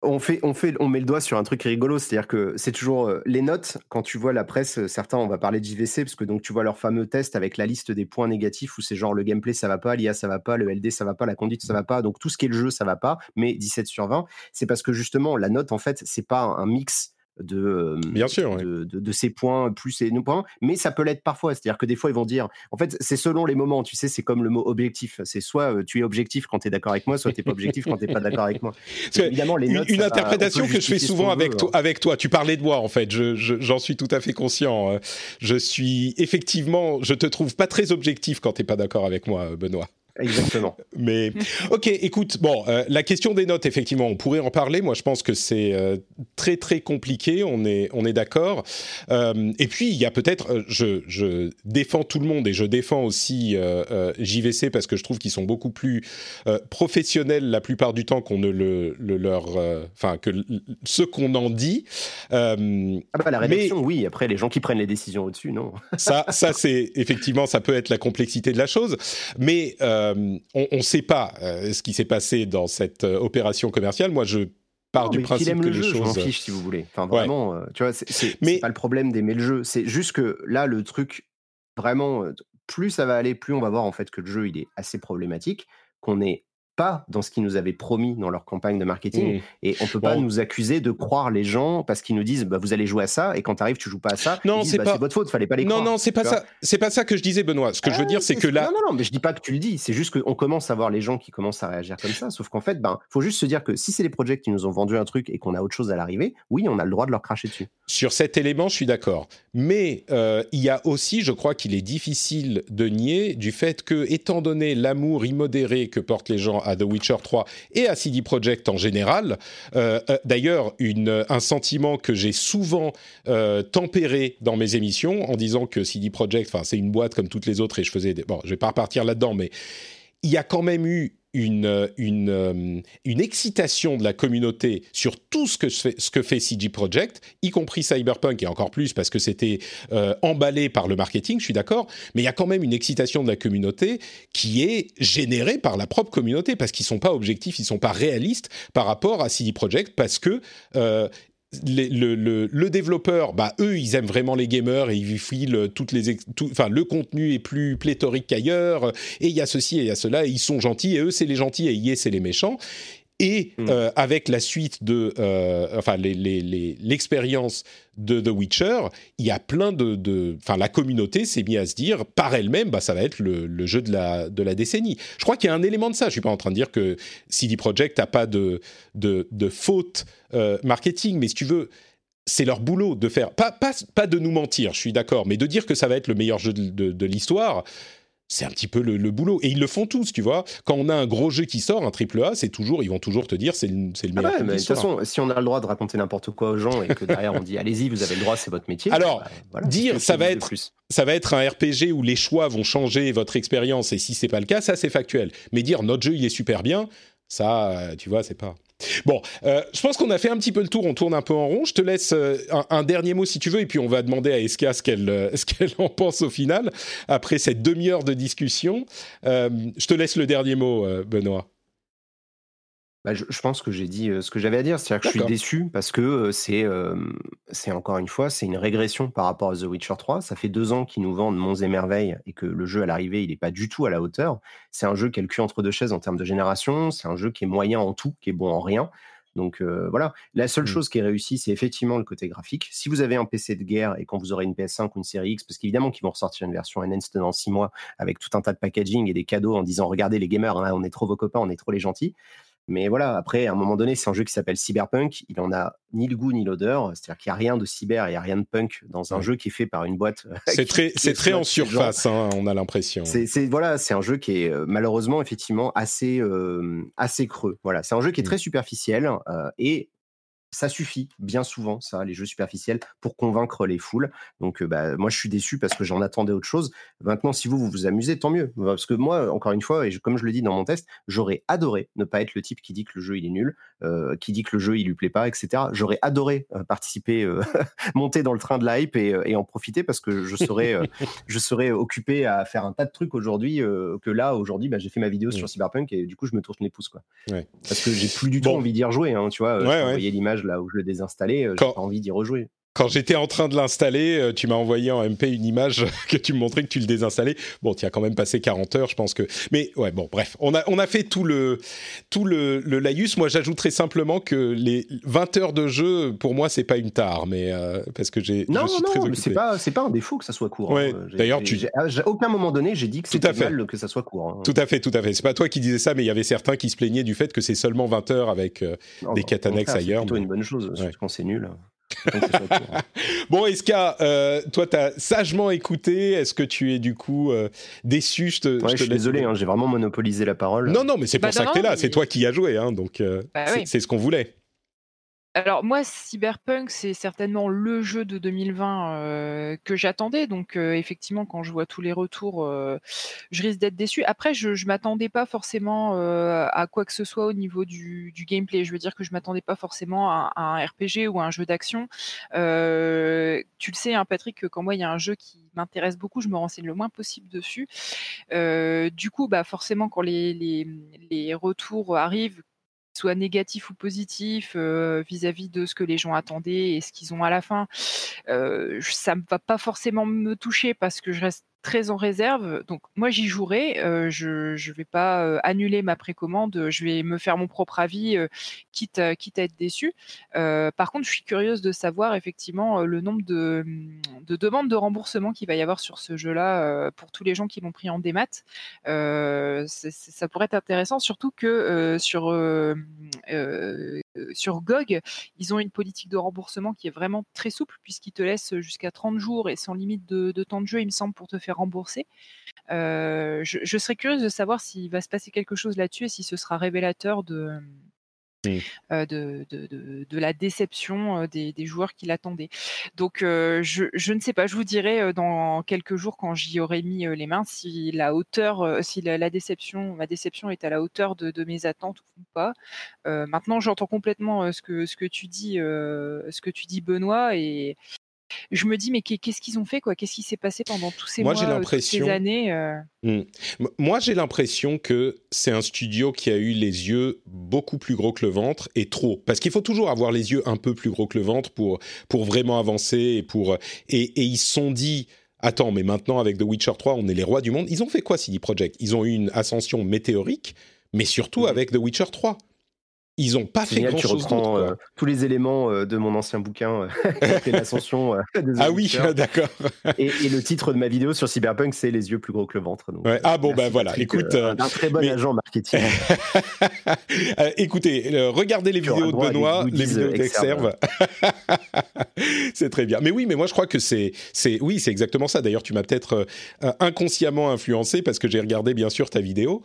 on fait, met le doigt sur un truc rigolo, c'est-à-dire que c'est toujours euh, les notes. Quand tu vois la presse, euh, certains, on va parler de JVC parce que tu vois leur fameux test avec la liste des points négatifs où c'est genre le gameplay ça va pas, l'IA ça va pas, le LD ça va pas, la conduite ça va pas, donc tout ce qui est le jeu ça va pas. Mais 17 sur 20, c'est parce que justement la note en fait c'est pas un mix de, Bien sûr, de, points plus et nos points, mais ça peut l'être parfois. C'est-à-dire que des fois, ils vont dire, en fait, c'est selon les moments, tu sais, c'est comme le mot objectif. C'est soit tu es objectif quand tu es d'accord avec moi, soit tu n'es pas objectif quand tu n'es pas d'accord avec moi. évidemment, les notes, une, interprétation que je fais souvent avec, toi, hein. avec toi, tu parlais de moi, en fait, j'en je, suis tout à fait conscient. Je suis effectivement, je te trouve pas très objectif quand tu n'es pas d'accord avec moi, Benoît. Exactement. Mais ok, écoute, bon, euh, la question des notes, effectivement, on pourrait en parler. Moi, je pense que c'est euh, très très compliqué. On est on est d'accord. Euh, et puis il y a peut-être, je, je, défends tout le monde et je défends aussi JVC parce que je trouve qu'ils sont beaucoup plus professionnels la plupart du temps qu'on ne le, leur, enfin que ce qu'on en dit. ah bah la rédaction, oui. Après les gens qui prennent les décisions au-dessus, non. ça, ça c'est effectivement, ça peut être la complexité de la chose, mais euh, on ne sait pas euh, ce qui s'est passé dans cette euh, opération commerciale. Moi, je pars du principe aime que le les jeu, choses. Je m'en fiche si vous voulez. Enfin, vraiment, tu vois, c'est mais... pas le problème d'aimer le jeu. C'est juste que là, le truc, vraiment, plus ça va aller, plus on va voir en fait que le jeu, il est assez problématique, qu'on est pas dans ce qu'ils nous avaient promis dans leur campagne de marketing. Mmh. Et on peut pas nous accuser de croire les gens parce qu'ils nous disent bah, vous allez jouer à ça et quand tu arrives tu joues pas à ça. Non, c'est bah, pas votre faute, fallait pas les non, croire. Non, c'est pas ça. C'est pas ça que je disais, Benoît. Ce que je veux ah, dire, c'est que là. Non, non, non, mais je dis pas que tu le dis. C'est juste qu'on commence à voir les gens qui commencent à réagir comme ça. Sauf qu'en fait, ben, faut juste se dire que si c'est les projets qui nous ont vendu un truc et qu'on a autre chose à l'arrivée, oui, on a le droit de leur cracher dessus. Sur cet élément, je suis d'accord. Mais euh, il y a aussi, je crois qu'il est difficile de nier du fait que, étant donné l'amour immodéré que portent les gens à The Witcher 3 et à CD Projekt en général. Euh, euh, d'ailleurs, un sentiment que j'ai souvent euh, tempéré dans mes émissions en disant que CD Projekt, c'est une boîte comme toutes les autres et je faisais des... bon, je vais pas repartir là-dedans, mais il y a quand même eu une, une, euh, une, excitation de la communauté sur tout ce que fait, ce que fait CG Project, y compris Cyberpunk et encore plus parce que c'était euh, emballé par le marketing, je suis d'accord, mais il y a quand même une excitation de la communauté qui est générée par la propre communauté parce qu'ils sont pas objectifs, ils sont pas réalistes par rapport à CD Project parce que euh, le, développeur, bah, eux, ils aiment vraiment les gamers et ils filent toutes les, enfin, le contenu est plus pléthorique qu'ailleurs et il y a ceci et il y a cela et ils sont gentils et eux, c'est les gentils et yes, c'est les méchants. Et mm. euh, avec la suite de, euh, enfin, l'expérience de The Witcher, il y a plein de, enfin, la communauté s'est mise à se dire par elle-même, bah, ça va être le, jeu de la, de la décennie. Je crois qu'il y a un élément de ça. Je suis pas en train de dire que CD Projekt n'a pas de, de, de faute euh, marketing, mais si tu veux, c'est leur boulot de faire, pas, pas, pas de nous mentir, je suis d'accord, mais de dire que ça va être le meilleur jeu de, de l'histoire c'est un petit peu le, boulot. Et ils le font tous, tu vois. Quand on a un gros jeu qui sort, un triple A, c'est toujours, ils vont toujours te dire c'est le, le ah meilleur. de toute façon, si on a le droit de raconter n'importe quoi aux gens et que derrière on dit allez-y, vous avez le droit, c'est votre métier. Alors, bah, dire ça va être, ça va être un RPG où les choix vont changer votre expérience et si c'est pas le cas, ça c'est factuel. Mais dire notre jeu il est super bien, ça, tu vois, c'est pas. Bon, euh, je pense qu'on a fait un petit peu le tour, on tourne un peu en rond. Je te laisse euh, un, dernier mot si tu veux, et puis on va demander à Eska ce qu'elle euh, en pense au final, après cette demi-heure de discussion. je te laisse le dernier mot, Benoît. Bah, je, pense que j'ai dit ce que j'avais à dire, c'est-à-dire que je suis déçu parce que c'est c'est encore une fois c'est une régression par rapport à The Witcher 3. Ça fait deux ans qu'ils nous vendent Monts et Merveilles et que le jeu à l'arrivée il n'est pas du tout à la hauteur. C'est un jeu qui est le cul entre deux chaises en termes de génération. C'est un jeu qui est moyen en tout, qui est bon en rien. Donc voilà, la seule mmh. chose qui est réussie, c'est effectivement le côté graphique. Si vous avez un PC de guerre et quand vous aurez une PS5 ou une série X, parce qu'évidemment qu'ils vont ressortir une version enhanced dans six mois avec tout un tas de packaging et des cadeaux en disant regardez les gamers, hein, on est trop vos copains, on est trop les gentils. Mais voilà, après, à un moment donné, c'est un jeu qui s'appelle Cyberpunk. Il en a ni le goût ni l'odeur. C'est-à-dire qu'il n'y a rien de cyber, il n'y a rien de punk dans un jeu qui est fait par une boîte. Euh, c'est très, c'est très en surface, hein, on a l'impression. C'est, voilà, c'est un jeu qui est euh, malheureusement effectivement assez, euh, assez creux. Voilà, c'est un jeu qui est mmh. très superficiel et ça suffit bien souvent, ça, les jeux superficiels, pour convaincre les foules. Donc, bah, moi, je suis déçu parce que j'en attendais autre chose. Maintenant, si vous, vous vous amusez, tant mieux. Parce que moi, encore une fois, et comme je le dis dans mon test, j'aurais adoré ne pas être le type qui dit que le jeu, il est nul, qui dit que le jeu, il lui plaît pas, etc. J'aurais adoré participer, monter dans le train de la hype et, en profiter parce que je serais, je serais occupé à faire un tas de trucs aujourd'hui que là, aujourd'hui, bah, j'ai fait ma vidéo sur Cyberpunk et du coup, je me tourne les pouces. Quoi. Parce que j'ai plus du tout envie d'y rejouer. Hein, tu vois, ouais, l'image là où je l'ai désinstallé, euh, j'ai pas envie d'y rejouer. Quand j'étais en train de l'installer, euh, tu m'as envoyé en MP une image que tu me montrais que tu le désinstallais. Bon, tu as quand même passé 40 heures, je pense que. Mais ouais, bon, bref, on a, on a fait tout le, tout le, le laïus. Moi, j'ajouterais simplement que les 20 heures de jeu, pour moi, c'est pas une tare, mais euh, parce que j'ai. Non, non, mais c'est pas, c'est pas un défaut que ça soit court. Hein. D'ailleurs, tu. À aucun moment donné, j'ai dit que c'était mal que ça soit court. Hein. Tout à fait, tout à fait. C'est pas toi qui disais ça, mais il y avait certains qui se plaignaient du fait que c'est seulement 20 heures avec des quêtes annexes ailleurs. C'est plutôt une bonne chose, quand c'est nul. bon, Eska, euh, toi, tu as sagement écouté. Est-ce que tu es du coup euh, déçu? Je, te, je, suis désolé, hein, j'ai vraiment monopolisé la parole. Non, non, mais c'est pour ça que tu es là. C'est toi qui as joué, hein, donc euh, bah c'est ce qu'on voulait. Alors moi, Cyberpunk, c'est certainement le jeu de 2020 euh, que j'attendais. Donc euh, effectivement, quand je vois tous les retours, euh, je risque d'être déçu. Après, je, je m'attendais pas forcément à quoi que ce soit au niveau du, gameplay. Je veux dire que je m'attendais pas forcément à, un RPG ou à un jeu d'action. tu le sais, hein, Patrick, quand moi il y a un jeu qui m'intéresse beaucoup, je me renseigne le moins possible dessus. du coup, bah forcément, quand les retours arrivent, soit négatif ou positif vis-à-vis de ce que les gens attendaient et ce qu'ils ont à la fin, ça ne va pas forcément me toucher parce que je reste très en réserve. Donc moi j'y jouerai. je ne vais pas annuler ma précommande. Je vais me faire mon propre avis, quitte, à, être déçu. par contre, je suis curieuse de savoir effectivement le nombre de, mmh, de demandes de remboursement qu'il va y avoir sur ce jeu-là pour tous les gens qui l'ont pris en démat. ça pourrait être intéressant, surtout que sur sur GOG, ils ont une politique de remboursement qui est vraiment très souple puisqu'ils te laissent jusqu'à 30 jours et sans limite de, temps de jeu, il me semble, pour te faire rembourser. Euh, je, serais curieuse de savoir s'il va se passer quelque chose là-dessus et si ce sera révélateur de, euh, de, la déception euh, des, joueurs qui l'attendaient. Donc je, ne sais pas, je vous dirai dans quelques jours quand j'y aurai mis les mains si la hauteur, si la, déception, ma déception est à la hauteur de, mes attentes ou pas. maintenant j'entends complètement ce que ce que tu dis, ce que tu dis Benoît et je me dis mais qu'est-ce qu'ils ont fait quoi? Qu'est-ce qui s'est passé pendant tous ces mois, euh, toutes ces années euh? mmh. Moi, j'ai l'impression que c'est un studio qui a eu les yeux beaucoup plus gros que le ventre et trop. Parce qu'il faut toujours avoir les yeux un peu plus gros que le ventre pour pour vraiment avancer et pour et, et ils se sont dit attends mais maintenant avec The Witcher 3 on est les rois du monde. Ils ont fait quoi CD Projekt Ils ont eu une ascension météorique, mais surtout mmh. avec The Witcher 3 ils n'ont pas fait grand-chose. Tu reprends euh, tous les éléments euh, de mon ancien bouquin, euh, l'ascension. ah oui, d'accord. et, le titre de ma vidéo sur Cyberpunk, c'est les yeux plus gros que le ventre. ah bon, ben voilà. Écoute, un très bon agent marketing. écoutez, regardez les vidéos de Benoît, les vidéos d'Exerve. c'est très bien. Mais oui, mais moi je crois que c'est, c'est, oui, c'est exactement ça. D'ailleurs, tu m'as peut-être inconsciemment influencé parce que j'ai regardé bien sûr ta vidéo.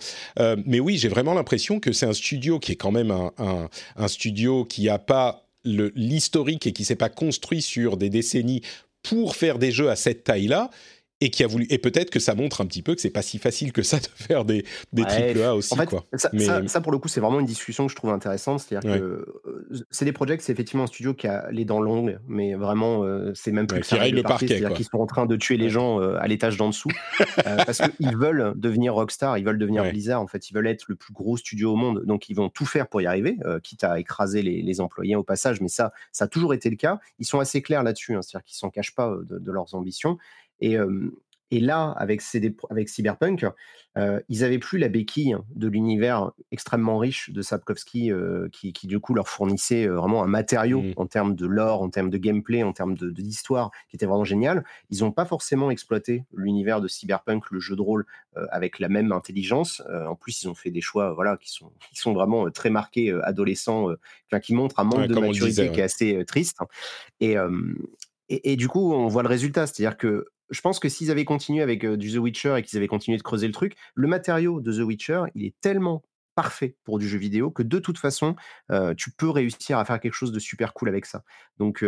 mais oui, j'ai vraiment l'impression que c'est un studio qui est quand même un un, studio qui n'a pas l'historique et qui s'est pas construit sur des décennies pour faire des jeux à cette taille-là, et qui a voulu et peut-être que ça montre un petit peu que c'est pas si facile que ça de faire des des triple A aussi quoi. Ça, Mais... ça, pour le coup c'est vraiment une discussion que je trouve intéressante c'est-à-dire que euh, c'est des projets c'est effectivement un studio qui a les dents longues mais vraiment euh, c'est même plus qui le parquet c'est-à-dire qu'ils sont en train de tuer les gens euh, à l'étage d'en dessous parce qu'ils veulent devenir Rockstar ils veulent devenir Blizzard en fait ils veulent être le plus gros studio au monde donc ils vont tout faire pour y arriver quitte à écraser les, les, employés au passage mais ça ça a toujours été le cas. Ils sont assez clairs là-dessus hein, c'est-à-dire qu'ils s'en cachent pas de, de leurs ambitions et, et là, avec, avec Cyberpunk, euh, ils n'avaient plus la béquille de l'univers extrêmement riche de Sapkowski, euh, qui, du coup leur fournissait vraiment un matériau mmh. en termes de lore, en termes de gameplay, en termes d'histoire, de, qui était vraiment génial. Ils n'ont pas forcément exploité l'univers de Cyberpunk, le jeu de rôle, avec la même intelligence. en plus, ils ont fait des choix voilà, qui, sont, qui sont vraiment très marqués, adolescents, qui montrent un manque de maturité qui est assez triste. Et, et, et, du coup, on voit le résultat, c'est-à-dire que je pense que s'ils avaient continué avec du The Witcher et qu'ils avaient continué de creuser le truc, le matériau de The Witcher, il est tellement parfait pour du jeu vidéo que de toute façon, tu peux réussir à faire quelque chose de super cool avec ça. Donc,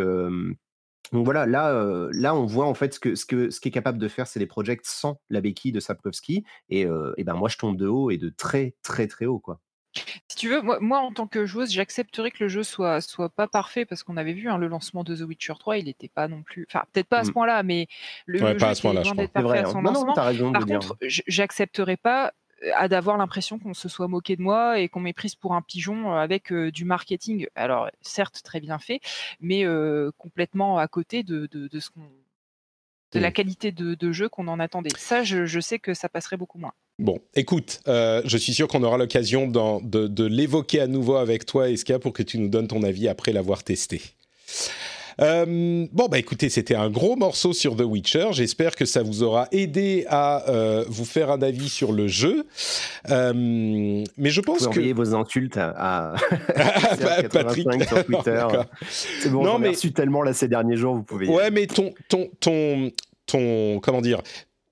voilà, là, là, on voit en fait ce que ce que ce qu'est capable de faire, c'est les projects sans la béquille de Sapkowski. Et, et ben moi, je tombe de haut et de très très très haut quoi. Tu veux, moi, en tant que joueuse, j'accepterais que le jeu soit, soit pas parfait parce qu'on avait vu hein, le lancement de The Witcher 3, il n'était pas non plus. Enfin, peut-être pas à ce mmh. point-là, mais le, jeu pas à ce point-là, parfait à son lancement. Par contre, j'accepterais pas à d'avoir l'impression qu'on se soit moqué de moi et qu'on m'ait prise pour un pigeon avec du marketing. Alors, certes, très bien fait, mais complètement à côté de, de, ce qu'on de la qualité de, jeu qu'on en attendait. Ça, je, sais que ça passerait beaucoup moins. Bon, écoute, euh, je suis sûr qu'on aura l'occasion de, l'évoquer à nouveau avec toi, Eska, pour que tu nous donnes ton avis après l'avoir testé. Euh, bon, bah écoutez, c'était un gros morceau sur The Witcher. J'espère que ça vous aura aidé à euh, vous faire un avis sur le jeu. Euh, mais je pense vous que. vos insultes à, à... Bah, Patrick sur Twitter. C'est bon, Non, ai mais- tellement là ces derniers jours, vous pouvez. Ouais, mais ton, ton, ton, ton, comment dire,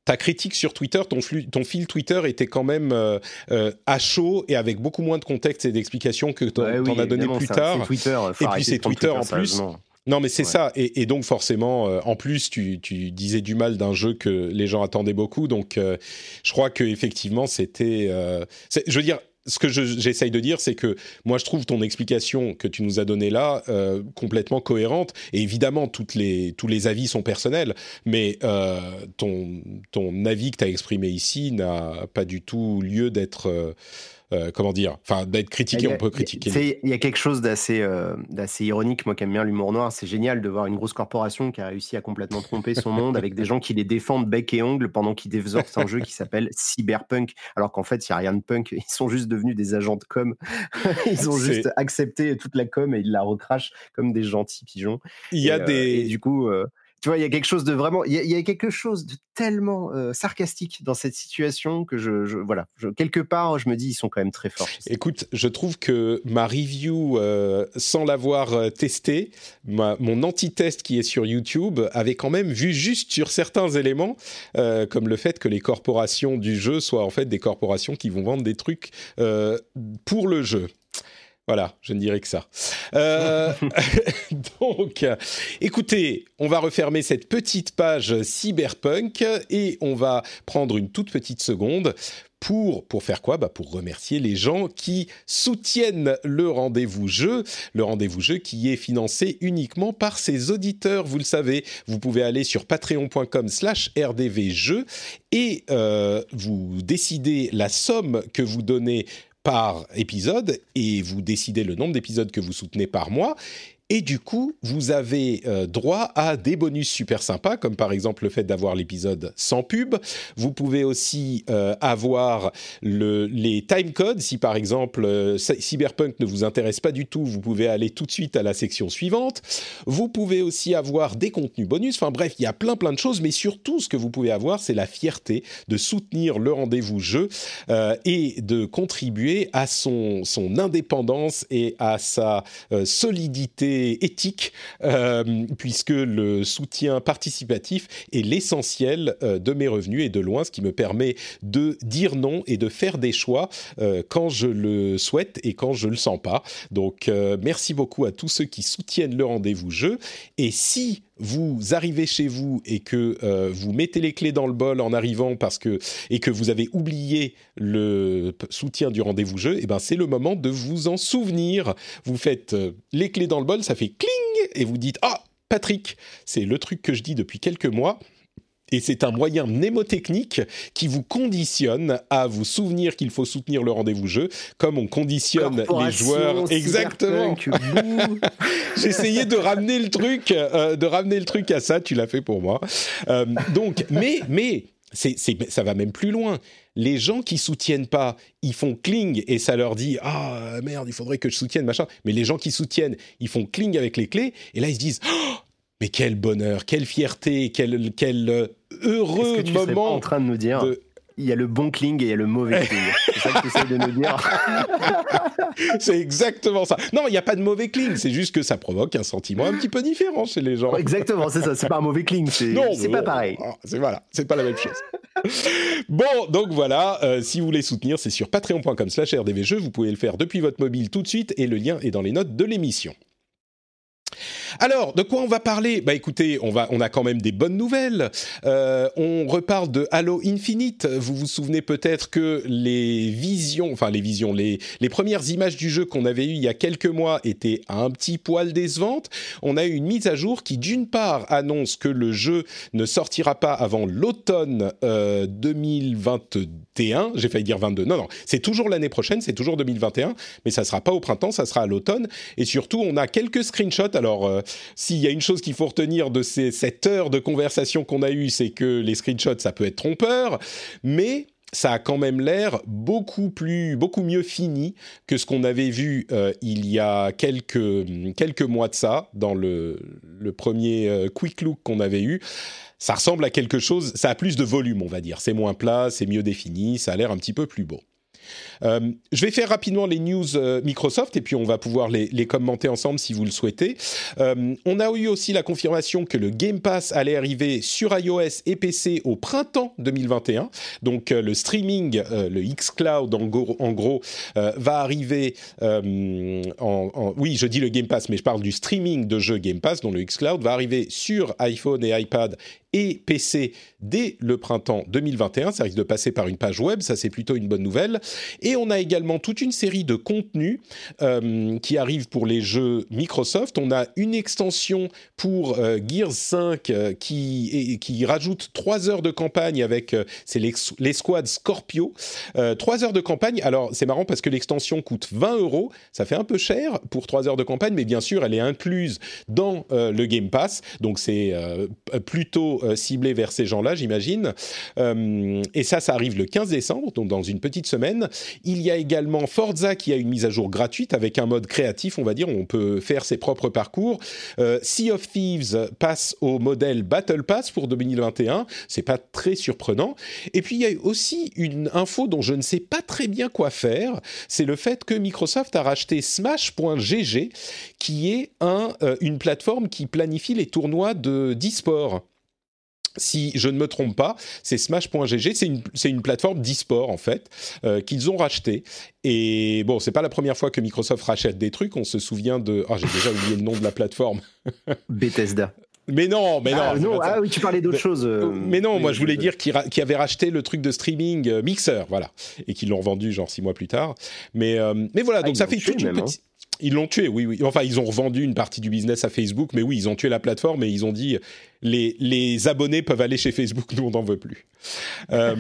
ta critique sur Twitter, ton, flux, ton fil Twitter était quand même euh, euh, à chaud et avec beaucoup moins de contexte et d'explications que t'en Ouais, oui, t'en as donné plus tard. Twitter, Et puis c'est Twitter en plus. non. Mais c'est Ouais. ça. Et, et donc forcément, euh, en plus, tu, tu disais du mal d'un jeu que les gens attendaient beaucoup. Donc, euh, je crois que effectivement, c'était. euh, je veux dire. Ce que je- j'essaye de dire, c'est que moi, je trouve ton explication que tu nous as donnée là euh, complètement cohérente. Et évidemment, toutes les, tous les avis sont personnels, mais euh, ton, ton avis que tu as exprimé ici n'a pas du tout lieu d'être, euh, comment dire, enfin, d'être critiqué. A- On peut critiquer. Il y a quelque chose d'assez euh, ironique, moi qui aime bien l'humour noir. C'est génial de voir une grosse corporation qui a réussi à complètement tromper son monde avec des gens qui les défendent bec et ongle pendant qu'ils développent un jeu qui s'appelle Cyberpunk. Alors qu'en fait, il n'y a rien de punk. Ils sont juste devenus des agents de com. Ils ont juste accepté toute la com et ils la recrachent comme des gentils pigeons. Il y a Et, euh, des. et du coup, euh, tu vois, il y a quelque chose de vraiment, il y a, quelque chose de tellement euh, sarcastique dans cette situation que je, voilà, quelque part, je me dis, ils sont quand même très forts. Écoute, je trouve que ma review, euh, sans l'avoir euh, testé, ma- mon anti-test qui est sur YouTube, avait quand même vu juste sur certains éléments, comme le fait que les corporations du jeu soient en fait des corporations qui vont vendre des trucs pour le jeu. Voilà, je ne dirais que ça. Euh, donc, écoutez, on va refermer cette petite page cyberpunk et on va prendre une toute petite seconde pour, pour faire quoi? Bah Pour remercier les gens qui soutiennent le rendez-vous jeu, le rendez-vous jeu qui est financé uniquement par ses auditeurs. Vous le savez, vous pouvez aller sur patreon.com slash rdvjeux et euh, vous décidez la somme que vous donnez par épisode et vous décidez le nombre d'épisodes que vous soutenez par mois. Et du coup, vous avez euh, droit à des bonus super sympas, comme par exemple le fait d'avoir l'épisode sans pub. Vous pouvez aussi euh, avoir le, les time codes. Si par exemple euh, Cyberpunk ne vous intéresse pas du tout, vous pouvez aller tout de suite à la section suivante. Vous pouvez aussi avoir des contenus bonus. Enfin bref, il y a plein plein de choses, mais surtout ce que vous pouvez avoir, c'est la fierté de soutenir le rendez-vous jeu et de contribuer à son, son indépendance et à sa euh, éthique, euh, puisque le soutien participatif est l'essentiel euh, de mes revenus et de loin ce qui me permet de dire non et de faire des choix euh, quand je le souhaite et quand je le sens pas. Donc merci beaucoup à tous ceux qui soutiennent le rendez-vous jeu. Et si vous arrivez chez vous et que euh, vous mettez les clés dans le bol en arrivant parce que et que vous avez oublié le soutien du rendez-vous jeu, et ben c'est le moment de vous en souvenir. Vous faites euh, les clés dans le bol, ça fait cling et vous dites ah Patrick, c'est le truc que je dis depuis quelques mois. Et c'est un moyen mnémotechnique qui vous conditionne à vous souvenir qu'il faut soutenir le rendez-vous jeu, comme on conditionne les joueurs. Exactement. J'essayais de ramener le truc, euh, de ramener le truc à ça. Tu l'as fait pour moi. Euh, donc, mais, mais, c'est, c'est, ça va même plus loin. Les gens qui soutiennent pas, ils font cling et ça leur dit ah merde, il faudrait que je soutienne machin. Mais les gens qui soutiennent, ils font cling avec les clés et là ils se disent oh, mais quel bonheur, quelle fierté, quel, quel euh, heureux que tu moment. en train de nous dire de- il y a le bon cling et il y a le mauvais cling C'est ça que tu de nous dire C'est exactement ça. Non, il n'y a pas de mauvais cling, c'est juste que ça provoque un sentiment un petit peu différent chez les gens. Exactement, c'est ça. C'est pas un mauvais cling, c'est mais pas bon, pareil. C'est voilà, c'est pas la même chose. bon, donc voilà, euh, si vous voulez soutenir, c'est sur patreon.com/slash rdvjeux. Vous pouvez le faire depuis votre mobile tout de suite et le lien est dans les notes de l'émission. Alors, de quoi on va parler? Bah écoutez, on, va, on a quand même des bonnes nouvelles. Euh, on reparle de Halo Infinite. Vous vous souvenez peut-être que les visions, enfin les visions, les, les premières images du jeu qu'on avait eues il y a quelques mois étaient un petit poil décevantes. On a eu une mise à jour qui, d'une part, annonce que le jeu ne sortira pas avant l'automne euh, 2021. J'ai failli dire 22. Non, non, c'est toujours l'année prochaine, c'est toujours 2021, mais ça sera pas au printemps, ça sera à l'automne. Et surtout, on a quelques screenshots. Alors, euh, s'il y a une chose qu'il faut retenir de ces, cette heure de conversation qu'on a eue, c'est que les screenshots, ça peut être trompeur, mais ça a quand même l'air beaucoup plus, beaucoup mieux fini que ce qu'on avait vu euh, il y a quelques, quelques mois de ça, dans le, le premier euh, quick look qu'on avait eu. Ça ressemble à quelque chose, ça a plus de volume, on va dire. C'est moins plat, c'est mieux défini, ça a l'air un petit peu plus beau. Euh, je vais faire rapidement les news euh, Microsoft et puis on va pouvoir les, commenter ensemble si vous le souhaitez. Euh, on a eu aussi la confirmation que le Game Pass allait arriver sur iOS et PC au printemps 2021. Donc le streaming, le xCloud en gros, en gros va arriver en, Oui, je dis le Game Pass, mais je parle du streaming de jeux Game Pass, dont le xCloud va arriver sur iPhone et iPad et PC dès le printemps 2021. Ça risque de passer par une page web, ça c'est plutôt une bonne nouvelle. Et on a également toute une série de contenus euh, qui arrivent pour les jeux Microsoft. On a une extension pour euh, Gears 5 euh, qui, qui rajoute 3 heures de campagne avec c'est l'escouade Scorpio. 3 heures de campagne, alors c'est marrant parce que l'extension coûte 20 euros, ça fait un peu cher pour 3 heures de campagne, mais bien sûr elle est incluse dans le Game Pass, donc c'est plutôt ciblé vers ces gens-là, j'imagine. Et ça, ça arrive le 15 décembre, donc dans une petite semaine. Il y a également Forza qui a une mise à jour gratuite avec un mode créatif, on va dire, on peut faire ses propres parcours. Euh, sea of Thieves passe au modèle Battle Pass pour 2021. C'est pas très surprenant. Et puis il y a aussi une info dont je ne sais pas très bien quoi faire. C'est le fait que Microsoft a racheté Smash.gg, qui est un, une plateforme qui planifie les tournois de d'e-sport si je ne me trompe pas, c'est Smash.gg, c'est une, une, plateforme d'e-sport en fait, euh, qu'ils ont racheté. Et bon, c'est pas la première fois que Microsoft rachète des trucs, on se souvient de... Ah, j'ai déjà oublié le nom de la plateforme. Bethesda. Mais non, mais ah, non. Ah oui, tu parlais d'autre chose. Euh, mais non, moi je voulais dire qu'ils avaient racheté le truc de streaming euh, Mixer, voilà, et qu'ils l'ont revendu genre six mois plus tard. Mais, mais voilà, ah, donc ça fait toute une petite... Ils l'ont tué, oui, oui. Enfin, ils ont revendu une partie du business à Facebook, mais oui, ils ont tué la plateforme et ils ont dit les, les abonnés peuvent aller chez Facebook, nous on n'en veut plus. Euh,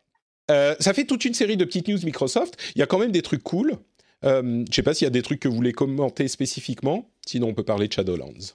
euh, ça fait toute une série de petites news Microsoft. Il y a quand même des trucs cool. Euh, je ne sais pas s'il y a des trucs que vous voulez commenter spécifiquement. Sinon, on peut parler de Shadowlands.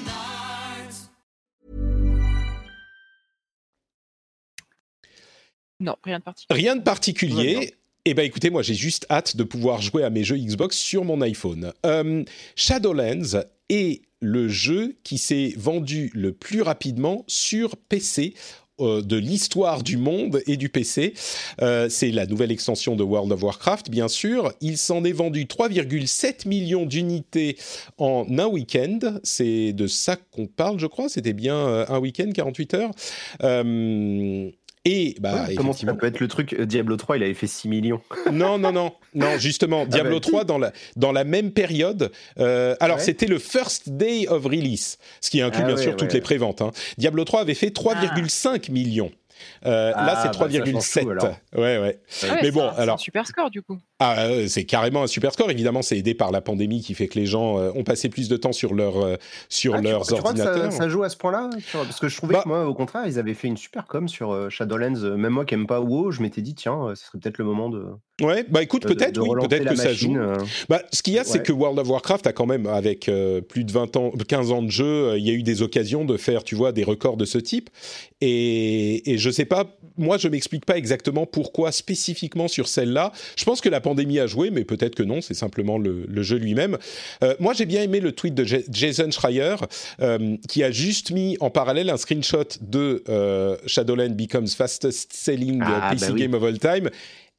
Non, rien de particulier. Rien de particulier. Eh bien, écoutez, moi, j'ai juste hâte de pouvoir jouer à mes jeux Xbox sur mon iPhone. Euh, Shadowlands est le jeu qui s'est vendu le plus rapidement sur PC euh, de l'histoire du monde et du PC. Euh, c'est la nouvelle extension de World of Warcraft, bien sûr. Il s'en est vendu 3,7 millions d'unités en un week-end. C'est de ça qu'on parle, je crois. C'était bien un week-end, 48 heures. Et bah, comment ça peut être le truc euh, Diablo 3, il avait fait 6 millions. non, non, non, non, justement, ah Diablo 3 bah, dans la dans la même période. Euh, alors c'était le first day of release, ce qui inclut ah bien sûr toutes les préventes. Hein. Diablo 3 avait fait 3,5 millions. Euh, là, c'est 3,7. Bah, ouais, ouais. Ah mais bon, alors. C'est un super score du coup. Ah, c'est carrément un super score. Évidemment, c'est aidé par la pandémie qui fait que les gens euh, ont passé plus de temps sur, leur, euh, sur ah, leurs tu, ordinateurs. Crois que ça, joue à ce point-là Parce que je trouvais bah que moi, au contraire, ils avaient fait une super com sur Shadowlands. Même moi qui n'aime pas WoW, je m'étais dit, tiens, ce serait peut-être le moment de. Ouais, bah écoute, peut-être, oui, peut-être que ça joue. Bah, ce qu'il y a, c'est que World of Warcraft a quand même, avec plus de 20 ans, 15 ans de jeu, il y a eu des occasions de faire, tu vois, des records de ce type. Et, et je sais pas, moi, je m'explique pas exactement pourquoi spécifiquement sur celle-là. Je pense que la pandémie a joué, mais peut-être que non, c'est simplement le, le jeu lui-même. Euh, moi, j'ai bien aimé le tweet de Ja- Jason Schreier, euh, qui a juste mis en parallèle un screenshot de euh, Shadowlands Becomes Fastest Selling Ah, PC bah oui. Game of All Time.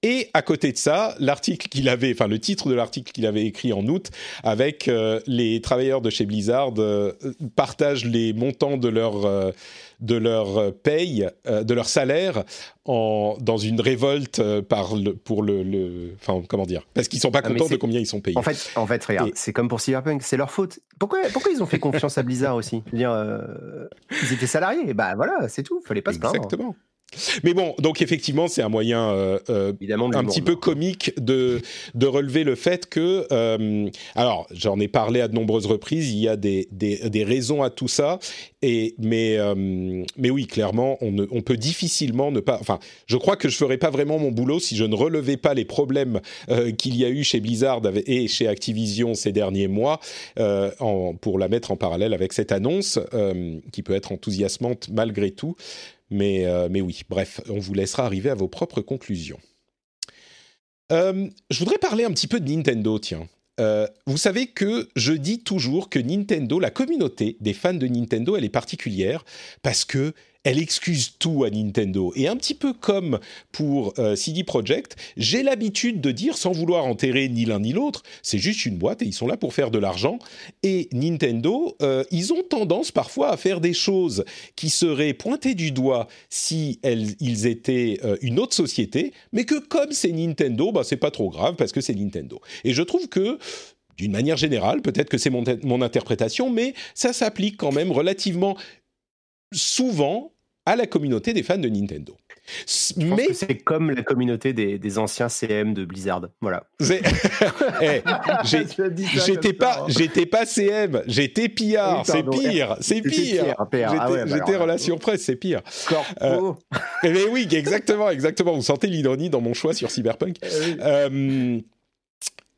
Et à côté de ça, l'article qu'il avait, enfin le titre de l'article qu'il avait écrit en août, avec euh, les travailleurs de chez Blizzard euh, partagent les montants de leur euh, de leur paye, de leur salaire, en, dans une révolte par le, pour le, le- enfin comment dire, parce qu'ils sont pas Ah, contents de combien ils sont payés. En fait, en fait, regarde, Et- c'est comme pour Cyberpunk, c'est leur faute. Pourquoi, pourquoi ils ont fait confiance à Blizzard aussi? Dire, ils étaient salariés. Bah voilà, c'est tout. Fallait pas se plaindre. Exactement. Mais bon, donc effectivement, c'est un moyen euh, euh, un petit peu comique de, de relever le fait que, euh, alors j'en ai parlé à de nombreuses reprises, il y a des, des, des raisons à tout ça, et, mais, euh, mais oui, clairement, on, ne, on peut difficilement ne pas, enfin, je crois que je ferais pas vraiment mon boulot si je ne relevais pas les problèmes qu'il y a eu chez Blizzard et chez Activision ces derniers mois, en, pour la mettre en parallèle avec cette annonce, qui peut être enthousiasmante malgré tout. Mais, euh, mais oui, bref, on vous laissera arriver à vos propres conclusions. Euh, je voudrais parler un petit peu de Nintendo, tiens. Euh, vous savez que je dis toujours que Nintendo, la communauté des fans de Nintendo, elle est particulière parce que elle excuse tout à Nintendo. Et un petit peu comme pour euh, CD Projekt, j'ai l'habitude de dire, sans vouloir enterrer ni l'un ni l'autre, c'est juste une boîte et ils sont là pour faire de l'argent. Et Nintendo, euh, ils ont tendance parfois à faire des choses qui seraient pointées du doigt si ils étaient euh, une autre société, mais que comme c'est Nintendo, bah, c'est pas trop grave parce que c'est Nintendo. Et je trouve que d'une manière générale, peut-être que c'est mon, mon interprétation, mais ça s'applique quand même relativement souvent à la communauté des fans de Nintendo. S- Je pense Mais c'est comme la communauté des, des anciens CM de Blizzard. Voilà. Eh, j'étais pas, hein. j'étais pas CM, j'étais PR, Oui, c'est pire, c'est pire. pire, PR. J'étais Ah ouais, bah relation presse, c'est pire. Corpo. Eh bien oui, exactement, exactement. Vous sentez l'ironie dans mon choix sur Cyberpunk. Euh, Euh,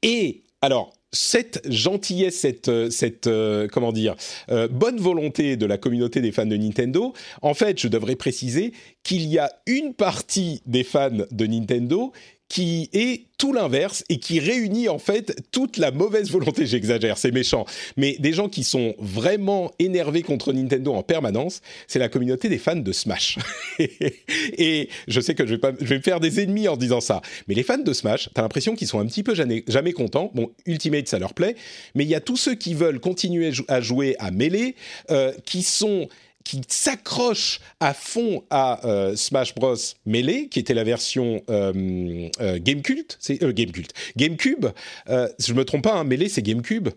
et alors, cette gentillesse, cette, euh, euh, comment dire, euh, bonne volonté de la communauté des fans de Nintendo, en fait, je devrais préciser qu'il y a une partie des fans de Nintendo qui est tout l'inverse et qui réunit en fait toute la mauvaise volonté, j'exagère, c'est méchant, mais des gens qui sont vraiment énervés contre Nintendo en permanence, c'est la communauté des fans de Smash. et je sais que je vais, pas, je vais me faire des ennemis en disant ça, mais les fans de Smash, t'as l'impression qu'ils sont un petit peu jamais, jamais contents. Bon, Ultimate, ça leur plaît, mais il y a tous ceux qui veulent continuer à jouer à Melee, euh, qui sont qui s'accrochent à fond à euh, Smash Bros Melee, qui était la version euh, euh, Gamecult, c'est euh, Gamecult, GameCube. Euh, je me trompe pas, hein, Melee c'est GameCube.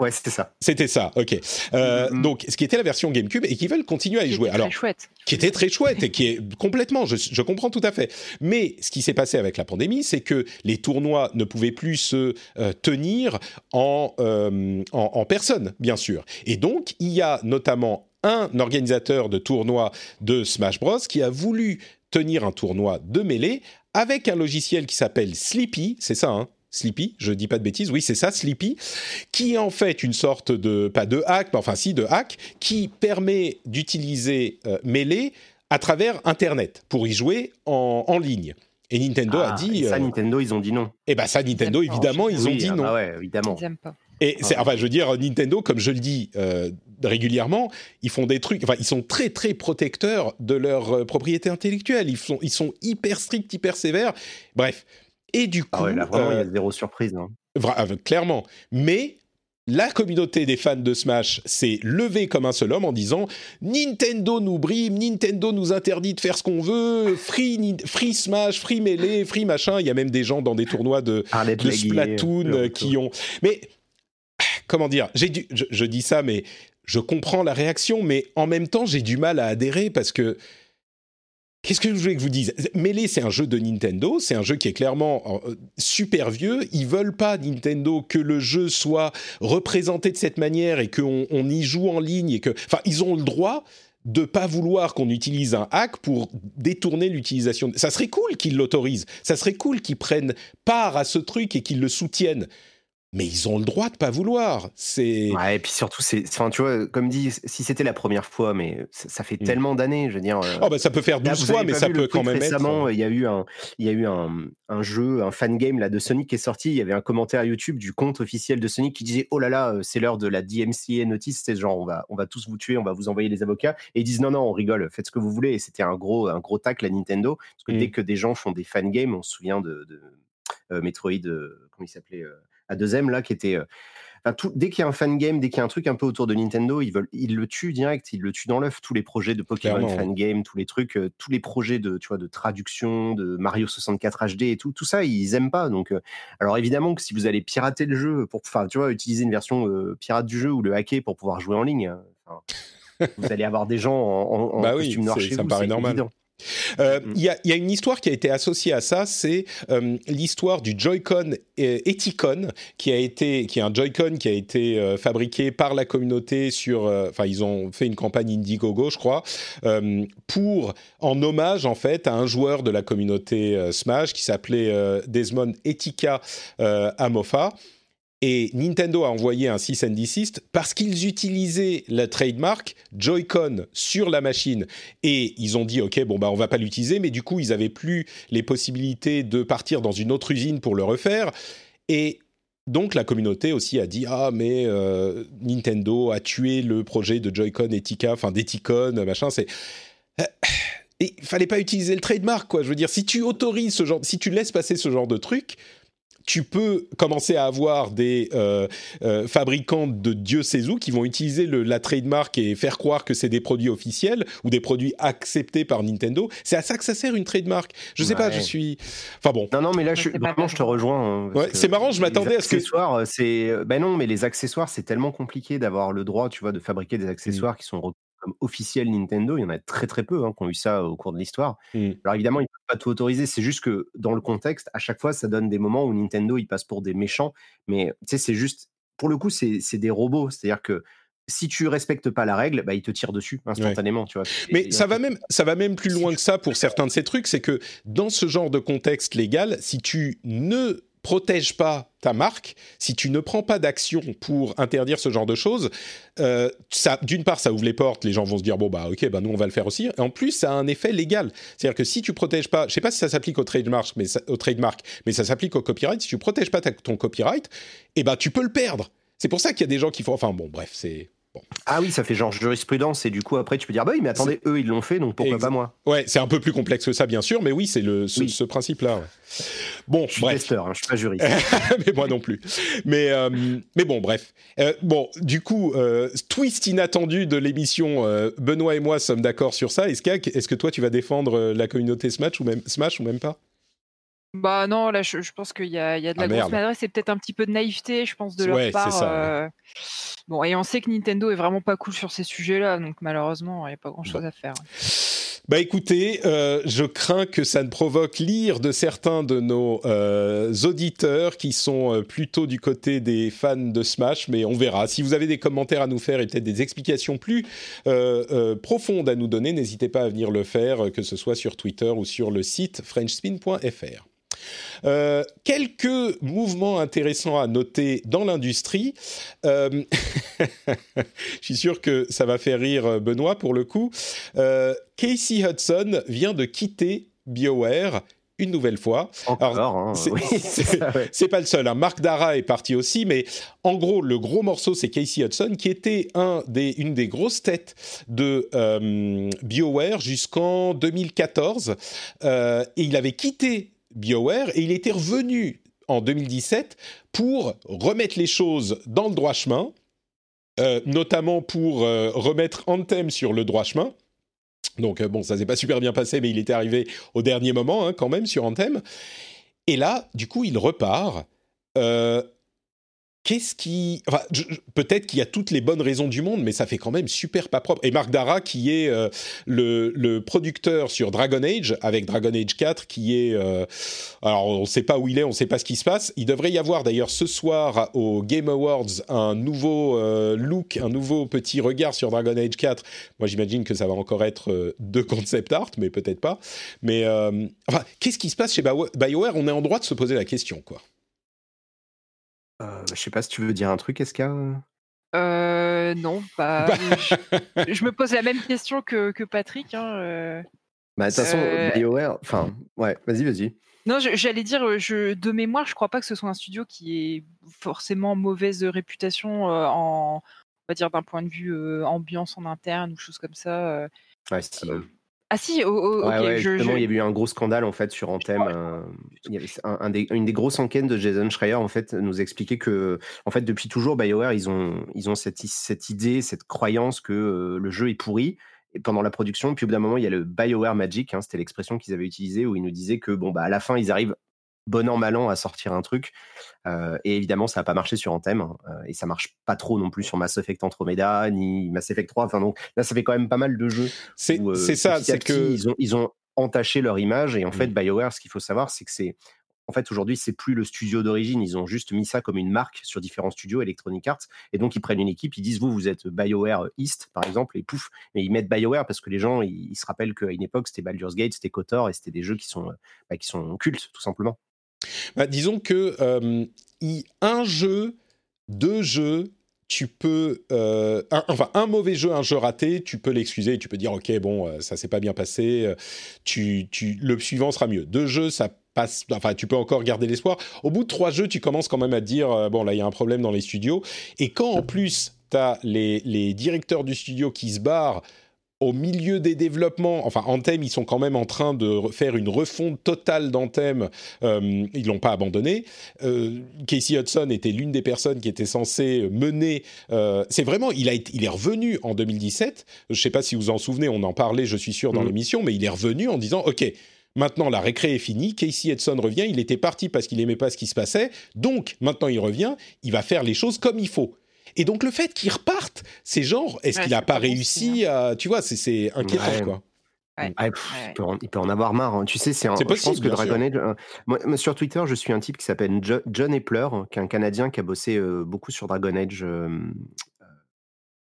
Ouais, c'était ça. C'était ça, ok. Euh, Mhm. Donc, ce qui était la version GameCube et qui veulent continuer à y Qui jouer. était Alors, très chouette. qui était très chouette et qui est complètement, je, je comprends tout à fait. Mais ce qui s'est passé avec la pandémie, c'est que les tournois ne pouvaient plus se euh, tenir en, euh, en, en personne, bien sûr. Et donc, il y a notamment un organisateur de tournoi de Smash Bros qui a voulu tenir un tournoi de mêlée avec un logiciel qui s'appelle Sleepy, c'est ça, hein? Sleepy, je dis pas de bêtises, oui c'est ça, Sleepy, qui est en fait une sorte de, pas de hack, mais enfin si de hack, qui permet d'utiliser euh, Melee à travers Internet pour y jouer en, en ligne. Et Nintendo Ah, a dit, et ça, euh, Nintendo, ils ont dit non. eh ben ça Nintendo évidemment ils ont Oui, dit ah non. bah ouais, évidemment. Ils aiment pas. Et c'est, Ah. enfin, je veux dire, Nintendo, comme je le dis euh, régulièrement, ils font des trucs. Enfin, ils sont très très protecteurs de leur euh, propriété intellectuelle. Ils sont, ils sont hyper stricts, hyper sévères. Bref. Et du coup, Ah ouais, là, vraiment, il y euh, a zéro surprise. hein. euh, clairement. Mais la communauté des fans de Smash s'est levée comme un seul homme en disant Nintendo nous brime, Nintendo nous interdit de faire ce qu'on veut, free, Smash, free Melee, free machin. Il y a même des gens dans des tournois de, de Splatoon euh, qui ont. Mais comment dire? Je, dis ça, mais je comprends la réaction, mais en même temps, j'ai du mal à adhérer parce que. Qu'est-ce que je voulais que vous dise? Melee, c'est un jeu de Nintendo, c'est un jeu qui est clairement euh, super vieux. Ils veulent pas Nintendo que le jeu soit représenté de cette manière et qu'on on y joue en ligne et que, enfin, ils ont le droit de pas vouloir qu'on utilise un hack pour détourner l'utilisation. Ça serait cool qu'ils l'autorisent. Ça serait cool qu'ils prennent part à ce truc et qu'ils le soutiennent. Mais ils ont le droit de pas vouloir. C'est Ouais, et puis surtout, c'est, enfin, tu vois, comme dit, si c'était la première fois, mais ça, ça fait Mm. tellement d'années, je veux dire. euh, oh bah ça peut faire Là, 12 vous fois, mais ça peut quand même être. récemment, il y a eu un, il y a eu un, un jeu, un fan game là de Sonic qui est sorti. Il y avait un commentaire YouTube du compte officiel de Sonic qui disait oh là là, euh, c'est l'heure de la DMCA notice, c'est genre on va, on va tous vous tuer, on va vous envoyer les avocats. Et ils disent non non, on rigole, faites ce que vous voulez. Et c'était un gros, un gros tacle à Nintendo parce que Mm. dès que des gens font des fan games, on se souvient de, de euh, Metroid, euh, comment il s'appelait, euh, à 2M là, qui était euh, Enfin, tout- dès qu'il y a un fan game, dès qu'il y a un truc un peu autour de Nintendo, ils, veulent, ils le tuent direct, ils le tuent dans l'œuf. Tous les projets de Pokémon Clairement, fan game, tous les trucs, euh, tous les projets de, tu vois, de traduction, de Mario 64 HD et tout, tout ça, ils aiment pas. Donc, euh, alors évidemment que si vous allez pirater le jeu pour, enfin, tu vois, utiliser une version euh, pirate du jeu ou le hacker pour pouvoir jouer en ligne, enfin, vous allez avoir des gens en, en- en Bah oui, costume noir chez ça me vous, paraît c'est normal. évident. Euh, Mm. Il y, a, il y a une histoire qui a été associée à ça, c'est euh, l'histoire du Joy-Con euh, Eticon, qui a été, qui est un Joy-Con qui a été euh, fabriqué par la communauté sur, enfin ils ont fait une campagne Indiegogo, je crois, pour en hommage en fait à un joueur de la communauté Smash qui s'appelait Desmond Etika Amofa. Et Nintendo a envoyé un cease and desist parce qu'ils utilisaient la trademark Joy-Con sur la machine. Et ils ont dit, OK, bon, bah, on va pas l'utiliser, mais du coup, ils avaient plus les possibilités de partir dans une autre usine pour le refaire. Et donc, la communauté aussi a dit, ah, mais euh, Nintendo a tué le projet de Joy-Con Etika, enfin, d'Eticon, machin, c'est. Il fallait pas utiliser le trademark, quoi. Je veux dire, si tu autorises ce genre, si tu laisses passer ce genre de truc, tu peux commencer à avoir des euh, euh, fabricants de Dieu sait où qui vont utiliser le, la trademark et faire croire que c'est des produits officiels ou des produits acceptés par Nintendo. C'est à ça que ça sert une trademark. Je sais pas, je suis. Enfin bon. Non, non, mais là, je, vraiment, je te rejoins. hein, Ouais, c'est marrant, je les m'attendais à ce que- accessoires, euh, c'est. Ben non, mais les accessoires, c'est tellement compliqué d'avoir le droit, tu vois, de fabriquer des accessoires qui sont comme officiels Nintendo. Il y en a très très peu hein, qui ont eu ça au cours de l'histoire. Mm. Alors évidemment, ils peuvent pas tout autoriser. C'est juste que dans le contexte, à chaque fois, ça donne des moments où Nintendo il passe pour des méchants. Mais tu sais, c'est juste. Pour le coup, c'est des robots. C'est-à-dire que si tu respectes pas la règle, bah, ils te tirent dessus instantanément. Tu vois. Mais ça va même, ça va même plus loin que ça pour certains de ces trucs, c'est que dans ce genre de contexte légal, si tu ne protèges pas ta marque, si tu ne prends pas d'action pour interdire ce genre de choses, euh, ça, d'une part, ça ouvre les portes, les gens vont se dire bon bah ok, bah nous on va le faire aussi. Et en plus, ça a un effet légal, c'est-à-dire que si tu protèges pas, je sais pas si ça s'applique au trademark, mais ça, mais ça s'applique au copyright. Si tu protèges pas ton copyright, eh ben tu peux le perdre. C'est pour ça qu'il y a des gens qui font, enfin bon, bref, c'est bon. Ah oui, ça fait genre jurisprudence. Et du coup, après, tu peux dire bah oui, mais attendez, eux, ils l'ont fait, donc pourquoi pas moi? Ouais, c'est un peu plus complexe que ça, bien sûr, mais oui, c'est le ce, Oui. ce principe-là. ouais. Bon, Je suis bref. testeur, hein, je suis pas juriste. mais moi non plus. Mais, euh, mais bon, bref. Euh, bon, du coup, euh, twist inattendu de l'émission. Benoît et moi sommes d'accord sur ça. Est-ce que, est-ce que toi, tu vas défendre la communauté Smash ou même, Smash ou même pas? Bah non, là je, je pense qu'il y a, il y a de la Ah, grosse merde. maladresse et peut-être un petit peu de naïveté, je pense, de leur Ouais, part. ça, ouais. euh, Bon, et on sait que Nintendo est vraiment pas cool sur ces sujets-là, donc malheureusement, il n'y a pas grand-chose à faire. Bah écoutez, euh, je crains que ça ne provoque l'ire de certains de nos euh, auditeurs qui sont plutôt du côté des fans de Smash, mais on verra. Si vous avez des commentaires à nous faire et peut-être des explications plus euh, profondes à nous donner, n'hésitez pas à venir le faire, que ce soit sur Twitter ou sur le site frenchspin.fr. Euh, quelques mouvements intéressants à noter dans l'industrie. Euh, je suis sûr que ça va faire rire euh, Benoît pour le coup. Euh, Casey Hudson vient de quitter BioWare une nouvelle fois. Hein, c'est- oui, c'est pas le seul. Hein. Mark Dara est parti aussi, mais en gros, le gros morceau, c'est Casey Hudson, qui était un des, une des grosses têtes de euh, BioWare jusqu'en 2014. Euh, et il avait quitté BioWare et il était revenu en 2017 pour remettre les choses dans le droit chemin, euh, notamment pour euh, remettre Anthem sur le droit chemin. Donc euh, bon, ça s'est pas super bien passé, mais il était arrivé au dernier moment hein, quand même sur Anthem. Et là, du coup, il repart. Qu'est-ce qui... Enfin, peut-être qu'il y a toutes les bonnes raisons du monde, mais ça fait quand même super pas propre. Et Marc Dara, qui est euh, le, producteur sur Dragon Age, avec Dragon Age 4, qui est... euh, alors, on ne sait pas où il est, on ne sait pas ce qui se passe. Il devrait y avoir d'ailleurs ce soir au Game Awards un nouveau euh, look, un nouveau petit regard sur Dragon Age 4. Moi, j'imagine que ça va encore être de concept art, mais peut-être pas. Mais enfin, qu'est-ce qui se passe chez Bio- BioWare? On est en droit de se poser la question, quoi. Euh, je sais pas si tu veux dire un truc, Eska Euh, non, bah, Bah, je, je me pose la même question que, que Patrick. hein, euh. Bah, de toute façon, BioWare, enfin, ouais, vas-y, vas-y. Non, je- j'allais dire, euh, je, de mémoire, je crois pas que ce soit un studio qui ait forcément mauvaise réputation en, on va dire, d'un point de vue ambiance en interne ou choses comme ça. Ouais, si. Euh, Ah si, oh, oh, Ouais, ok, ouais, je, justement, je- il y a eu un gros scandale en fait sur Anthem. euh, il y avait- un- un des- une des grosses enquêtes de Jason Schreier en fait nous expliquait que en fait depuis toujours BioWare ils ont ils ont cette, cette idée, cette croyance que euh, le jeu est pourri et pendant la production. Puis au bout d'un moment il y a le BioWare Magic, hein, c'était l'expression qu'ils avaient utilisée où ils nous disaient que bon bah à la fin ils arrivent bon an mal an à sortir un truc euh, et évidemment ça n'a pas marché sur Anthem hein, euh, et ça marche pas trop non plus sur Mass Effect Andromeda ni Mass Effect 3 enfin donc là ça fait quand même pas mal de jeux c'est euh, ça, c'est que ils ont, ils ont entaché leur image et en fait Mm. BioWare ce qu'il faut savoir c'est que c'est en fait aujourd'hui c'est plus le studio d'origine ils ont juste mis ça comme une marque sur différents studios Electronic Arts et donc ils prennent une équipe ils disent vous vous êtes BioWare East par exemple et pouf et ils mettent BioWare parce que les gens ils, ils se rappellent qu'à une époque c'était Baldur's Gate c'était KOTOR et c'était des jeux qui sont bah, qui sont cultes tout simplement Bah, disons que euh, un jeu, deux jeux, tu peux, euh, enfin un mauvais jeu, un jeu raté, tu peux l'excuser, tu peux dire ok bon euh, ça s'est pas bien passé, tu, tu, le suivant sera mieux. Deux jeux ça passe, enfin tu peux encore garder l'espoir. Au bout de trois jeux tu commences quand même à te dire bon là il y a un problème dans les studios et quand en plus tu as les, les directeurs du studio qui se barrent au milieu des développements, enfin Anthem, ils sont quand même en train de re- faire une refonte totale d'Anthem. Euh, ils l'ont pas abandonné. Euh, Casey Hudson était l'une des personnes qui était censée mener. euh, c'est vraiment, il a été, il est revenu en 2017. Je sais pas si vous en souvenez, on en parlait, je suis sûr dans Mhm. l'émission, mais il est revenu en disant, ok. Maintenant, la récré est finie. Casey Hudson revient. Il était parti parce qu'il aimait pas ce qui se passait. Donc, maintenant, il revient. Il va faire les choses comme il faut. Et donc, le fait qu'il reparte, c'est genre, est-ce Ouais, qu'il a c'est pas réussi à. Tu vois, c'est- c'est inquiétant, Ouais. quoi. Ouais. Ah, pff, Ouais. il, peut en, il peut en avoir marre. hein. Tu sais, c'est un- C'est je pense possible, que Dragon. Age. euh, moi, sur Twitter, je suis un type qui s'appelle Jo- John Epler, hein, qui est un Canadien qui a bossé euh, beaucoup sur Dragon Age euh, euh,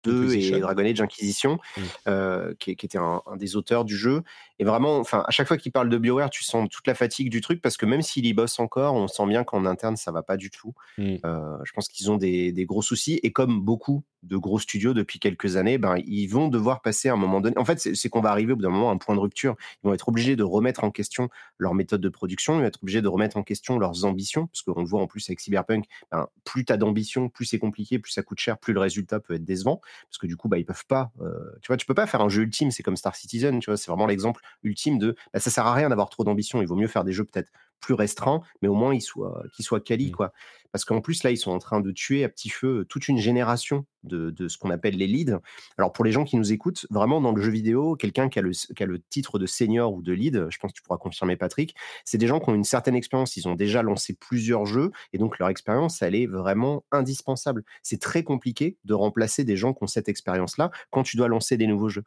2 et Inquisition. Dragon Age Inquisition, Mm. euh, qui, était un, un des auteurs du jeu. Et vraiment, enfin, à chaque fois qu'il parle de BioWare, tu sens toute la fatigue du truc parce que même s'il y bosse encore, on sent bien qu'en interne, ça va pas du tout. Mm. Euh, je pense qu'ils ont des, des gros soucis. Et comme beaucoup de gros studios depuis quelques années, ben, ils vont devoir passer à un moment donné. En fait, c'est qu'on va arriver au bout d'un moment à un point de rupture. Ils vont être obligés de remettre en question leur méthode de production, ils vont être obligés de remettre en question leurs ambitions, parce qu'on le voit en plus avec Cyberpunk, ben, plus tu as d'ambition, plus c'est compliqué, plus ça coûte cher, plus le résultat peut être décevant, parce que du coup, bah, ils peuvent pas. euh, tu vois, tu peux pas faire un jeu ultime, c'est comme Star Citizen, tu vois, c'est vraiment l'exemple ultime de bah, ça sert à rien d'avoir trop d'ambition, il vaut mieux faire des jeux peut-être plus restreints, mais au moins ils soient, qu'ils soient quali, Mm. quoi. Parce qu'en plus, là, ils sont en train de tuer à petit feu toute une génération de, de ce qu'on appelle les leads. Alors, pour les gens qui nous écoutent, vraiment, dans le jeu vidéo, quelqu'un qui, qui a le titre de senior ou de lead, je pense que tu pourras confirmer, Patrick, c'est des gens qui ont une certaine expérience. Ils ont déjà lancé plusieurs jeux et donc leur expérience, elle est vraiment indispensable. C'est très compliqué de remplacer des gens qui ont cette expérience-là quand tu dois lancer des nouveaux jeux.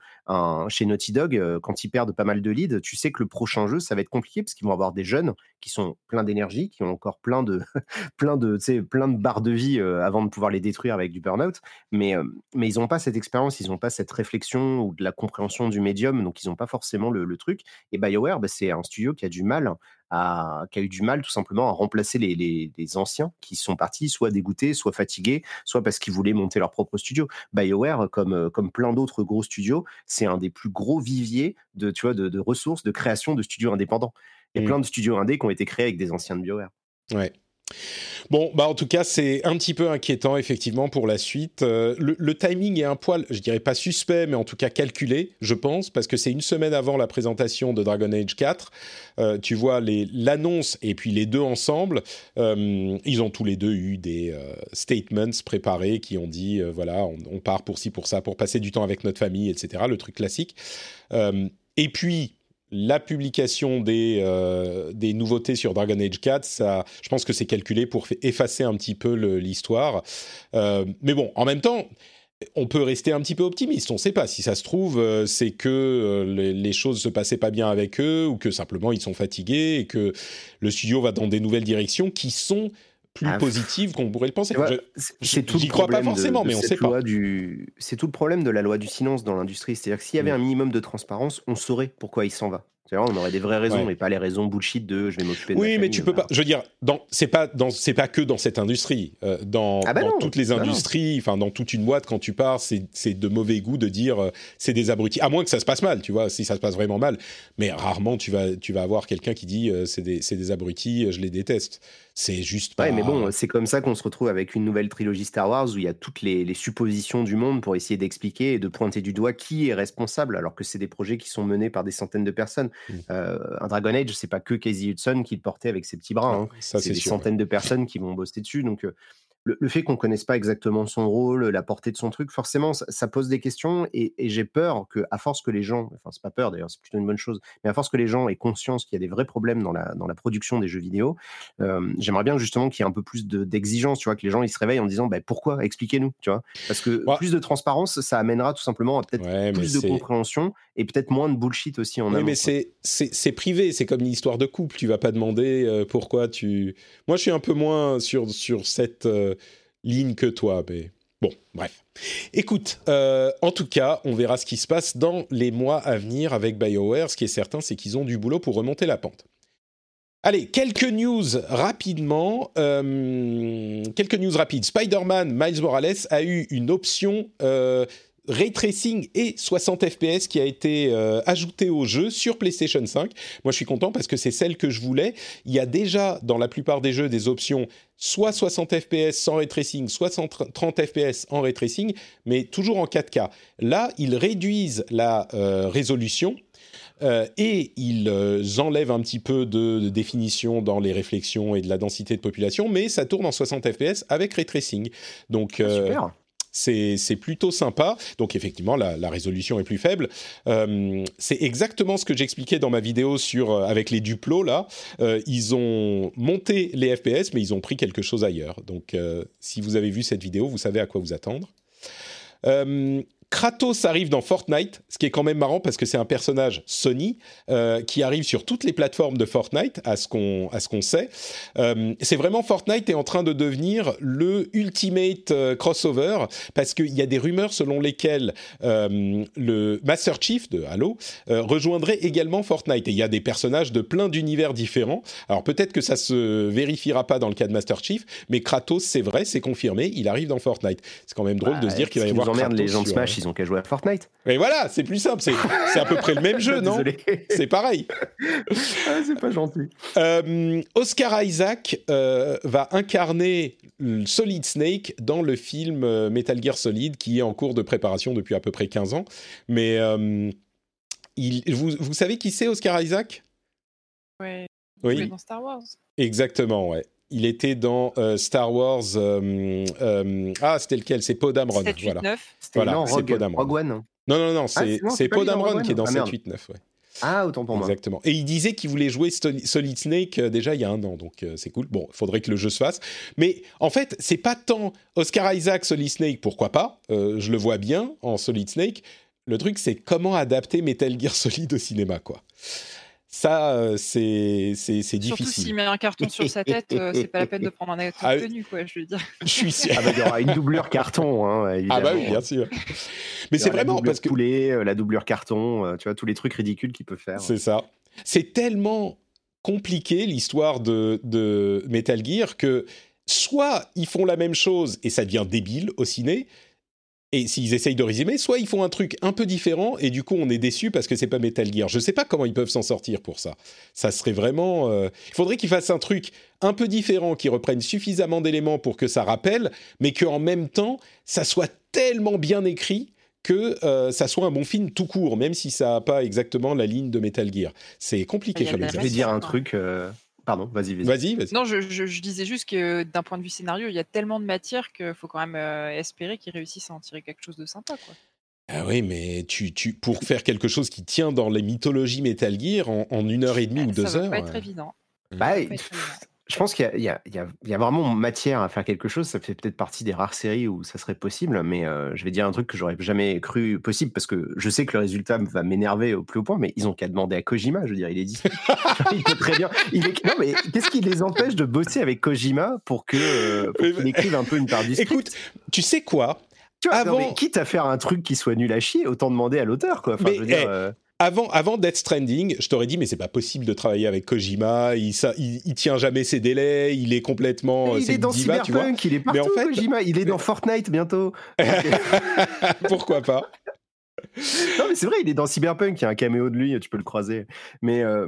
Chez Naughty Dog, euh, quand ils perdent pas mal de leads, tu sais que le prochain jeu, ça va être compliqué parce qu'ils vont avoir des jeunes qui sont pleins d'énergie, qui ont encore plein de, plein de, sais, plein de barres de vie euh, avant de pouvoir les détruire avec du burn-out. Mais, euh, mais ils n'ont pas cette expérience, ils n'ont pas cette réflexion ou de la compréhension du médium, donc ils n'ont pas forcément le, le truc. Et BioWare, bah, c'est un studio qui a du mal à, qui a eu du mal tout simplement à remplacer les, les- les anciens qui sont partis, soit dégoûtés, soit fatigués, soit parce qu'ils voulaient monter leur propre studio. BioWare, comme, euh, comme plein d'autres gros studios, c'est un des plus gros viviers de, tu vois, de, de ressources, de création de studios indépendants. Il y a Mm. plein de studios indés qui ont été créés avec des anciens de BioWare. Ouais. Bon, bah en tout cas, c'est un petit peu inquiétant effectivement pour la suite. Euh, le, timing est un poil, je dirais pas suspect, mais en tout cas calculé, je pense, parce que c'est une semaine avant la présentation de Dragon Age 4. Euh, tu vois l'annonce et puis les deux ensemble. euh, ils ont tous les deux eu des statements préparés qui ont dit voilà, on, part pour ci pour ça, pour passer du temps avec notre famille, etc. Le truc classique. Et puis la publication des, euh, des nouveautés sur Dragon Age 4, ça, je pense que c'est calculé pour fa- effacer un petit peu l'histoire. Euh, mais bon, en même temps, on peut rester un petit peu optimiste. On ne sait pas. Si ça se trouve, euh, c'est que les, les choses se passaient pas bien avec eux ou que simplement ils sont fatigués et que le studio va dans des nouvelles directions qui sont plus Ah, positives qu'on pourrait le penser. C'est- tout le crois pas de- forcément, de mais on sait pas. du- C'est tout le problème de la loi du silence dans l'industrie. C'est-à-dire que s'il y avait Mm. un minimum de transparence, on saurait pourquoi il s'en va. Vois, on aurait des vraies raisons Ouais. et pas les raisons bullshit de je vais m'occuper de Oui, ma mais tu peux pas. Je veux dire, c'est pas dans, c'est pas que dans cette industrie. Euh, dans Ah bah dans non, toutes les industries, enfin dans toute une boîte, quand tu pars, c'est, de mauvais goût de dire euh, c'est des abrutis. À moins que ça se passe mal, tu vois. Si ça se passe vraiment mal, mais rarement tu vas, tu vas avoir quelqu'un qui dit euh, c'est des, des abrutis, je les déteste. C'est juste pas. Ouais, mais bon, c'est comme ça qu'on se retrouve avec une nouvelle trilogie Star Wars où il y a toutes les, les suppositions du monde pour essayer d'expliquer et de pointer du doigt qui est responsable, alors que c'est des projets qui sont menés par des centaines de personnes. Mm. Euh, un Dragon Age, c'est pas que Casey Hudson qui le portait avec ses petits bras. hein. ça c'est c'est des sûr. centaines de personnes qui vont bosser dessus. Donc, euh, le, le fait qu'on connaisse pas exactement son rôle, la portée de son truc, forcément, ça, ça pose des questions. Et, et j'ai peur que, à force que les gens, enfin, c'est pas peur d'ailleurs, c'est plutôt une bonne chose, mais à force que les gens aient conscience qu'il y a des vrais problèmes dans la, dans la production des jeux vidéo, euh, j'aimerais bien justement qu'il y ait un peu plus de- d'exigence, tu vois, que les gens ils se réveillent en disant, bah, pourquoi? Expliquez-nous, tu vois? Parce que Ouais. plus de transparence, ça amènera tout simplement à peut-être Ouais, plus de compréhension et peut-être moins de bullshit aussi en Oui, amont. mais c'est, privé, c'est comme une histoire de couple. Tu vas pas demander euh, pourquoi tu. Moi, je suis un peu moins sur, sur cette euh, ligne que toi, mais bon, bref. Écoute, euh, en tout cas, on verra ce qui se passe dans les mois à venir avec BioWare. Ce qui est certain, c'est qu'ils ont du boulot pour remonter la pente. Allez, quelques news rapidement. Euh, quelques news rapides. Spider-Man Miles Morales a eu une option euh, ray tracing et 60 FPS qui a été euh, ajoutée au jeu sur PlayStation 5. Moi, je suis content parce que c'est celle que je voulais. Il y a déjà dans la plupart des jeux des options soit 60 FPS sans ray tracing, soit 130 FPS en ray tracing, mais toujours en 4K. Là, ils réduisent la euh, résolution. Euh, et ils enlèvent un petit peu de, de définition dans les réflexions et de la densité de population, mais ça tourne en 60 FPS avec ray tracing. Donc, Super. C'est plutôt sympa. Donc effectivement, la, résolution est plus faible. Euh, c'est exactement ce que j'expliquais dans ma vidéo sur euh, avec les duplos là. Euh, ils ont monté les FPS, mais ils ont pris quelque chose ailleurs. Donc si vous avez vu cette vidéo, vous savez à quoi vous attendre. Kratos arrive dans Fortnite, ce qui est quand même marrant parce que c'est un personnage Sony euh, qui arrive sur toutes les plateformes de Fortnite, à ce qu'on à ce qu'on sait. Euh, c'est vraiment Fortnite est en train de devenir le ultimate euh, crossover parce qu'il y a des rumeurs selon lesquelles euh, le Master Chief de Halo euh, rejoindrait également Fortnite et il y a des personnages de plein d'univers différents. Alors peut-être que ça se vérifiera pas dans le cas de Master Chief, mais Kratos c'est vrai, c'est confirmé, il arrive dans Fortnite. C'est quand même drôle de se dire qu'il va y avoir Kratos les gens de Smash, ils ont qu'à jouer à Fortnite. Et voilà, c'est plus simple, c'est à peu près le même jeu, non? C'est pareil. Ah, c'est pas gentil. Euh, Oscar Isaac euh, va incarner le Solid Snake dans le film euh, Metal Gear Solid qui est en cours de préparation depuis à peu près 15 ans. Mais euh, il, vous, vous savez qui c'est Oscar Isaac? Ouais. Oui. dans Star Wars. Exactement, ouais. Il était dans euh, Star Wars. euh, euh, ah, c'était lequel? C'est Poe Dameron. 7, 8, Voilà. 9. C'était Voilà, non, c'est Rogue, Poe Dameron. Rogue One. Non, non, non, Ah, c'est pas Poe Dameron qui est dans Ah, merde. 7, 8, 9. Ouais. Ah, autant pour moi. Exactement. Et il disait qu'il voulait jouer Solid Snake déjà il y a un an, donc c'est cool. Bon, il faudrait que le jeu se fasse. Mais en fait, c'est pas tant Oscar Isaac, Solid Snake, pourquoi pas Je le vois bien en Solid Snake. Le truc, c'est comment adapter Metal Gear Solid au cinéma, quoi. Ça, euh, c'est c'est c'est Surtout difficile. s'il met un carton sur sa tête, euh, c'est pas la peine de prendre un acteur Ah connu, quoi, je veux dire. Je suis sûr. Ah bah, il y aura une doublure carton, hein, Ah bah oui, bien sûr. Mais c'est vraiment parce que poulet, euh, la doublure carton, tu vois tous les trucs ridicules qu'il peut faire. C'est ça. C'est tellement compliqué l'histoire de, de Metal Gear que soit ils font la même chose et ça devient débile au ciné, et s'ils essayent de résumer, soit ils font un truc un peu différent et du coup on est déçu parce que c'est pas Metal Gear. Je sais pas comment ils peuvent s'en sortir pour ça. Ça serait vraiment. euh, Il faudrait qu'ils fassent un truc un peu différent, qui reprenne suffisamment d'éléments pour que ça rappelle, mais qu'en même temps ça soit tellement bien écrit que euh, ça soit un bon film tout court, même si ça n'a pas exactement la ligne de Metal Gear. C'est compliqué Il y a comme Je vais dire un truc. euh, Pardon, vas-y, vas-y. Non, je, je- je disais juste que d'un point de vue scénario, il y a tellement de matière qu'il faut quand même euh, espérer qu'ils réussissent à en tirer quelque chose de sympa. Quoi. Ah oui, mais tu, tu, pour faire quelque chose qui tient dans les mythologies Metal Gear en, en une heure et demie ou deux ça va heures. pas être euh, évident. Bah, Je pense qu'il y a, y y y vraiment matière à faire quelque chose. Ça fait peut-être partie des rares séries où ça serait possible, mais euh, je vais dire un truc que j'aurais jamais cru possible parce que je sais que le résultat va m'énerver au plus haut point, mais ils ont qu'à demander à Kojima. Je veux dire, il est dit. il peut très bien. Il est... Non, mais qu'est-ce qui les empêche de bosser avec Kojima pour que euh, pour qu'il écrive un peu une part du script? Écoute, tu sais quoi? Tu vois, non, avant- mais quitte à faire un truc qui soit nul à chier, autant demander à l'auteur, quoi. Enfin, Mais, je veux dire, eh, euh, avant, avant Death Stranding, je t'aurais dit, mais c'est pas possible de travailler avec Kojima, il, ça, il, il tient jamais ses délais, il est complètement. Euh, il est dans diva. Cyberpunk, il est Mais partout, en fait- Kojima. Il est dans Fortnite bientôt. Pourquoi pas? Non, mais c'est vrai, il est dans Cyberpunk, il y a un caméo de lui, tu peux le croiser. Mais, euh,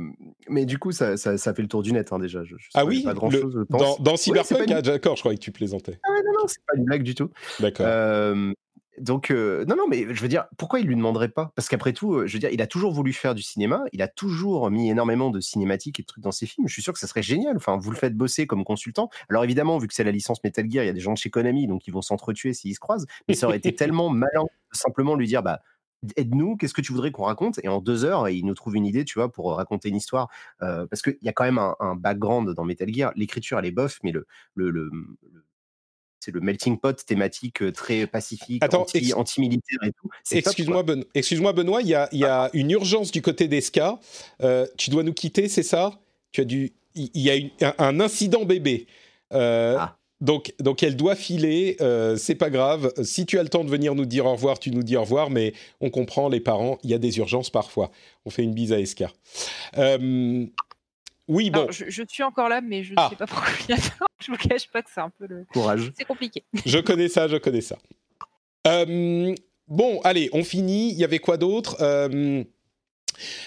mais du coup, ça, ça, ça fait le tour du net, hein, déjà. Je, je Ah oui, pas grand le- chose, je pense. dans, Oui, Cyberpunk, une- ah, d'accord, je croyais que tu plaisantais. Ah non, non, c'est pas une blague du tout. D'accord. Euh, donc, euh, non, non, mais je veux dire, pourquoi il lui demanderait pas? Parce qu'après tout, euh, je veux dire, il a toujours voulu faire du cinéma, il a toujours mis énormément de cinématiques et de trucs dans ses films. Je suis sûr que ça serait génial. Enfin, vous le faites bosser comme consultant. Alors évidemment, vu que c'est la licence Metal Gear, il y a des gens de chez Konami, donc ils vont s'entretuer s'ils se croisent. Mais ça aurait été tellement malin de simplement lui dire, bah, aide-nous, qu'est-ce que tu voudrais qu'on raconte? Et en deux heures, il nous trouve une idée, tu vois, pour raconter une histoire. Euh, parce qu'il y a quand même un, un background dans Metal Gear. L'écriture, elle est bof, mais le, le, le- le- c'est le melting pot thématique euh, très pacifique, Attends, anti, ex- anti-militaire et tout. Excuse-moi, ben- Benoît, il y a, il y a une urgence du côté d'Esca. Euh, tu dois nous quitter, c'est ça? Tu as dû. Il y a une- un, un incident bébé. Euh, Ah. Donc, donc elle doit filer, euh, c'est pas grave. Si tu as le temps de venir nous dire au revoir, tu nous dis au revoir, mais on comprend les parents, il y a des urgences parfois. On fait une bise à Esca. Euh, oui, bon, Alors, je, je suis encore là, mais je ne Ah. sais pas pourquoi il y a ça. Je vous cache pas que c'est un peu le. Courage. C'est compliqué. je connais ça, je connais ça. Euh, bon, allez, on finit. Il y avait quoi d'autre? Euh,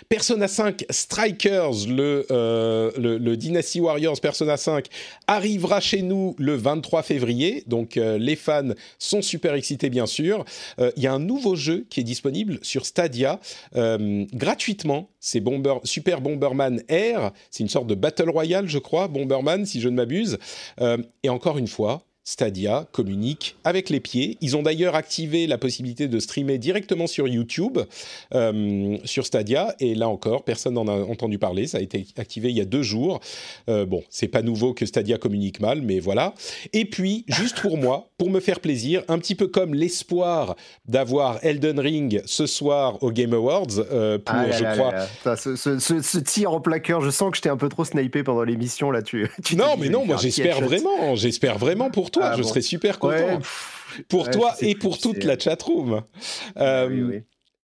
Persona 5 Strikers, le, euh, le, le Dynasty Warriors Persona 5, arrivera chez nous le 23 février. Donc euh, les fans sont super excités, bien sûr. Euh, Il y a un nouveau jeu qui est disponible sur Stadia gratuitement. C'est Bomber, Super Bomberman Air. C'est une sorte de Battle Royale, je crois, Bomberman, si je ne m'abuse. Et encore une fois, Stadia communique avec les pieds. Ils ont d'ailleurs activé la possibilité de streamer directement sur YouTube, euh, sur Stadia. Et là encore, personne n'en a entendu parler. Ça a été activé il y a deux jours. Euh, bon, c'est pas nouveau que Stadia communique mal, mais voilà. Et puis, juste pour moi, pour me faire plaisir, un petit peu comme l'espoir d'avoir Elden Ring ce soir au Game Awards, euh, pour, Ah là je là crois, là Ce, ce- ce- ce tir en plaqueur, je sens que je t'ai un peu trop snipé pendant l'émission là. Tu, Non, mais non, moi j'espère vraiment, j'espère vraiment pour toi, Ah, je bon. serais super content. Ouais, pff, pour ouais, toi et pour toute la chatroom. Ah Euh, oui, oui.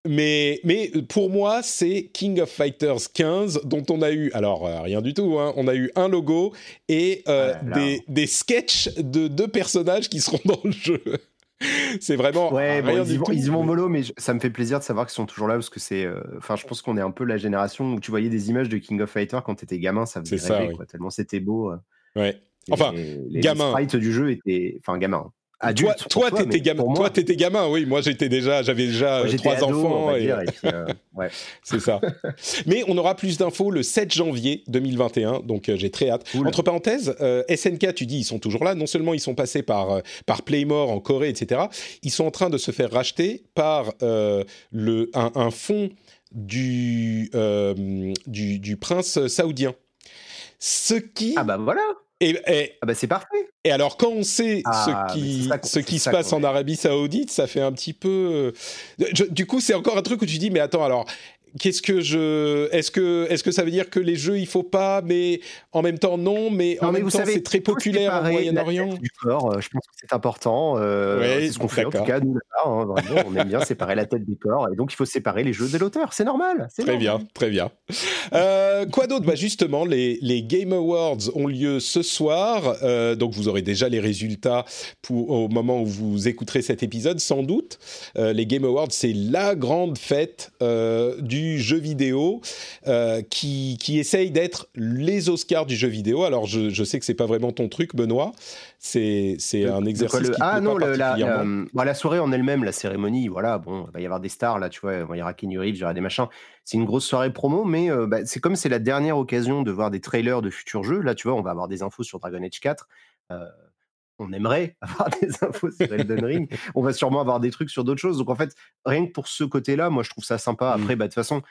Mais, mais pour moi, c'est King of Fighters 15 dont on a eu, alors euh, rien du tout, hein, on a eu un logo et euh, Ah des, des sketchs de deux personnages qui seront dans le jeu. c'est vraiment Ouais, bon, ils, vont, ils vont mollo, mais je- ça me fait plaisir de savoir qu'ils sont toujours là parce que c'est. euh, Enfin, je pense qu'on est un peu la génération où tu voyais des images de King of Fighters quand t'étais gamin, ça faisait ça, rêver, oui. quoi, tellement c'était beau. Ouais. Enfin, les, les gamin. sprites du jeu étaient. Enfin, gamin. Adulte. toi, toi, t'étais gamin. moi, Toi, t'étais gamin. Oui, moi, j'étais déjà, j'avais déjà moi, euh, trois ado, enfants. et- et euh, ouais. C'est ça. Mais on aura plus d'infos le 7 janvier 2021, donc euh, j'ai très hâte. Cool. Entre parenthèses, euh, SNK, tu dis, ils sont toujours là. Non seulement ils sont passés par, par Playmore en Corée, etc., ils sont en train de se faire racheter par le, un, un fonds du, du, du prince saoudien. Ce qui... Ah bah voilà. Et, et- Ah bah c'est parfait. et alors, quand on sait Ah, ce qui, ce qui se passe en. Arabie Saoudite, ça fait un petit peu. euh, je- du coup, c'est encore un truc où tu dis, mais attends, alors. Qu'est-ce que je. Est-ce que, est que ça veut dire que les jeux, il faut pas, mais en même temps, non, mais en Non, mais même vous temps, c'est très populaire en la Moyen-Orient Du corps, euh, je pense que c'est important. euh, Ouais, c'est ce qu'on fait en tout cas, nous, là, hein, vraiment, on aime bien séparer la tête des corps, et donc il faut séparer les jeux de l'auteur. C'est normal. Très normal. bien, très bien. Euh, quoi d'autre? Bah Justement, les, les Game Awards ont lieu ce soir, euh, donc vous aurez déjà les résultats pour, au moment où vous écouterez cet épisode, sans doute. Les Game Awards, c'est la grande fête euh, du jeu vidéo euh, qui, qui essaye d'être les Oscars du jeu vidéo. Alors, je, je sais que c'est pas vraiment ton truc, Benoît. C'est un exercice quoi le- qui ah non, pas le- la, particulièrement. la, soirée en elle-même, la cérémonie, voilà, bon, il va y avoir des stars là, tu vois, il y aura Kenny Reeves, il y aura des machins. C'est une grosse soirée promo, mais euh, bah, c'est comme c'est la dernière occasion de voir des trailers de futurs jeux. Là, tu vois, on va avoir des infos sur Dragon Age 4. On aimerait avoir des infos sur Elden Ring. On va sûrement avoir des trucs sur d'autres choses. Donc en fait, rien que pour ce côté-là, moi je trouve ça sympa. Mm. Après, bah, de toute façon,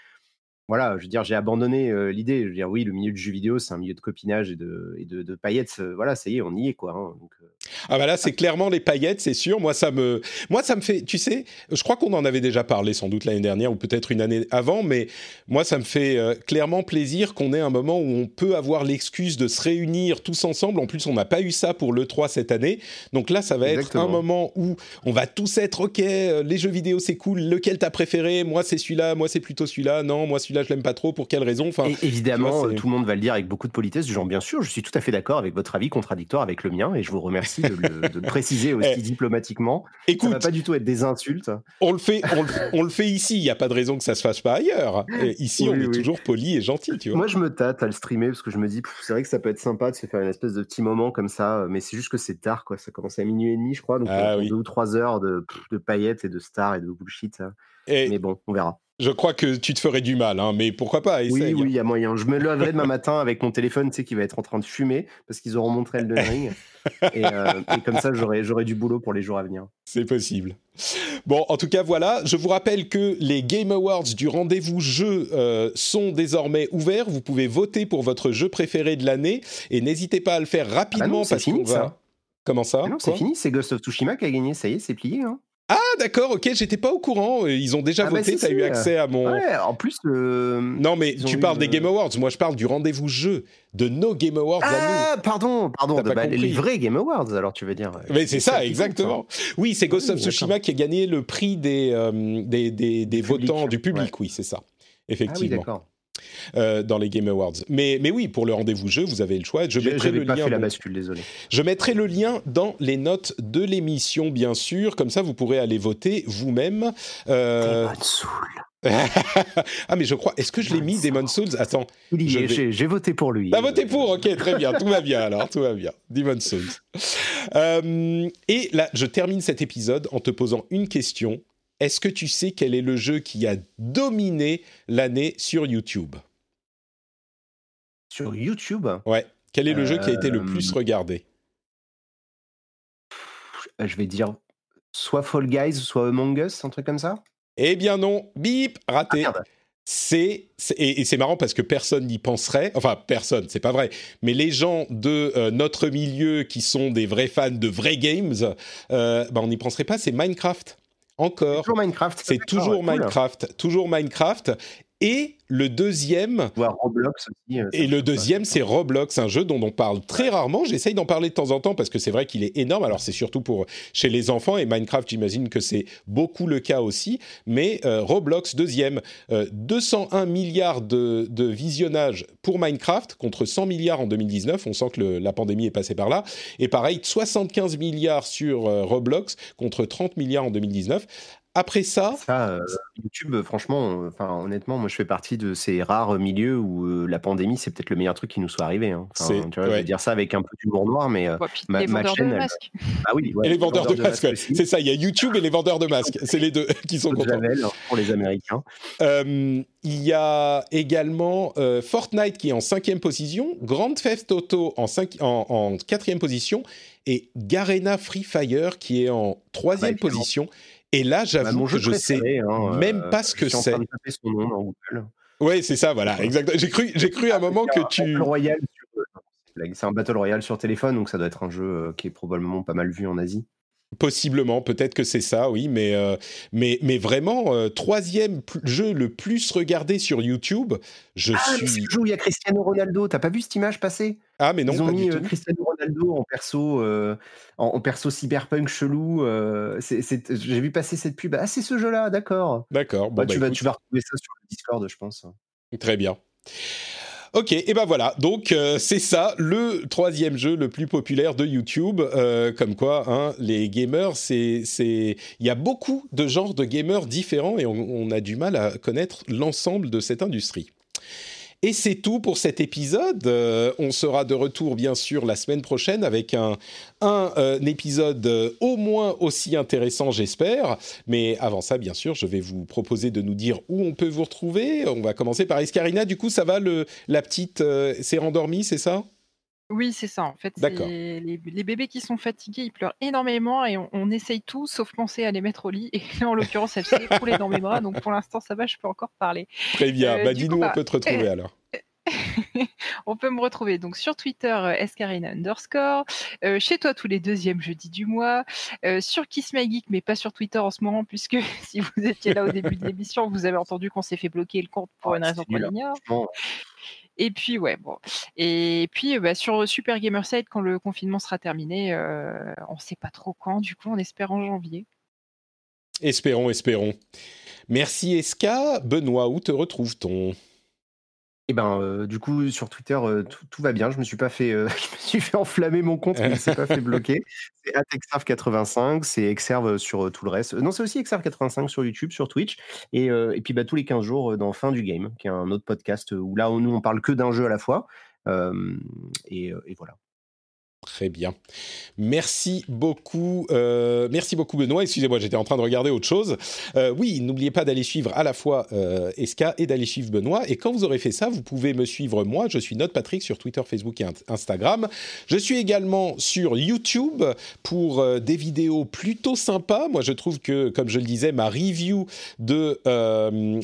voilà, je veux dire, j'ai abandonné euh, l'idée. Je veux dire, oui, le milieu du jeu vidéo, c'est un milieu de copinage et de, et de, de paillettes. euh, voilà, ça y est, on y est, quoi. hein. Donc, euh, Ah bah là, c'est clairement les paillettes, c'est sûr. Moi, ça me, moi, ça me fait, tu sais, je crois qu'on en avait déjà parlé sans doute l'année dernière ou peut-être une année avant, mais moi, ça me fait clairement plaisir qu'on ait un moment où on peut avoir l'excuse de se réunir tous ensemble. En plus, on n'a pas eu ça pour le 3 cette année, donc là, ça va être un moment où on va tous être ok. Les jeux vidéo, c'est cool. Lequel t'as préféré? Moi, c'est celui-là. Moi, c'est plutôt celui-là. Non, moi, celui-là, je l'aime pas trop. Pour quelle raison? Enfin, Et évidemment, vois, euh, tout le monde va le dire avec beaucoup de politesse, du genre bien sûr, je suis tout à fait d'accord avec votre avis contradictoire avec le mien, et je vous remercie de le, de le préciser aussi Eh, diplomatiquement. Ça écoute, va pas du tout être des insultes. on le fait, on le, on le fait ici. Il n'y a pas de raison que ça se fasse pas ailleurs. Et ici, Oui, on est toujours poli et gentil, tu vois. Moi, je me tâte à le streamer parce que je me dis, c'est vrai que ça peut être sympa de se faire une espèce de petit moment comme ça, euh, mais c'est juste que c'est tard, quoi. Ça commence à minuit et demi, je crois, donc Ah oui. deux ou trois heures de, paillettes et de stars et de bullshit. hein. Et Mais bon, on verra. Je crois que tu te ferais du mal, hein, mais pourquoi pas Oui, essaye. oui, il y a moyen. Je me lèverai demain matin avec mon téléphone, tu sais, qui va être en train de fumer parce qu'ils auront montré Elden Ring. et, euh, et comme ça, j'aurai du boulot pour les jours à venir. C'est possible. Bon, en tout cas, voilà. Je vous rappelle que les Game Awards du rendez-vous jeu euh, sont désormais ouverts. Vous pouvez voter pour votre jeu préféré de l'année et n'hésitez pas à le faire rapidement Ah non, c'est parce fini, qu'on va. ça. Comment ça? Ah non, c'est fini, c'est Ghost of Tsushima qui a gagné, ça y est, c'est plié. Hein. Ah, d'accord, ok, j'étais pas au courant. Ils ont déjà Ah bah voté, si, t'as si, eu euh, accès à mon. Ouais, en plus, le. Non, mais tu parles le- des Game Awards. Moi, je parle du rendez-vous jeu, de nos Game Awards à nous. Ah, pardon, pardon, de- bah, les vrais Game Awards, alors tu veux dire. Mais c'est ça compte, exactement. Oui, c'est Ghost Oui, of Tsushima qui a gagné le prix des, euh, des, des, des votants public, du public, oui, c'est ça. Ah oui, Effectivement, d'accord. Euh, dans les Game Awards. Mais, mais oui, pour le rendez-vous jeu, vous avez le choix. Je mettrai le pas lien. fait la bascule, désolé. je mettrai le lien dans les notes de l'émission, bien sûr. Comme ça, vous pourrez aller voter vous-même. Euh, ah, mais je crois. Est-ce que je l'ai mis Demon Souls Attends. Vais- j'ai voté pour lui. T'as voté pour, ok, très bien, tout va bien alors, tout va bien. Demon Souls. Euh, et là, je termine cet épisode en te posant une question. Est-ce que tu sais quel est le jeu qui a dominé l'année sur YouTube? Sur YouTube, Ouais. Quel est le jeu qui a été le plus regardé? euh, je vais dire soit Fall Guys, soit Among Us, un truc comme ça? Eh bien non, bip, Ah, raté. merde. c'est c'est- et, et c'est marrant parce que personne n'y penserait. Enfin, personne, c'est pas vrai. Mais les gens de euh, notre milieu qui sont des vrais fans de vrais games, euh, bah, on n'y penserait pas. C'est Minecraft. Encore. Toujours Minecraft. C'est toujours cool. Minecraft, toujours Minecraft. Et le deuxième, Voir Roblox aussi. euh, et le deuxième, c'est Roblox, un jeu dont on parle très rarement. J'essaye d'en parler de temps en temps parce que c'est vrai qu'il est énorme. Alors c'est surtout pour chez les enfants et Minecraft, j'imagine que c'est beaucoup le cas aussi. Mais euh, Roblox deuxième, euh, 201 milliards de, de visionnages pour Minecraft contre 100 milliards en 2019. On sent que le- la pandémie est passée par là. Et pareil, 75 milliards sur euh, Roblox contre 30 milliards en 2019. Après ça, Ça, euh, YouTube, franchement, enfin, honnêtement, moi, je fais partie de ces rares milieux où euh, la pandémie, c'est peut-être le meilleur truc qui nous soit arrivé. hein. Enfin, tu vois, Je vais dire ça avec un peu d'humour noir, mais euh, Ouais, ma- les ma vendeurs chaîne, de elle- masques. ah oui, ouais, et les vendeurs de masques, c'est ça. Il y a YouTube et les vendeurs de masques. C'est les deux qui sont contents. Javel, hein, pour les Américains. Euh, il y a également euh, Fortnite qui est en cinquième position, Grand Theft Auto en, cinq- en, en quatrième position et Garena Free Fire qui est en troisième évidemment. Et là, Bah, j'avoue mon que je sais hein, même euh, pas ce que c'est. Ouais, c'est ça, voilà, exactement. J'ai cru, j'ai cru à un moment que tu. Euh, c'est un Battle Royale sur téléphone, donc ça doit être un jeu euh, qui est probablement pas mal vu en Asie. Possiblement, peut-être que c'est ça, oui, mais, euh, mais, mais vraiment, euh, troisième jeu le plus regardé sur YouTube, je Ah, mais suis. le jeu où il y a Cristiano Ronaldo. T'as pas vu cette image passer? Ah, mais non, Ils ont pas mis du euh, tout. Cristiano Ronaldo en perso, euh, en, en perso cyberpunk chelou. euh, J'ai vu passer cette pub. Ah, c'est ce jeu-là, d'accord. D'accord, bon, Bah, bah, tu, vas, tu vas retrouver ça sur le Discord, je pense. Très bien. Ok, et ben voilà, donc euh, c'est ça, le troisième jeu le plus populaire de YouTube. Euh, comme quoi, hein, les gamers, c'est, c'est, il y a beaucoup de genres de gamers différents et on, on a du mal à connaître l'ensemble de cette industrie. Et c'est tout pour cet épisode. Euh, on sera de retour, bien sûr, la semaine prochaine avec un, un euh, épisode euh, au moins aussi intéressant, j'espère. Mais avant ça, bien sûr, je vais vous proposer de nous dire où on peut vous retrouver. On va commencer par Escarina. Du coup, ça va, le, la petite s'est rendormie, c'est ça? Oui, c'est ça. En fait, les, les bébés qui sont fatigués, ils pleurent énormément et on, on essaye tout sauf penser à les mettre au lit. Et là, en l'occurrence, elle s'est écroulée dans mes bras. Donc pour l'instant, ça va, je peux encore parler. Très bien. Euh, bah, du dis-nous, on bah, peut te retrouver alors. On peut me retrouver donc sur Twitter euh, escarina underscore, euh, chez toi tous les deuxièmes jeudis du mois, euh, sur Kiss My Geek, mais pas sur Twitter en ce moment, puisque si vous étiez là au début de l'émission, vous avez entendu qu'on s'est fait bloquer le compte pour Ah, une raison qu'on hein. ignore. Et puis ouais bon. Et puis euh, bah, sur Super Gamerside, quand le confinement sera terminé, euh, on sait pas trop quand, du coup on espère en janvier. Espérons, espérons. Merci Eska. Benoît, où te retrouve-t-on? Et ben, euh, du coup, sur Twitter, euh, tout, tout va bien. Je me suis pas fait, euh, je me suis fait enflammer mon compte, mais il s'est pas fait bloquer. C'est @exerve85, c'est Exerve sur tout le reste. Non, c'est aussi Exerve85 sur YouTube, sur Twitch, et, et puis bah, tous les 15 jours dans Fin du Game, qui est un autre podcast où là, où nous on parle que d'un jeu à la fois. Et, et voilà. Très bien. Merci beaucoup. euh, merci beaucoup, Benoît. Excusez-moi, j'étais en train de regarder autre chose. Euh, oui, n'oubliez pas d'aller suivre à la fois euh, Eska et d'aller suivre Benoît. Et quand vous aurez fait ça, vous pouvez me suivre moi. Je suis Note Patrick sur Twitter, Facebook et Instagram. Je suis également sur YouTube pour euh, des vidéos plutôt sympas. Moi, je trouve que, comme je le disais, ma review de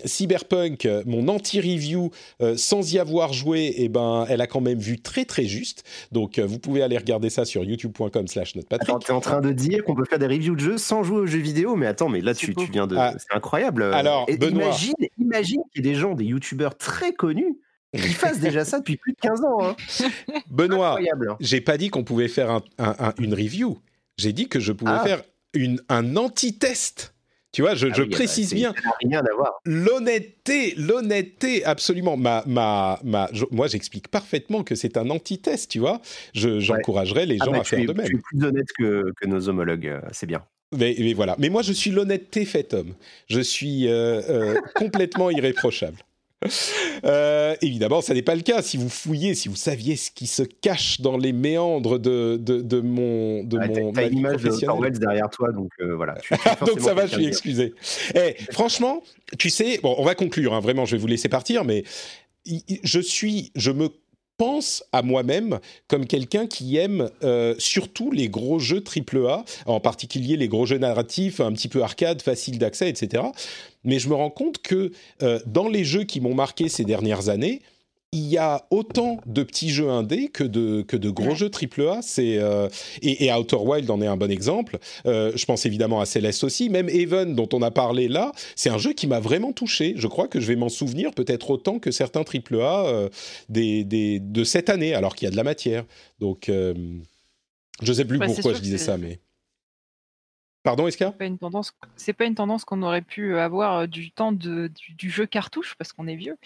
Cyberpunk, mon anti-review, sans y avoir joué, eh ben, elle a quand même vu très très juste. Donc, vous pouvez aller regarder ça sur youtube.com slash notepatrick. Attends, t'es en train de dire qu'on peut faire des reviews de jeux sans jouer aux jeux vidéo, mais attends, mais là tu, tu viens de, Ah. c'est incroyable. Alors, Et Benoît. imagine, imagine qu'il y ait des gens, des youtubeurs très connus, qui fassent déjà ça depuis plus de 15 ans. Hein. Benoît, Incroyable. j'ai pas dit qu'on pouvait faire un- un- un- une review. J'ai dit que je pouvais Ah. faire une, un anti-test. Tu vois, je, Ah je oui, bah, précise bien rien à voir. l'honnêteté, l'honnêteté, absolument. Ma, ma, ma, je- moi, j'explique parfaitement que c'est un anti-test, tu vois. Je- J'encouragerais les Ah gens bah, à faire es, de tu es même. plus honnête que, que nos homologues, euh, c'est bien. Mais, mais voilà. Mais moi, je suis l'honnêteté fait homme. Je suis euh, euh, complètement irréprochable. Euh, évidemment, ça n'est pas le cas. Si vous fouillez, si vous saviez ce qui se cache dans les méandres de, de, de mon, de Ah, t'as- mon T'as ma une vie image de. Orwell derrière toi, donc euh, voilà. tu- tu es Donc ça va, je suis excusé. Eh, franchement, tu sais, bon, on va conclure. hein, vraiment, je vais vous laisser partir, mais je suis, je me pense à moi-même comme quelqu'un qui aime euh, surtout les gros jeux AAA, en particulier les gros jeux narratifs, un petit peu arcade, facile d'accès, etc. Mais je me rends compte que euh, dans les jeux qui m'ont marqué ces dernières années, il y a autant de petits jeux indés que de, que de gros jeux AAA. C'est, euh, et, et Outer Wild en est un bon exemple. Euh, je pense évidemment à Celeste aussi. Même Even, dont on a parlé là, c'est un jeu qui m'a vraiment touché. Je crois que je vais m'en souvenir peut-être autant que certains AAA euh, des, des, de cette année, alors qu'il y a de la matière. Donc, je sais plus Bah, pourquoi je disais ça, mais... Pardon, Eska C'est pas une tendance, c'est pas une tendance qu'on aurait pu avoir euh, du temps de, du, du jeu cartouche parce qu'on est vieux.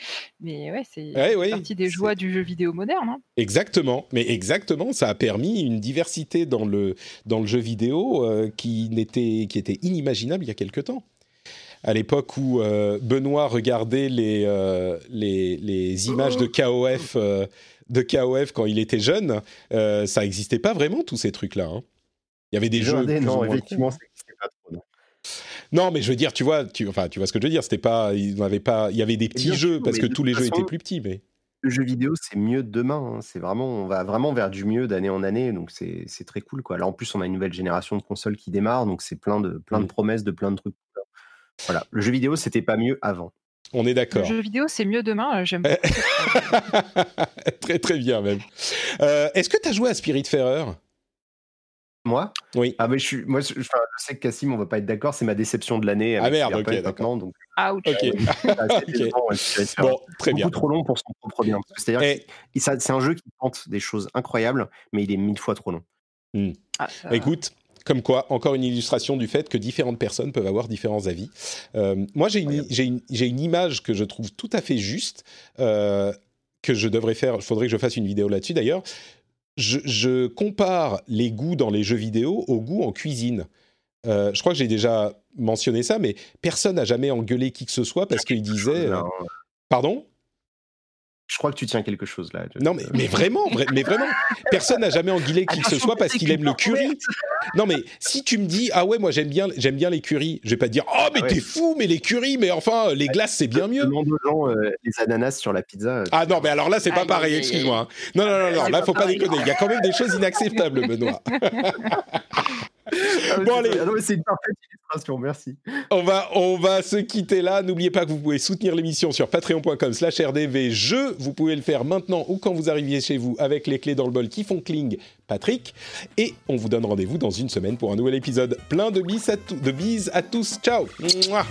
Mais ouais, c'est Ouais, partie des joies du jeu vidéo moderne. hein. Exactement, mais exactement, ça a permis une diversité dans le, dans le jeu vidéo euh, qui, n'était, qui était inimaginable il y a quelque temps. À l'époque où euh, Benoît regardait les, euh, les, les images de KOF, de KOF quand il était jeune, ça n'existait pas vraiment tous ces trucs-là. hein. Il y avait des jeux. non, moins effectivement, cons. c'est c'est pas trop. non. Non, mais je veux dire, tu vois, tu, enfin, tu vois ce que je veux dire. C'était pas, il n'avait pas, il y avait des petits bien jeux sûr, parce que tous les jeux étaient plus petits, mais. Le jeu vidéo, c'est mieux demain. hein. C'est vraiment, on va vraiment vers du mieux d'année en année, donc c'est c'est très cool. Quoi. Là, en plus, on a une nouvelle génération de consoles qui démarre, donc c'est plein de, plein de Mm. promesses, de plein de trucs. Voilà, le jeu vidéo, c'était pas mieux avant. On est Le d'accord. jeu vidéo, c'est mieux demain. euh, J'aime beaucoup. très très bien même. Euh, Est-ce que tu as joué à Spiritfarer Moi Oui. Ah, mais je suis, moi, je, sais que Cassim, on va pas être d'accord, c'est ma déception de l'année. Ah avec merde, ok, d'accord. maintenant, donc Ouch. Ok. c'est assez Ok. décevant, ouais, Spiritfarer. Bon, très beaucoup bien. trop long pour son propre bien. C'est-à-dire que c'est- un jeu qui tente des choses incroyables, mais il est mille fois trop long. Ah, ça- écoute, comme quoi, encore une illustration du fait que différentes personnes peuvent avoir différents avis. Euh, moi, j'ai une, j'ai une, j'ai une image que je trouve tout à fait juste, euh, que je devrais faire, il faudrait que je fasse une vidéo là-dessus d'ailleurs. Je, je compare les goûts dans les jeux vidéo aux goûts en cuisine. Euh, je crois que j'ai déjà mentionné ça, mais personne n'a jamais engueulé qui que ce soit parce qu'il disait... euh, Pardon? Je crois que tu tiens quelque chose là. Non, mais, mais vraiment, vra- mais vraiment, personne n'a jamais engueulé qui que ce soit parce qu'il aime le curry. Non, mais si tu me dis, ah ouais, moi j'aime bien, j'aime bien les currys, je vais pas te dire, oh, mais Ah ouais. t'es fou, mais les currys, mais enfin, les glaces, c'est bien mieux. Demande aux gens euh, les ananas sur la pizza. euh, Ah non, mais alors là, c'est pas pareil, excuse-moi. hein. Non, non, non, non, là, faut pas déconner. Il y a quand même des choses inacceptables, Benoît. Ah, Bon, allez. ah c'est une parfaite illustration, merci. On va, on va se quitter là. N'oubliez pas que vous pouvez soutenir l'émission sur patreon.com slash rdv jeux. Vous pouvez le faire maintenant ou quand vous arriviez chez vous avec les clés dans le bol qui font cling Patrick. Et on vous donne rendez-vous dans une semaine pour un nouvel épisode. Plein de bises à, tous- de bises à tous. Ciao Mouah